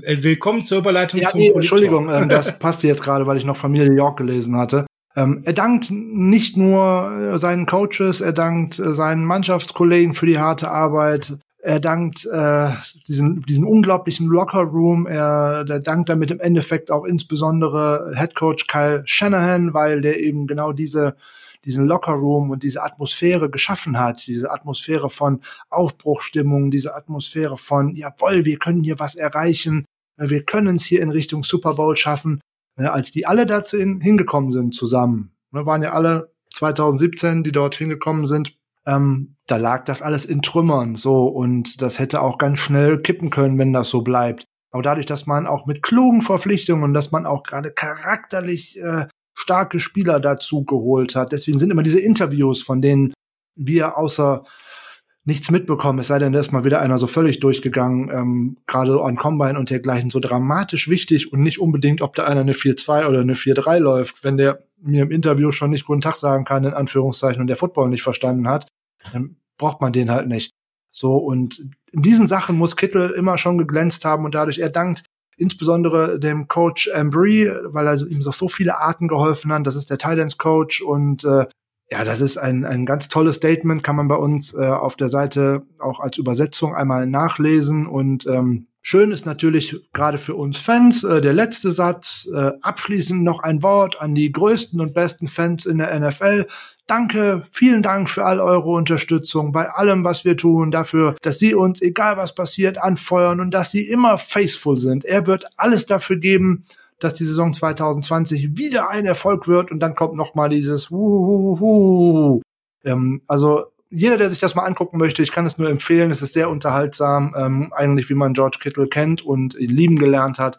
Speaker 1: Äh, willkommen zur Überleitung
Speaker 2: ja, zum nee, Entschuldigung, ähm, das passte jetzt gerade, weil ich noch Familie York gelesen hatte. Ähm, er dankt nicht nur äh, seinen Coaches, er dankt äh, seinen Mannschaftskollegen für die harte Arbeit. Er dankt äh, diesen, diesen unglaublichen Locker Room. Er der dankt damit im Endeffekt auch insbesondere Head Coach Kyle Shanahan, weil der eben genau diese diesen Lockerroom und diese Atmosphäre geschaffen hat, diese Atmosphäre von Aufbruchstimmung, diese Atmosphäre von, jawohl, wir können hier was erreichen, wir können es hier in Richtung Super Bowl schaffen. Als die alle dazu hingekommen sind zusammen, waren ja alle 2017, die dort hingekommen sind, ähm, da lag das alles in Trümmern, so, und das hätte auch ganz schnell kippen können, wenn das so bleibt. Aber dadurch, dass man auch mit klugen Verpflichtungen, dass man auch gerade charakterlich äh, starke Spieler dazu geholt hat. Deswegen sind immer diese Interviews, von denen wir außer nichts mitbekommen, es sei denn, da ist mal wieder einer so völlig durchgegangen, ähm, gerade an Combine und dergleichen, so dramatisch wichtig und nicht unbedingt, ob da einer eine 4-2 oder eine 4-3 läuft. Wenn der mir im Interview schon nicht guten Tag sagen kann, in Anführungszeichen, und der Football nicht verstanden hat, dann braucht man den halt nicht. So, und in diesen Sachen muss Kittel immer schon geglänzt haben und dadurch er dankt insbesondere dem Coach Embry, weil er ihm auf so viele Arten geholfen hat. Das ist der Thailands Coach und äh, ja, das ist ein, ein ganz tolles Statement, kann man bei uns äh, auf der Seite auch als Übersetzung einmal nachlesen. Und ähm, schön ist natürlich gerade für uns Fans äh, der letzte Satz. Äh, abschließend noch ein Wort an die größten und besten Fans in der NFL. Danke, vielen Dank für all eure Unterstützung bei allem, was wir tun, dafür, dass Sie uns, egal was passiert, anfeuern und dass Sie immer faithful sind. Er wird alles dafür geben, dass die Saison 2020 wieder ein Erfolg wird und dann kommt noch mal dieses Wuhuhuhu. Ähm, also jeder, der sich das mal angucken möchte, ich kann es nur empfehlen. Es ist sehr unterhaltsam, ähm, eigentlich wie man George Kittle kennt und ihn lieben gelernt hat.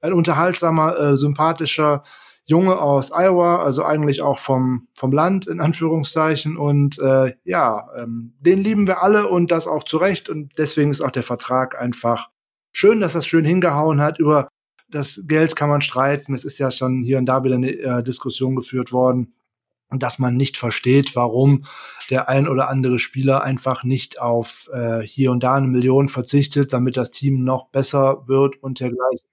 Speaker 2: Ein unterhaltsamer, äh, sympathischer Junge aus Iowa, also eigentlich auch vom vom Land in Anführungszeichen und äh, ja, ähm, den lieben wir alle und das auch zu Recht und deswegen ist auch der Vertrag einfach schön, dass das schön hingehauen hat über das Geld kann man streiten. Es ist ja schon hier und da wieder eine äh, Diskussion geführt worden, dass man nicht versteht, warum der ein oder andere Spieler einfach nicht auf äh, hier und da eine Million verzichtet, damit das Team noch besser wird und dergleichen.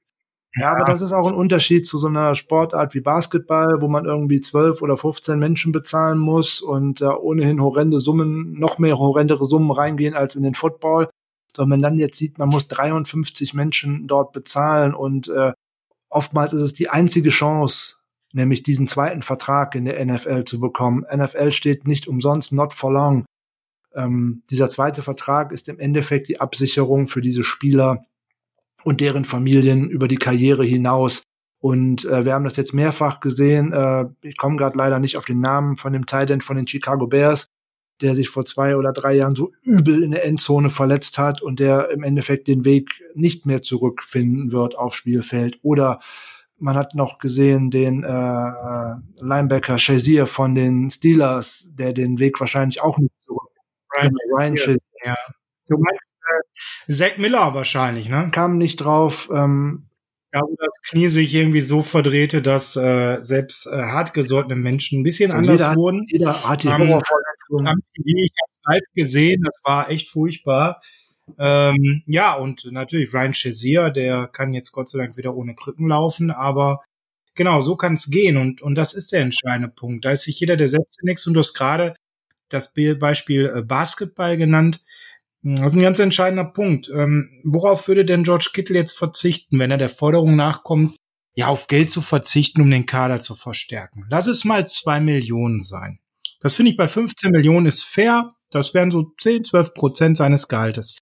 Speaker 2: Ja, aber das ist auch ein Unterschied zu so einer Sportart wie Basketball, wo man irgendwie zwölf oder 15 Menschen bezahlen muss und äh, ohnehin horrende Summen, noch mehr horrendere Summen reingehen als in den Football. So, wenn man dann jetzt sieht, man muss 53 Menschen dort bezahlen und äh, oftmals ist es die einzige Chance, nämlich diesen zweiten Vertrag in der NFL zu bekommen. NFL steht nicht umsonst not for long. Ähm, dieser zweite Vertrag ist im Endeffekt die Absicherung für diese Spieler und deren Familien über die Karriere hinaus. Und äh, wir haben das jetzt mehrfach gesehen. Äh, ich komme gerade leider nicht auf den Namen von dem Titan von den Chicago Bears, der sich vor zwei oder drei Jahren so übel in der Endzone verletzt hat und der im Endeffekt den Weg nicht mehr zurückfinden wird aufs Spielfeld. Oder man hat noch gesehen den äh, äh Linebacker Shazier von den Steelers, der den Weg wahrscheinlich auch nicht zurück.
Speaker 1: Ryan, Ryan Shazier. Ja. Du meinst äh, Zach Miller wahrscheinlich, ne?
Speaker 2: Kam nicht drauf. Ähm,
Speaker 1: ja, wo das Knie sich irgendwie so verdrehte, dass äh, selbst äh, hartgesottene Menschen ein bisschen so anders
Speaker 2: jeder
Speaker 1: wurden.
Speaker 2: jeder hat die
Speaker 1: um, Horrorverletzung. Ich habe live gesehen, das war echt furchtbar. Ähm, ja, und natürlich Ryan Shazier, der kann jetzt Gott sei Dank wieder ohne Krücken laufen, aber genau, so kann es gehen und, und das ist der entscheidende Punkt. Da ist sich jeder der selbst nichts und du hast gerade das Beispiel äh, Basketball genannt. Das ist ein ganz entscheidender Punkt. Ähm, worauf würde denn George Kittle jetzt verzichten, wenn er der Forderung nachkommt, ja, auf Geld zu verzichten, um den Kader zu verstärken? Lass es mal zwei Millionen sein. Das finde ich bei 15 Millionen ist fair. Das wären so 10, 12 Prozent seines Gehaltes.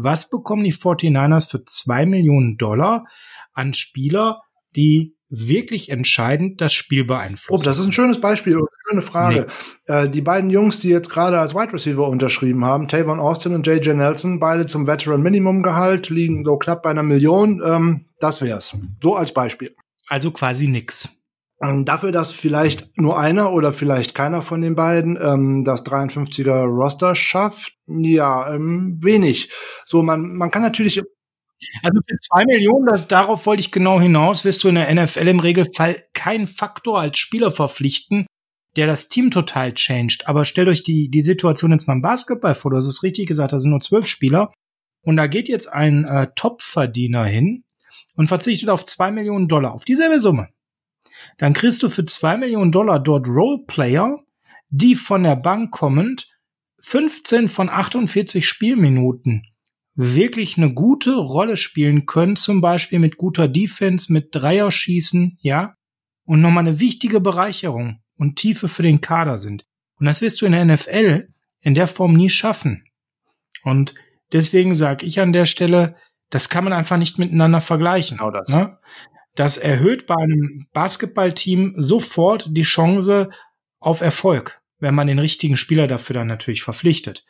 Speaker 1: Was bekommen die 49ers für zwei Millionen Dollar an Spieler, die wirklich entscheidend das Spiel beeinflussen.
Speaker 2: Oh, das ist ein schönes Beispiel und eine schöne Frage. Nee. Äh, die beiden Jungs, die jetzt gerade als Wide Receiver unterschrieben haben, Tavon Austin und JJ Nelson, beide zum Veteran Minimum Gehalt, liegen so knapp bei einer Million. Ähm, das wär's. So als Beispiel.
Speaker 1: Also quasi nix.
Speaker 2: Ähm, dafür, dass vielleicht nur einer oder vielleicht keiner von den beiden ähm, das 53er Roster schafft, ja, ähm, wenig. So, man, man kann natürlich
Speaker 1: also für zwei Millionen, das, darauf wollte ich genau hinaus, wirst du in der NFL im Regelfall keinen Faktor als Spieler verpflichten, der das Team total changed. Aber stellt euch die, die Situation jetzt mal im Basketball vor, du hast es richtig gesagt, da sind nur zwölf Spieler. Und da geht jetzt ein äh, Top-Verdiener hin und verzichtet auf zwei Millionen Dollar, auf dieselbe Summe. Dann kriegst du für zwei Millionen Dollar dort Roleplayer, die von der Bank kommend 15 von 48 Spielminuten wirklich eine gute Rolle spielen können, zum Beispiel mit guter Defense, mit Dreierschießen, ja, und nochmal eine wichtige Bereicherung und Tiefe für den Kader sind. Und das wirst du in der NFL in der Form nie schaffen. Und deswegen sage ich an der Stelle, das kann man einfach nicht miteinander vergleichen. Genau das. Ne? Das erhöht bei einem Basketballteam sofort die Chance auf Erfolg, wenn man den richtigen Spieler dafür dann natürlich verpflichtet.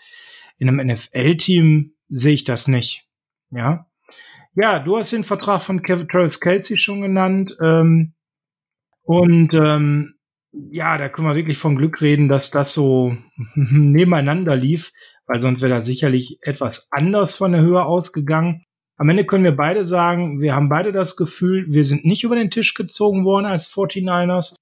Speaker 1: In einem NFL-Team sehe ich das nicht. Ja. Ja, du hast den Vertrag von Kevin Travis Kelsey schon genannt. Ähm, und ähm, ja, da können wir wirklich von Glück reden, dass das so nebeneinander lief, weil sonst wäre das sicherlich etwas anders von der Höhe ausgegangen. Am Ende können wir beide sagen, wir haben beide das Gefühl, wir sind nicht über den Tisch gezogen worden als 49ers.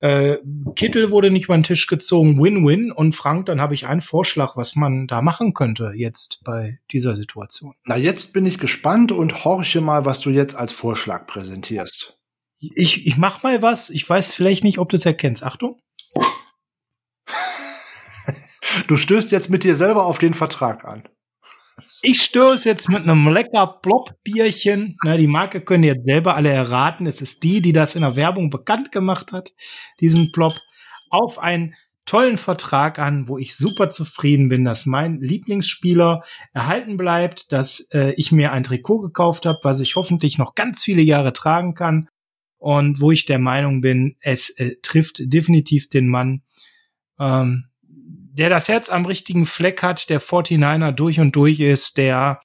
Speaker 1: Äh, Kittel wurde nicht über den Tisch gezogen, Win-Win. Und Frank, dann habe ich einen Vorschlag, was man da machen könnte jetzt bei dieser Situation.
Speaker 2: Na, jetzt bin ich gespannt und horche mal, was du jetzt als Vorschlag präsentierst.
Speaker 1: Ich, ich mach mal was. Ich weiß vielleicht nicht, ob du es erkennst. Achtung.
Speaker 2: Du stößt jetzt mit dir selber auf den Vertrag an.
Speaker 1: Ich stöße jetzt mit einem lecker Plop-Bierchen. Na, die Marke können jetzt selber alle erraten. Es ist die, die das in der Werbung bekannt gemacht hat, diesen Plop, auf einen tollen Vertrag an, wo ich super zufrieden bin, dass mein Lieblingsspieler erhalten bleibt, dass äh, ich mir ein Trikot gekauft habe, was ich hoffentlich noch ganz viele Jahre tragen kann und wo ich der Meinung bin, es äh, trifft definitiv den Mann, ähm, der das Herz am richtigen Fleck hat, der 49er durch und durch ist, der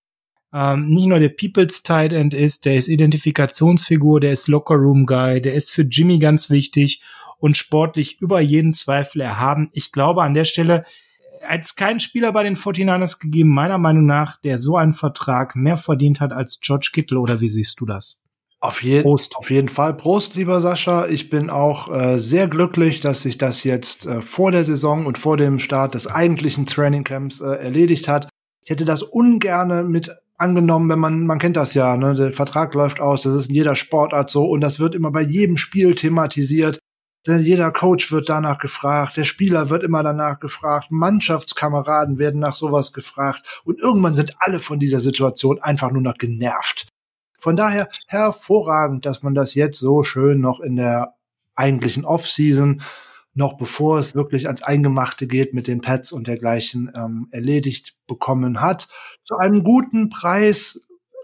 Speaker 1: ähm, nicht nur der People's Tight End ist, der ist Identifikationsfigur, der ist Locker Room Guy, der ist für Jimmy ganz wichtig und sportlich über jeden Zweifel erhaben. Ich glaube an der Stelle, als kein Spieler bei den 49ers gegeben, meiner Meinung nach, der so einen Vertrag mehr verdient hat als George Kittle, oder wie siehst du das?
Speaker 2: Auf, je Prost. auf jeden Fall. Prost, lieber Sascha. Ich bin auch äh, sehr glücklich, dass sich das jetzt äh, vor der Saison und vor dem Start des eigentlichen Trainingcamps äh, erledigt hat. Ich hätte das ungerne mit angenommen, wenn man, man kennt das ja, ne? der Vertrag läuft aus, das ist in jeder Sportart so und das wird immer bei jedem Spiel thematisiert. Denn jeder Coach wird danach gefragt, der Spieler wird immer danach gefragt, Mannschaftskameraden werden nach sowas gefragt und irgendwann sind alle von dieser Situation einfach nur noch genervt. Von daher hervorragend, dass man das jetzt so schön noch in der eigentlichen Off-Season, noch bevor es wirklich ans Eingemachte geht mit den Pads und dergleichen, ähm, erledigt bekommen hat. Zu einem guten Preis,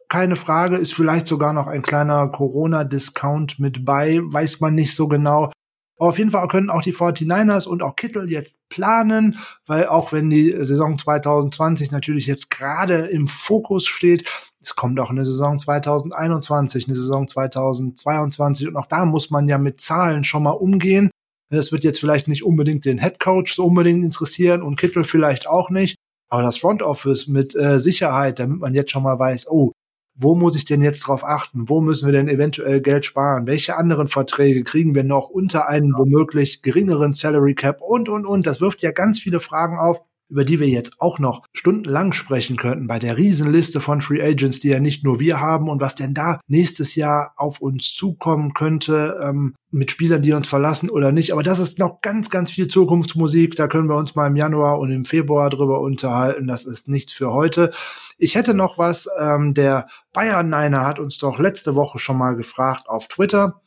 Speaker 2: keine Frage, ist vielleicht sogar noch ein kleiner Corona-Discount mit bei, weiß man nicht so genau. Aber auf jeden Fall können auch die 49ers und auch Kittel jetzt planen, weil auch wenn die Saison 2020 natürlich jetzt gerade im Fokus steht, es kommt auch eine Saison 2021, eine Saison 2022 und auch da muss man ja mit Zahlen schon mal umgehen. Das wird jetzt vielleicht nicht unbedingt den Head Coach so unbedingt interessieren und Kittel vielleicht auch nicht, aber das Front Office mit äh, Sicherheit, damit man jetzt schon mal weiß, oh, wo muss ich denn jetzt drauf achten? Wo müssen wir denn eventuell Geld sparen? Welche anderen Verträge kriegen wir noch unter einen womöglich geringeren Salary Cap und, und, und? Das wirft ja ganz viele Fragen auf über die wir jetzt auch noch stundenlang sprechen könnten, bei der Riesenliste von Free Agents, die ja nicht nur wir haben und was denn da nächstes Jahr auf uns zukommen könnte, ähm, mit Spielern, die uns verlassen oder nicht. Aber das ist noch ganz, ganz viel Zukunftsmusik. Da können wir uns mal im Januar und im Februar drüber unterhalten. Das ist nichts für heute. Ich hätte noch was, ähm, der Bayern Niner hat uns doch letzte Woche schon mal gefragt auf Twitter,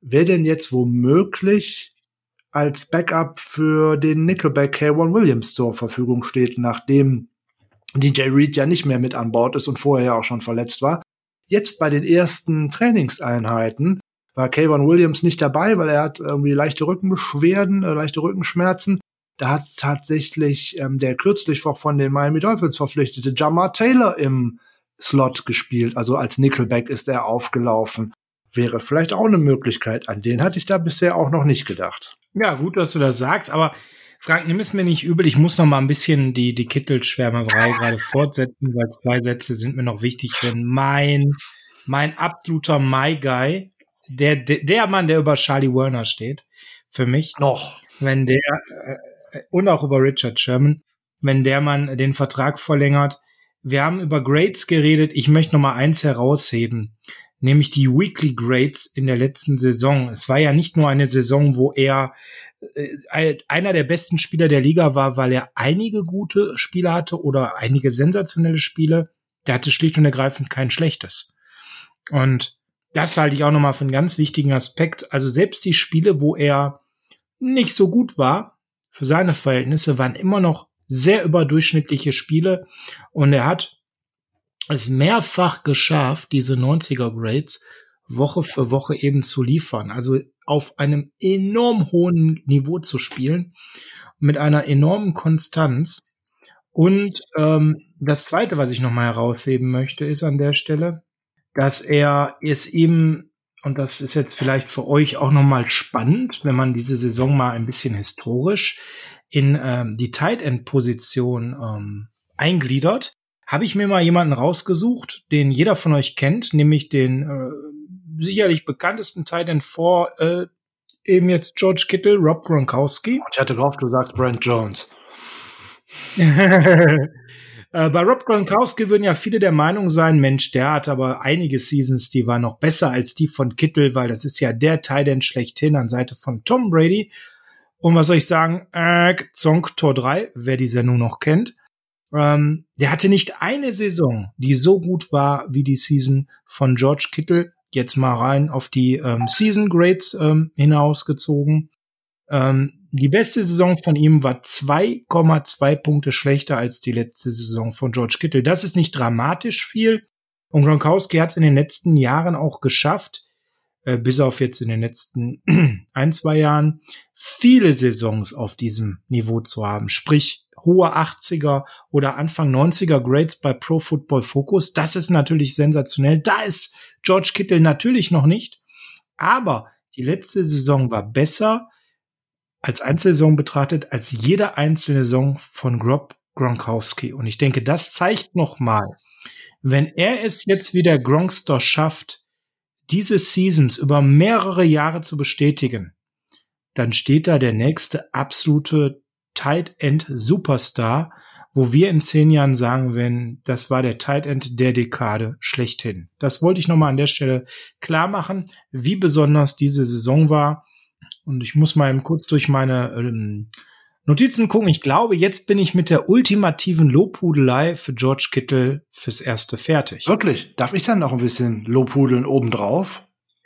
Speaker 2: wer denn jetzt womöglich als Backup für den Nickelback K1 Williams zur Verfügung steht, nachdem DJ Reed ja nicht mehr mit an Bord ist und vorher ja auch schon verletzt war. Jetzt bei den ersten Trainingseinheiten war K1 Williams nicht dabei, weil er hat irgendwie leichte Rückenbeschwerden, äh, leichte Rückenschmerzen. Da hat tatsächlich ähm, der kürzlich von den Miami Dolphins verpflichtete Jamar Taylor im Slot gespielt. Also als Nickelback ist er aufgelaufen. Wäre vielleicht auch eine Möglichkeit. An den hatte ich da bisher auch noch nicht gedacht.
Speaker 1: Ja, gut, dass du das sagst, aber Frank, nimm es mir nicht übel. Ich muss noch mal ein bisschen die, die Kittelschwärmerei gerade fortsetzen, weil zwei Sätze sind mir noch wichtig. Wenn mein, mein absoluter My Guy, der, der, der Mann, der über Charlie Werner steht, für mich.
Speaker 2: Noch.
Speaker 1: Wenn der, äh, und auch über Richard Sherman, wenn der Mann den Vertrag verlängert. Wir haben über Grades geredet. Ich möchte noch mal eins herausheben nämlich die Weekly Grades in der letzten Saison. Es war ja nicht nur eine Saison, wo er äh, einer der besten Spieler der Liga war, weil er einige gute Spiele hatte oder einige sensationelle Spiele. Der hatte schlicht und ergreifend kein schlechtes. Und das halte ich auch nochmal für einen ganz wichtigen Aspekt. Also selbst die Spiele, wo er nicht so gut war, für seine Verhältnisse, waren immer noch sehr überdurchschnittliche Spiele. Und er hat es mehrfach geschafft, diese 90er Grades Woche für Woche eben zu liefern. Also auf einem enorm hohen Niveau zu spielen, mit einer enormen Konstanz. Und ähm, das Zweite, was ich nochmal herausheben möchte, ist an der Stelle, dass er es eben und das ist jetzt vielleicht für euch auch nochmal spannend, wenn man diese Saison mal ein bisschen historisch in ähm, die Tight End Position ähm, eingliedert, habe ich mir mal jemanden rausgesucht, den jeder von euch kennt, nämlich den äh, sicherlich bekanntesten Tight End vor äh, eben jetzt George Kittle, Rob Gronkowski.
Speaker 2: Ich hatte gehofft, du sagst Brent Jones.
Speaker 1: Äh, bei Rob Gronkowski würden ja viele der Meinung sein, Mensch, der hat aber einige Seasons, die waren noch besser als die von Kittel, weil das ist ja der Tight End schlechthin an Seite von Tom Brady. Und was soll ich sagen? Äh, Zonk Tor 3, wer die Sendung noch kennt. Ähm, der hatte nicht eine Saison, die so gut war wie die Season von George Kittle. Jetzt mal rein auf die ähm, Season Grades ähm, hinausgezogen. Ähm, die beste Saison von ihm war 2,2 Punkte schlechter als die letzte Saison von George Kittle. Das ist nicht dramatisch viel. Und Gronkowski hat es in den letzten Jahren auch geschafft, äh, bis auf jetzt in den letzten ein, zwei Jahren, viele Saisons auf diesem Niveau zu haben. Sprich, hohe 80er oder Anfang 90er Grades bei Pro Football Focus. Das ist natürlich sensationell. Da ist George Kittle natürlich noch nicht. Aber die letzte Saison war besser als Einzelsaison betrachtet als jede einzelne Saison von Grob Gronkowski. Und ich denke, das zeigt nochmal, wenn er es jetzt wieder Gronkster schafft, diese Seasons über mehrere Jahre zu bestätigen, dann steht da der nächste absolute Tight End Superstar, wo wir in zehn Jahren sagen werden, das war der Tight End der Dekade schlechthin. Das wollte ich nochmal an der Stelle klar machen, wie besonders diese Saison war. Und ich muss mal kurz durch meine ähm, Notizen gucken. Ich glaube, jetzt bin ich mit der ultimativen Lobhudelei für George Kittle fürs Erste fertig.
Speaker 2: Wirklich? Darf ich dann noch ein bisschen Lobhudeln obendrauf?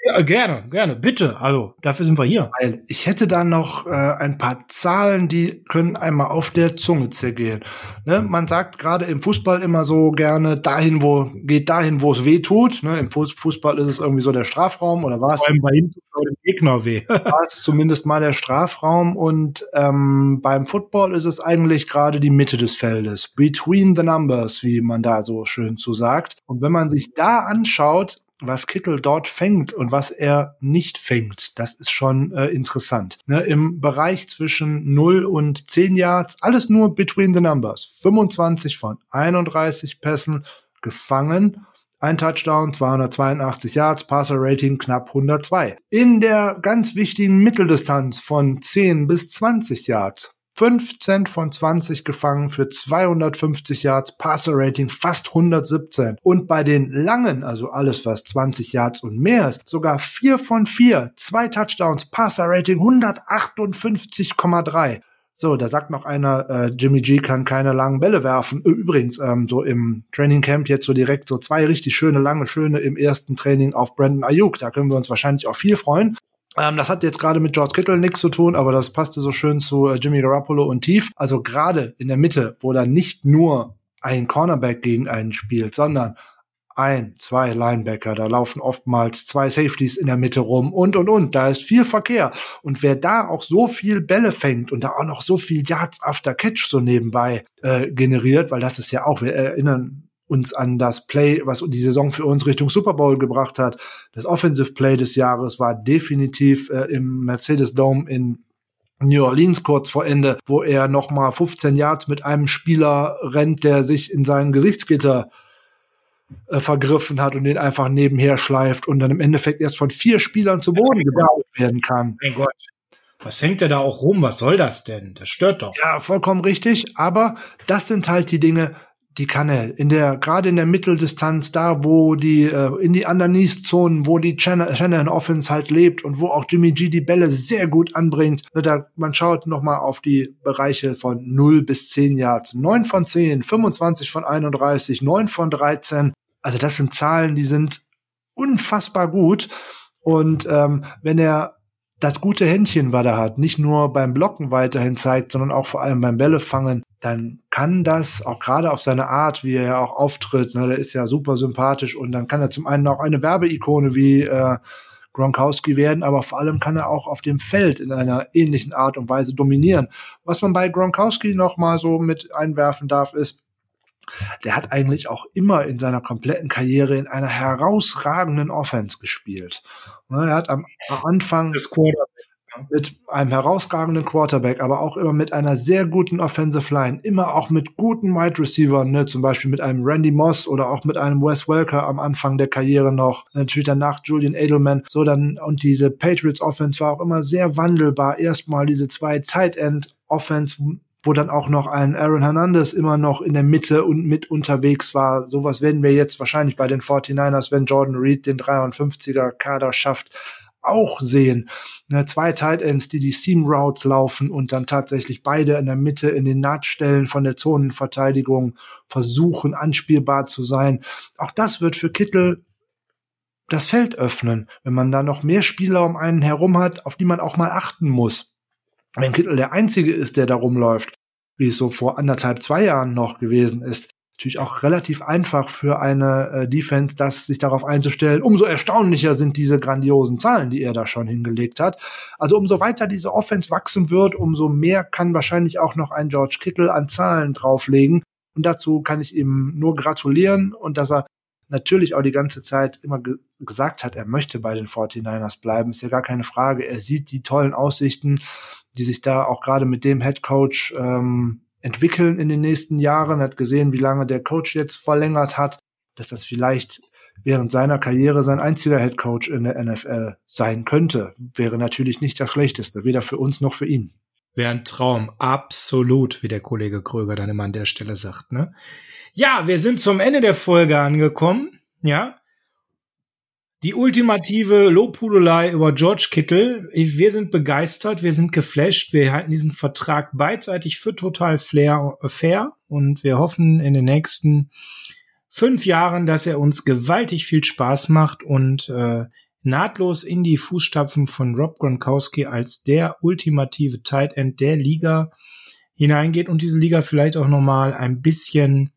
Speaker 1: Ja, gerne, gerne, bitte. Also, dafür sind wir hier.
Speaker 2: Weil ich hätte da noch äh, ein paar Zahlen, die können einmal auf der Zunge zergehen. Ne? Man sagt gerade im Fußball immer so gerne, dahin, wo, geht dahin, wo es weh tut. Ne? Im Fußball ist es irgendwie so der Strafraum oder was?
Speaker 1: Vor allem bei ihm tut dem Gegner weh.
Speaker 2: war es zumindest mal der Strafraum und ähm, beim Football ist es eigentlich gerade die Mitte des Feldes. Between the numbers, wie man da so schön zu sagt. Und wenn man sich da anschaut, was Kittel dort fängt und was er nicht fängt, das ist schon äh, interessant. Ne, Im Bereich zwischen 0 und 10 Yards, alles nur between the numbers. 25 von 31 Pässen gefangen. Ein Touchdown, 282 Yards, Passer Rating knapp 102. In der ganz wichtigen Mitteldistanz von 10 bis 20 Yards 15 von 20 gefangen für 250 Yards, Passer Rating fast 117. Und bei den langen, also alles was 20 Yards und mehr ist, sogar 4 von 4, zwei Touchdowns, Passer Rating 158,3. So, da sagt noch einer, äh, Jimmy G kann keine langen Bälle werfen. Übrigens, ähm, so im Training Camp jetzt so direkt so zwei richtig schöne, lange, schöne im ersten Training auf Brandon Ayuk. Da können wir uns wahrscheinlich auch viel freuen. Ähm, das hat jetzt gerade mit George Kittle nichts zu tun, aber das passte so schön zu äh, Jimmy Garoppolo und Tief. Also gerade in der Mitte, wo dann nicht nur ein Cornerback gegen einen spielt, sondern ein, zwei Linebacker, da laufen oftmals zwei Safeties in der Mitte rum und und und. Da ist viel Verkehr. Und wer da auch so viel Bälle fängt und da auch noch so viel Yards after Catch so nebenbei äh, generiert, weil das ist ja auch, wir erinnern uns an das Play, was die Saison für uns Richtung Super Bowl gebracht hat. Das Offensive Play des Jahres war definitiv äh, im Mercedes Dome in New Orleans kurz vor Ende, wo er nochmal 15 Yards mit einem Spieler rennt, der sich in seinen Gesichtsgitter äh, vergriffen hat und den einfach nebenher schleift und dann im Endeffekt erst von vier Spielern zu Boden gebracht werden kann.
Speaker 1: Mein Gott. Was hängt er da auch rum? Was soll das denn? Das stört doch.
Speaker 2: Ja, vollkommen richtig. Aber das sind halt die Dinge, die kann in der gerade in der Mitteldistanz da, wo die äh, in die Underneath-Zonen, wo die Shannon Offense halt lebt und wo auch Jimmy G die Bälle sehr gut anbringt. Ne, da man schaut noch mal auf die Bereiche von 0 bis 10 Yards, 9 von 10, 25 von 31, 9 von 13. Also das sind Zahlen, die sind unfassbar gut. Und ähm, wenn er das gute Händchen, was er hat, nicht nur beim Blocken weiterhin zeigt, sondern auch vor allem beim Bällefangen, dann kann das auch gerade auf seine Art, wie er ja auch auftritt, ne, der ist ja super sympathisch und dann kann er zum einen auch eine Werbeikone wie äh, Gronkowski werden, aber vor allem kann er auch auf dem Feld in einer ähnlichen Art und Weise dominieren. Was man bei Gronkowski noch mal so mit einwerfen darf, ist, der hat eigentlich auch immer in seiner kompletten Karriere in einer herausragenden Offense gespielt. Ne, er hat am Anfang mit einem herausragenden Quarterback, aber auch immer mit einer sehr guten Offensive Line, immer auch mit guten Wide Receivers, ne, zum Beispiel mit einem Randy Moss oder auch mit einem Wes Welker am Anfang der Karriere noch, natürlich danach Julian Edelman, so dann, und diese Patriots Offense war auch immer sehr wandelbar. Erstmal diese zwei Tight End Offense, wo dann auch noch ein Aaron Hernandez immer noch in der Mitte und mit unterwegs war. Sowas werden wir jetzt wahrscheinlich bei den 49ers, wenn Jordan Reed den 53er Kader schafft, auch sehen. Ne, zwei Tight Ends, die die Seam Routes laufen und dann tatsächlich beide in der Mitte in den Nahtstellen von der Zonenverteidigung versuchen, anspielbar zu sein. Auch das wird für Kittel das Feld öffnen, wenn man da noch mehr Spieler um einen herum hat, auf die man auch mal achten muss wenn Kittel der Einzige ist, der da rumläuft, wie es so vor anderthalb, zwei Jahren noch gewesen ist, natürlich auch relativ einfach für eine äh, Defense, das sich darauf einzustellen. Umso erstaunlicher sind diese grandiosen Zahlen, die er da schon hingelegt hat. Also umso weiter diese Offense wachsen wird, umso mehr kann wahrscheinlich auch noch ein George Kittle an Zahlen drauflegen. Und dazu kann ich ihm nur gratulieren und dass er natürlich auch die ganze Zeit immer ge gesagt hat, er möchte bei den 49ers bleiben, ist ja gar keine Frage. Er sieht die tollen Aussichten die sich da auch gerade mit dem Head Coach ähm, entwickeln in den nächsten Jahren. Er hat gesehen, wie lange der Coach jetzt verlängert hat, dass das vielleicht während seiner Karriere sein einziger Head Coach in der NFL sein könnte. Wäre natürlich nicht das Schlechteste, weder für uns noch für ihn.
Speaker 1: Wäre ein Traum, absolut, wie der Kollege Kröger dann immer an der Stelle sagt. Ne? Ja, wir sind zum Ende der Folge angekommen. Ja, die ultimative Lobhudelei über George Kittle. Wir sind begeistert, wir sind geflasht, wir halten diesen Vertrag beidseitig für total fair, fair und wir hoffen in den nächsten fünf Jahren, dass er uns gewaltig viel Spaß macht und äh, nahtlos in die Fußstapfen von Rob Gronkowski als der ultimative Tight End der Liga hineingeht und diese Liga vielleicht auch nochmal ein bisschen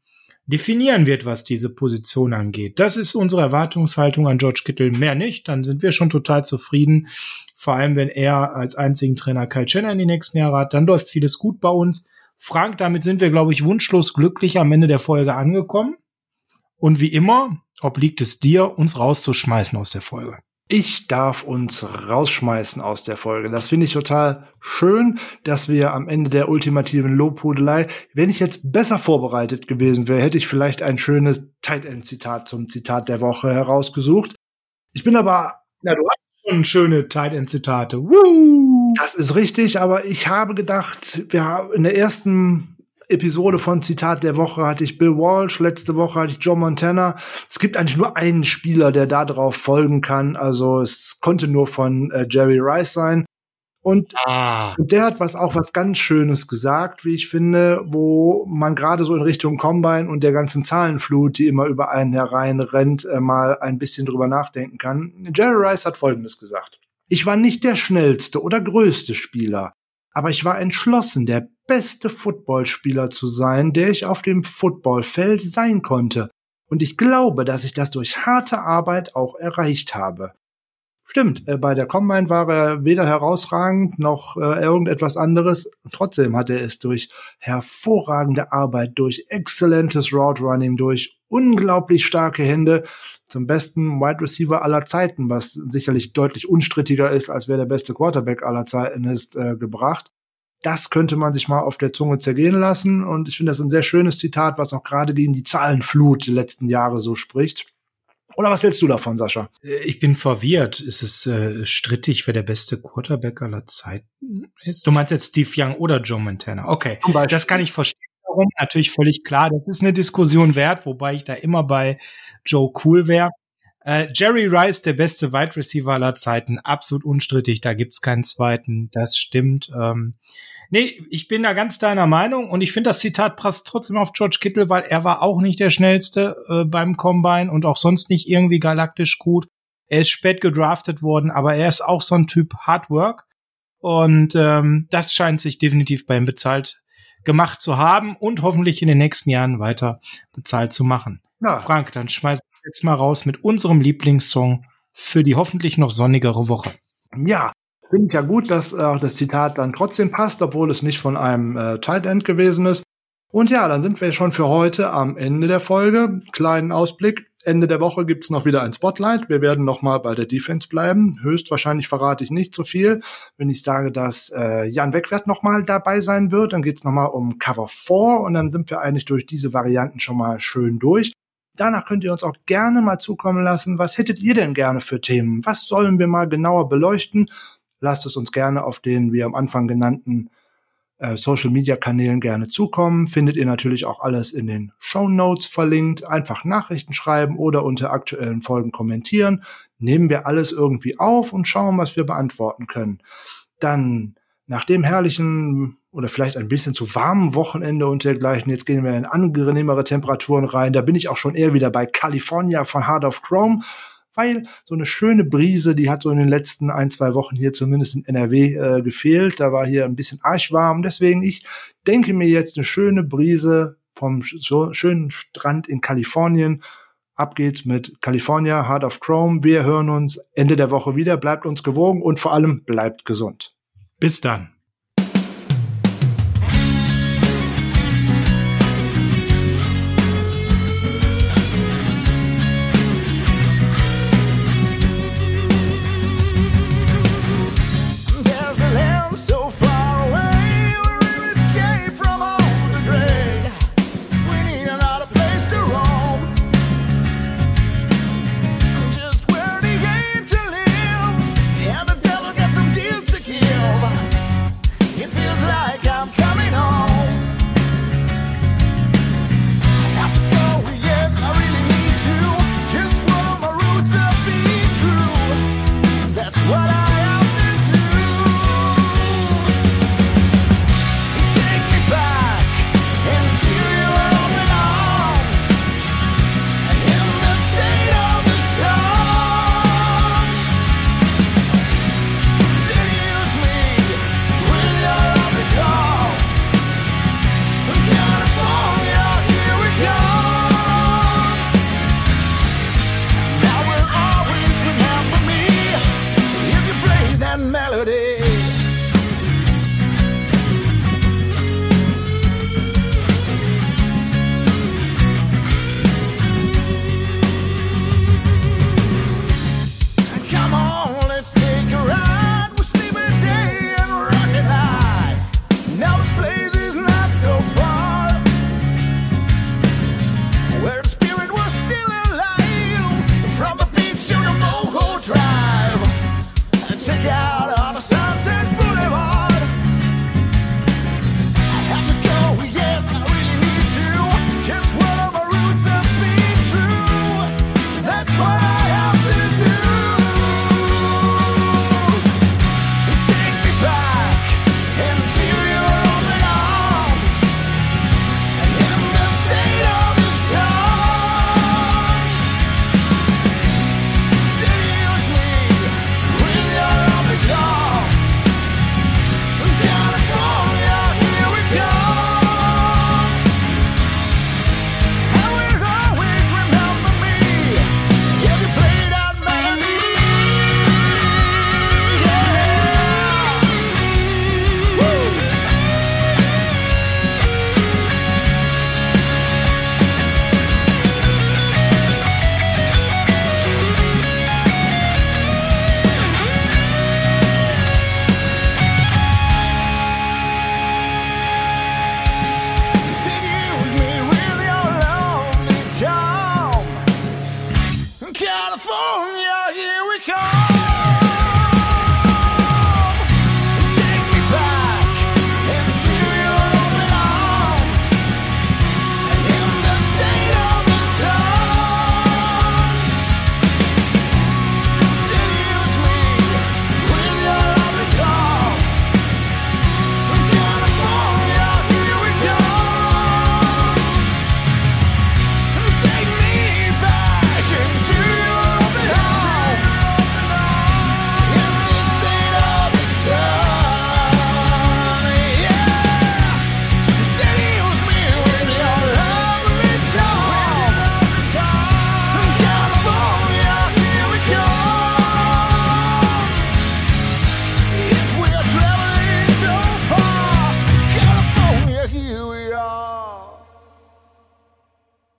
Speaker 1: definieren wird, was diese Position angeht. Das ist unsere Erwartungshaltung an George Kittle. Mehr nicht. Dann sind wir schon total zufrieden. Vor allem, wenn er als einzigen Trainer Kyle Jenner in die nächsten Jahre hat, dann läuft vieles gut bei uns. Frank, damit sind wir, glaube ich, wunschlos glücklich am Ende der Folge angekommen. Und wie immer, obliegt es dir, uns rauszuschmeißen aus der Folge
Speaker 2: ich darf uns rausschmeißen aus der Folge. Das finde ich total schön, dass wir am Ende der ultimativen Lobhudelei, wenn ich jetzt besser vorbereitet gewesen wäre, hätte ich vielleicht ein schönes Tight End Zitat zum Zitat der Woche herausgesucht. Ich bin aber
Speaker 1: ja, du hast schon schöne Tight End Zitate. Woo!
Speaker 2: Das ist richtig, aber ich habe gedacht, wir haben in der ersten Episode von Zitat der Woche hatte ich Bill Walsh, letzte Woche hatte ich Joe Montana. Es gibt eigentlich nur einen Spieler, der da drauf folgen kann. Also es konnte nur von äh, Jerry Rice sein. Und, ah. und der hat was auch was ganz Schönes gesagt, wie ich finde, wo man gerade so in Richtung Combine und der ganzen Zahlenflut, die immer über einen hereinrennt, äh, mal ein bisschen drüber nachdenken kann. Jerry Rice hat Folgendes gesagt. Ich war nicht der schnellste oder größte Spieler, aber ich war entschlossen, der beste Footballspieler zu sein, der ich auf dem Footballfeld sein konnte. Und ich glaube, dass ich das durch harte Arbeit auch erreicht habe. Stimmt, äh, bei der Combine war er weder herausragend noch äh, irgendetwas anderes. Trotzdem hat er es durch hervorragende Arbeit, durch exzellentes Route Running, durch unglaublich starke Hände zum besten Wide Receiver aller Zeiten, was sicherlich deutlich unstrittiger ist, als wer der beste Quarterback aller Zeiten ist, äh, gebracht. Das könnte man sich mal auf der Zunge zergehen lassen. Und ich finde das ein sehr schönes Zitat, was auch gerade gegen die Zahlenflut der letzten Jahre so spricht. Oder was hältst du davon, Sascha?
Speaker 1: Äh, ich bin verwirrt. Ist es äh, strittig, wer der beste Quarterback aller Zeiten ist? Du meinst jetzt Steve Young oder Joe Montana? Okay, das kann ich verstehen. Warum? Natürlich völlig klar. Das ist eine Diskussion wert, wobei ich da immer bei Joe Cool wäre. Äh, Jerry Rice, der beste Wide Receiver aller Zeiten, absolut unstrittig. Da gibt's keinen zweiten. Das stimmt. Ähm, nee, ich bin da ganz deiner Meinung und ich finde, das Zitat passt trotzdem auf George Kittle, weil er war auch nicht der schnellste äh, beim Combine und auch sonst nicht irgendwie galaktisch gut. Er ist spät gedraftet worden, aber er ist auch so ein Typ Hard Work. Und ähm, das scheint sich definitiv bei ihm bezahlt gemacht zu haben und hoffentlich in den nächsten Jahren weiter bezahlt zu machen. Ja. Frank, dann schmeiß jetzt mal raus mit unserem Lieblingssong für die hoffentlich noch sonnigere Woche.
Speaker 2: Ja, finde ich ja gut, dass äh, das Zitat dann trotzdem passt, obwohl es nicht von einem äh, Tight End gewesen ist. Und ja, dann sind wir schon für heute am Ende der Folge. Kleinen Ausblick. Ende der Woche gibt's noch wieder ein Spotlight. Wir werden nochmal bei der Defense bleiben. Höchstwahrscheinlich verrate ich nicht so viel. Wenn ich sage, dass äh, Jan Wegwert nochmal dabei sein wird, dann geht's nochmal um Cover 4 und dann sind wir eigentlich durch diese Varianten schon mal schön durch. Danach könnt ihr uns auch gerne mal zukommen lassen, was hättet ihr denn gerne für Themen? Was sollen wir mal genauer beleuchten? Lasst es uns gerne auf den, wie am Anfang genannten, äh, Social Media Kanälen gerne zukommen. Findet ihr natürlich auch alles in den Show Notes verlinkt. Einfach Nachrichten schreiben oder unter aktuellen Folgen kommentieren. Nehmen wir alles irgendwie auf und schauen, was wir beantworten können. Dann nach dem herrlichen oder vielleicht ein bisschen zu warmen Wochenende und dergleichen, jetzt gehen wir in angenehmere Temperaturen rein. Da bin ich auch schon eher wieder bei California von Heart of Chrome weil so eine schöne Brise, die hat so in den letzten ein, zwei Wochen hier zumindest in NRW äh, gefehlt. Da war hier ein bisschen arschwarm. Deswegen, ich denke mir jetzt eine schöne Brise vom so schönen Strand in Kalifornien. Ab geht's mit California, Heart of Chrome. Wir hören uns Ende der Woche wieder. Bleibt uns gewogen und vor allem bleibt gesund.
Speaker 3: Bis dann.